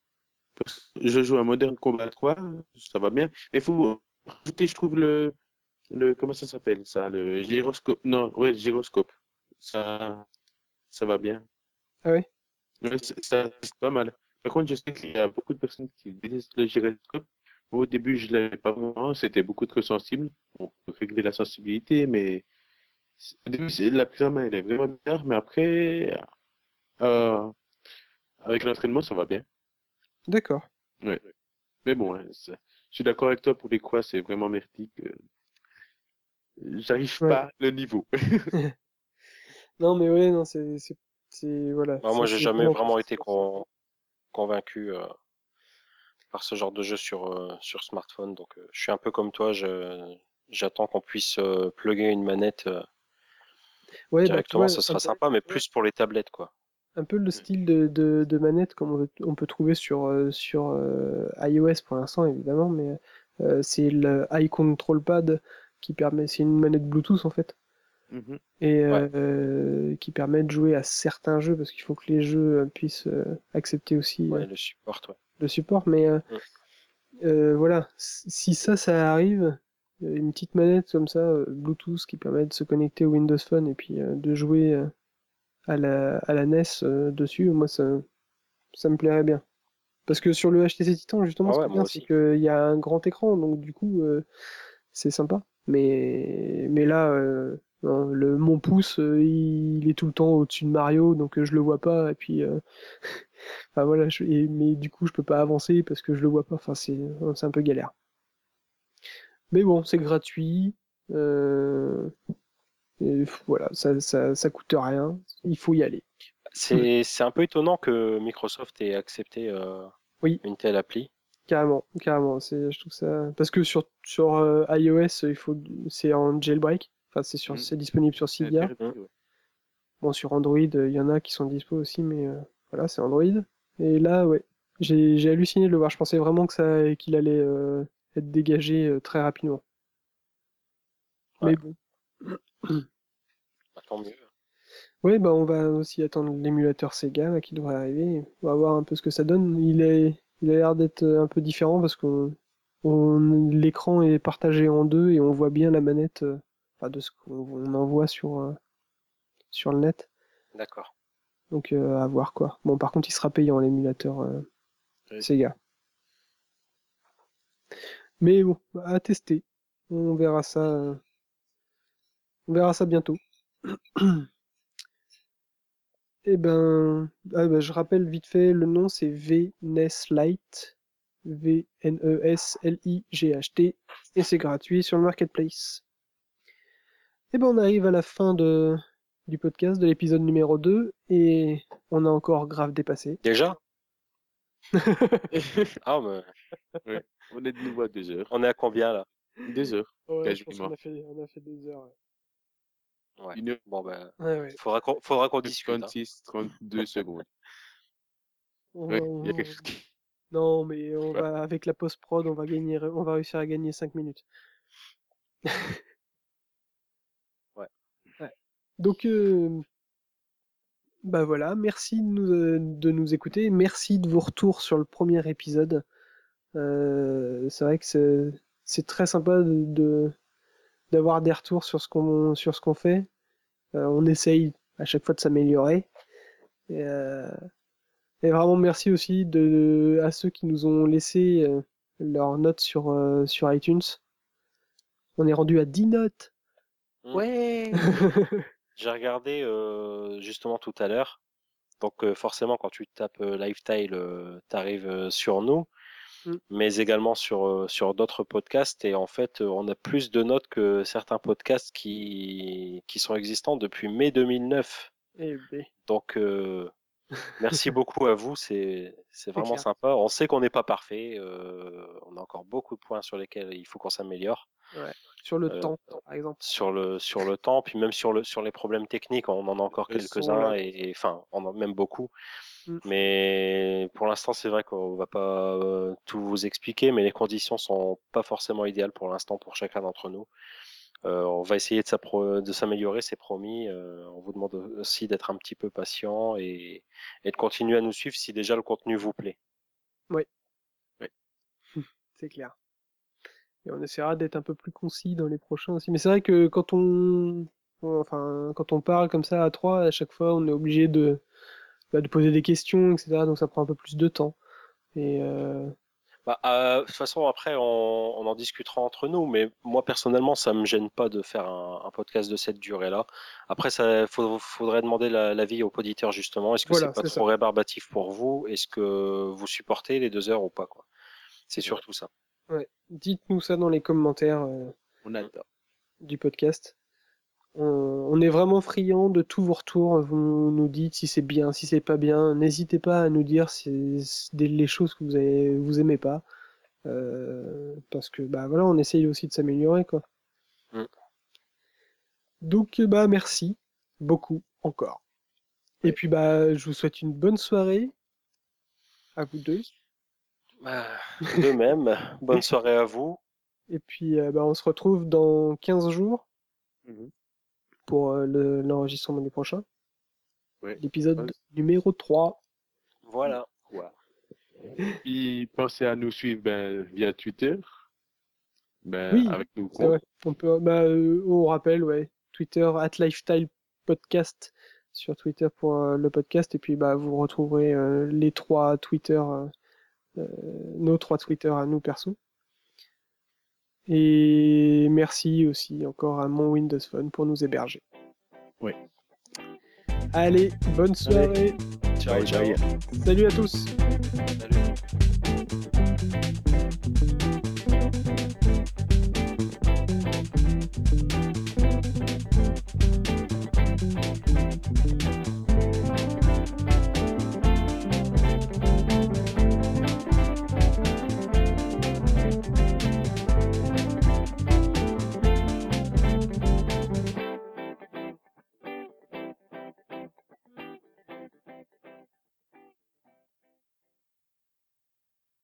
Parce que Je joue à Modern Combat 3, ça va bien. Mais il faut rajouter, je trouve, le, le. Comment ça s'appelle ça Le gyroscope. Non, ouais, le gyroscope. Ça, ça va bien. Ah ouais Ouais, c'est- ça, c'est pas mal. Par contre, je sais qu'il y a beaucoup de personnes qui détestent le gyroscope. Moi, au début, je l'avais pas vraiment, c'était beaucoup trop sensible. On peut régler la sensibilité, mais au début, c'est- la prise en main, elle est vraiment bizarre, mais après, euh, avec l'entraînement, ça va bien. D'accord. Mais bon, hein, ça- je suis d'accord avec toi pour les croix, c'est vraiment merdique. euh. J'arrive Ouais. pas le niveau. Non mais ouais, non c'est voilà. Bah, moi, ça, j'ai jamais vraiment- été con- convaincu euh, par ce genre de jeu sur, euh, sur smartphone. Donc, euh, je suis un peu comme toi. Je, j'attends qu'on puisse plugger une manette bah, directement. vois, ce un sera sympa, mais plus pour les tablettes, quoi. un peu le style de, de, de manette comme on, peut trouver sur, sur iOS pour l'instant évidemment, mais c'est le iControl Pad qui permet, c'est une manette Bluetooth en fait. Mhm. et Ouais. euh, qui permet de jouer à certains jeux parce qu'il faut que les jeux euh, puissent euh, accepter aussi Ouais, le support, ouais. le support. Mais Mm. voilà, si ça, ça arrive, une petite manette comme ça, Bluetooth qui permet de se connecter au Windows Phone et puis de jouer à la, à la NES dessus, moi ça, ça me plairait bien. Parce que sur le HTC Titan, justement, Ah ce ouais, qui est bien, c'est qu'il y a un grand écran, donc du coup, euh, c'est sympa. Mais, mais là, euh, le, mon pouce, euh, il, est tout le temps au-dessus de Mario, donc euh, je le vois pas. Et puis, euh, enfin voilà, je- et- mais du coup, je peux pas avancer parce que je le vois pas. Enfin, c'est un peu galère. Mais bon, c'est gratuit. euh, et voilà, ça, ça, ça coûte rien. Il faut y aller. C'est un peu étonnant que Microsoft ait accepté euh, Oui. une telle appli. Carrément, carrément. Je trouve ça parce que sur sur euh, iOS, il faut, c'est en jailbreak. Enfin, c'est sur, c'est disponible sur Cydia. ouais. Bon, sur Android, il y en a qui sont dispo aussi, mais euh, voilà, c'est Android. Et là, ouais, j'ai j'ai halluciné de le voir. Je pensais vraiment que ça, qu'il allait euh, être dégagé euh, très rapidement. Ouais. Mais bon. Bah, tant mieux. Ouais, bah on va aussi attendre l'émulateur Sega là, qui devrait arriver. On va voir un peu ce que ça donne. Il est, il a l'air d'être un peu différent parce que l'écran est partagé en deux et on voit bien la manette, enfin de ce qu'on on en voit sur euh, sur le net. D'accord. Donc euh, à voir quoi. Bon, par contre, il sera payant l'émulateur euh, Oui. Sega. Mais bon, à tester. On verra ça. On verra ça bientôt. Eh ben, ah ben, je rappelle vite fait, le nom c'est VNES Lite, E V-N-E-S-L-I-G-H-T, et c'est gratuit sur le marketplace. Eh ben, on arrive à la fin de, du podcast, de l'épisode numéro 2, et on a encore grave dépassé. Déjà? Ah, mais On est de nouveau à deux heures. on est à combien là? Deux heures. Ouais, je pense qu'on a fait, on a fait deux heures. Ouais. Une heure Bon, ben, Ouais, ouais. faudra qu'on faudra qu'on discute. hein. 36, 32 secondes. On va- y a quelque chose qui... Non, mais on Ouais. va, avec la post-prod, on va gagner, on va réussir à gagner 5 minutes. Donc, euh, bah voilà, merci de nous, euh, de nous écouter, merci de vos retours sur le premier épisode. Euh, c'est vrai que c'est, c'est très sympa de, de- d'avoir des retours sur ce qu'on, sur ce qu'on fait. Euh, on essaye à chaque fois de s'améliorer. Et, euh, et vraiment merci aussi de, à ceux qui nous ont laissé euh, leurs notes sur, euh, sur iTunes. On est rendu à 10 notes. Mm. Ouais. J'ai regardé euh, justement tout à l'heure. Donc euh, forcément, quand tu tapes euh, Lifestyle, t'arrives euh, sur nous, Mm. mais également sur sur d'autres podcasts. Et en fait, on a plus de notes que certains podcasts qui qui sont existants depuis mai 2009. Eh ben, Donc merci beaucoup à vous, c'est vraiment sympa. On sait qu'on n'est pas parfait, on a encore beaucoup de points sur lesquels il faut qu'on s'améliore. Sur le Euh, temps, par exemple. sur le sur le temps, puis même sur le sur les problèmes techniques, on en a encore quelques-uns et et- enfin on en a même beaucoup. Mm. Mais pour l'instant, c'est vrai qu'on va pas euh, tout vous expliquer, mais les conditions sont pas forcément idéales pour l'instant pour chacun d'entre nous. Euh, on va essayer de s'améliorer, c'est promis. Euh, on vous demande aussi d'être un petit peu patient et, et de continuer à nous suivre si déjà le contenu vous plaît. C'est clair. Et on essaiera d'être un peu plus concis dans les prochains aussi. Mais c'est vrai que quand on, enfin, quand on parle comme ça à trois, à chaque fois, on est obligé de, bah, de poser des questions, etc. Donc ça prend un peu plus de temps. Et euh, Bah, euh, de toute façon, après, on, on en discutera entre nous, mais moi personnellement, ça me gêne pas de faire un, un podcast de cette durée-là. Après, ça faut- faudrait demander la- l'avis aux auditeurs justement. Est-ce que Voilà, c'est pas trop rébarbatif pour vous? Est-ce que vous supportez les deux heures ou pas quoi? C'est surtout ça. Ouais, dites-nous ça dans les commentaires euh, On adore. du podcast. On, on est vraiment friand de tous vos retours. Vous nous dites si c'est bien, si c'est pas bien. N'hésitez pas à nous dire si, les choses que vous avez, vous aimez pas. Euh, parce que bah voilà, on essaye aussi de s'améliorer quoi. Mm. Donc bah merci beaucoup encore. Et puis bah je vous souhaite une bonne soirée à vous deux. Bah, de même, bonne soirée à vous. Et puis euh, bah, on se retrouve dans 15 jours. Mhm. pour euh, le- l'enregistrement du prochain. Ouais. L'épisode Ouais. numéro 3. Voilà. Puis pensez à nous suivre ben, via Twitter. Ben, Oui, avec C'est vrai. On peut, bah, euh, on rappelle, ouais, Twitter at Lifestyle Podcast sur Twitter pour euh, le podcast et puis bah vous retrouverez euh, les trois Twitter, euh, nos trois Twitter à nous perso. Et merci aussi encore à mon Windows Phone pour nous héberger. Oui. Allez, bonne soirée. Ciao, Bye, ciao. bye. Salut à tous. Salut.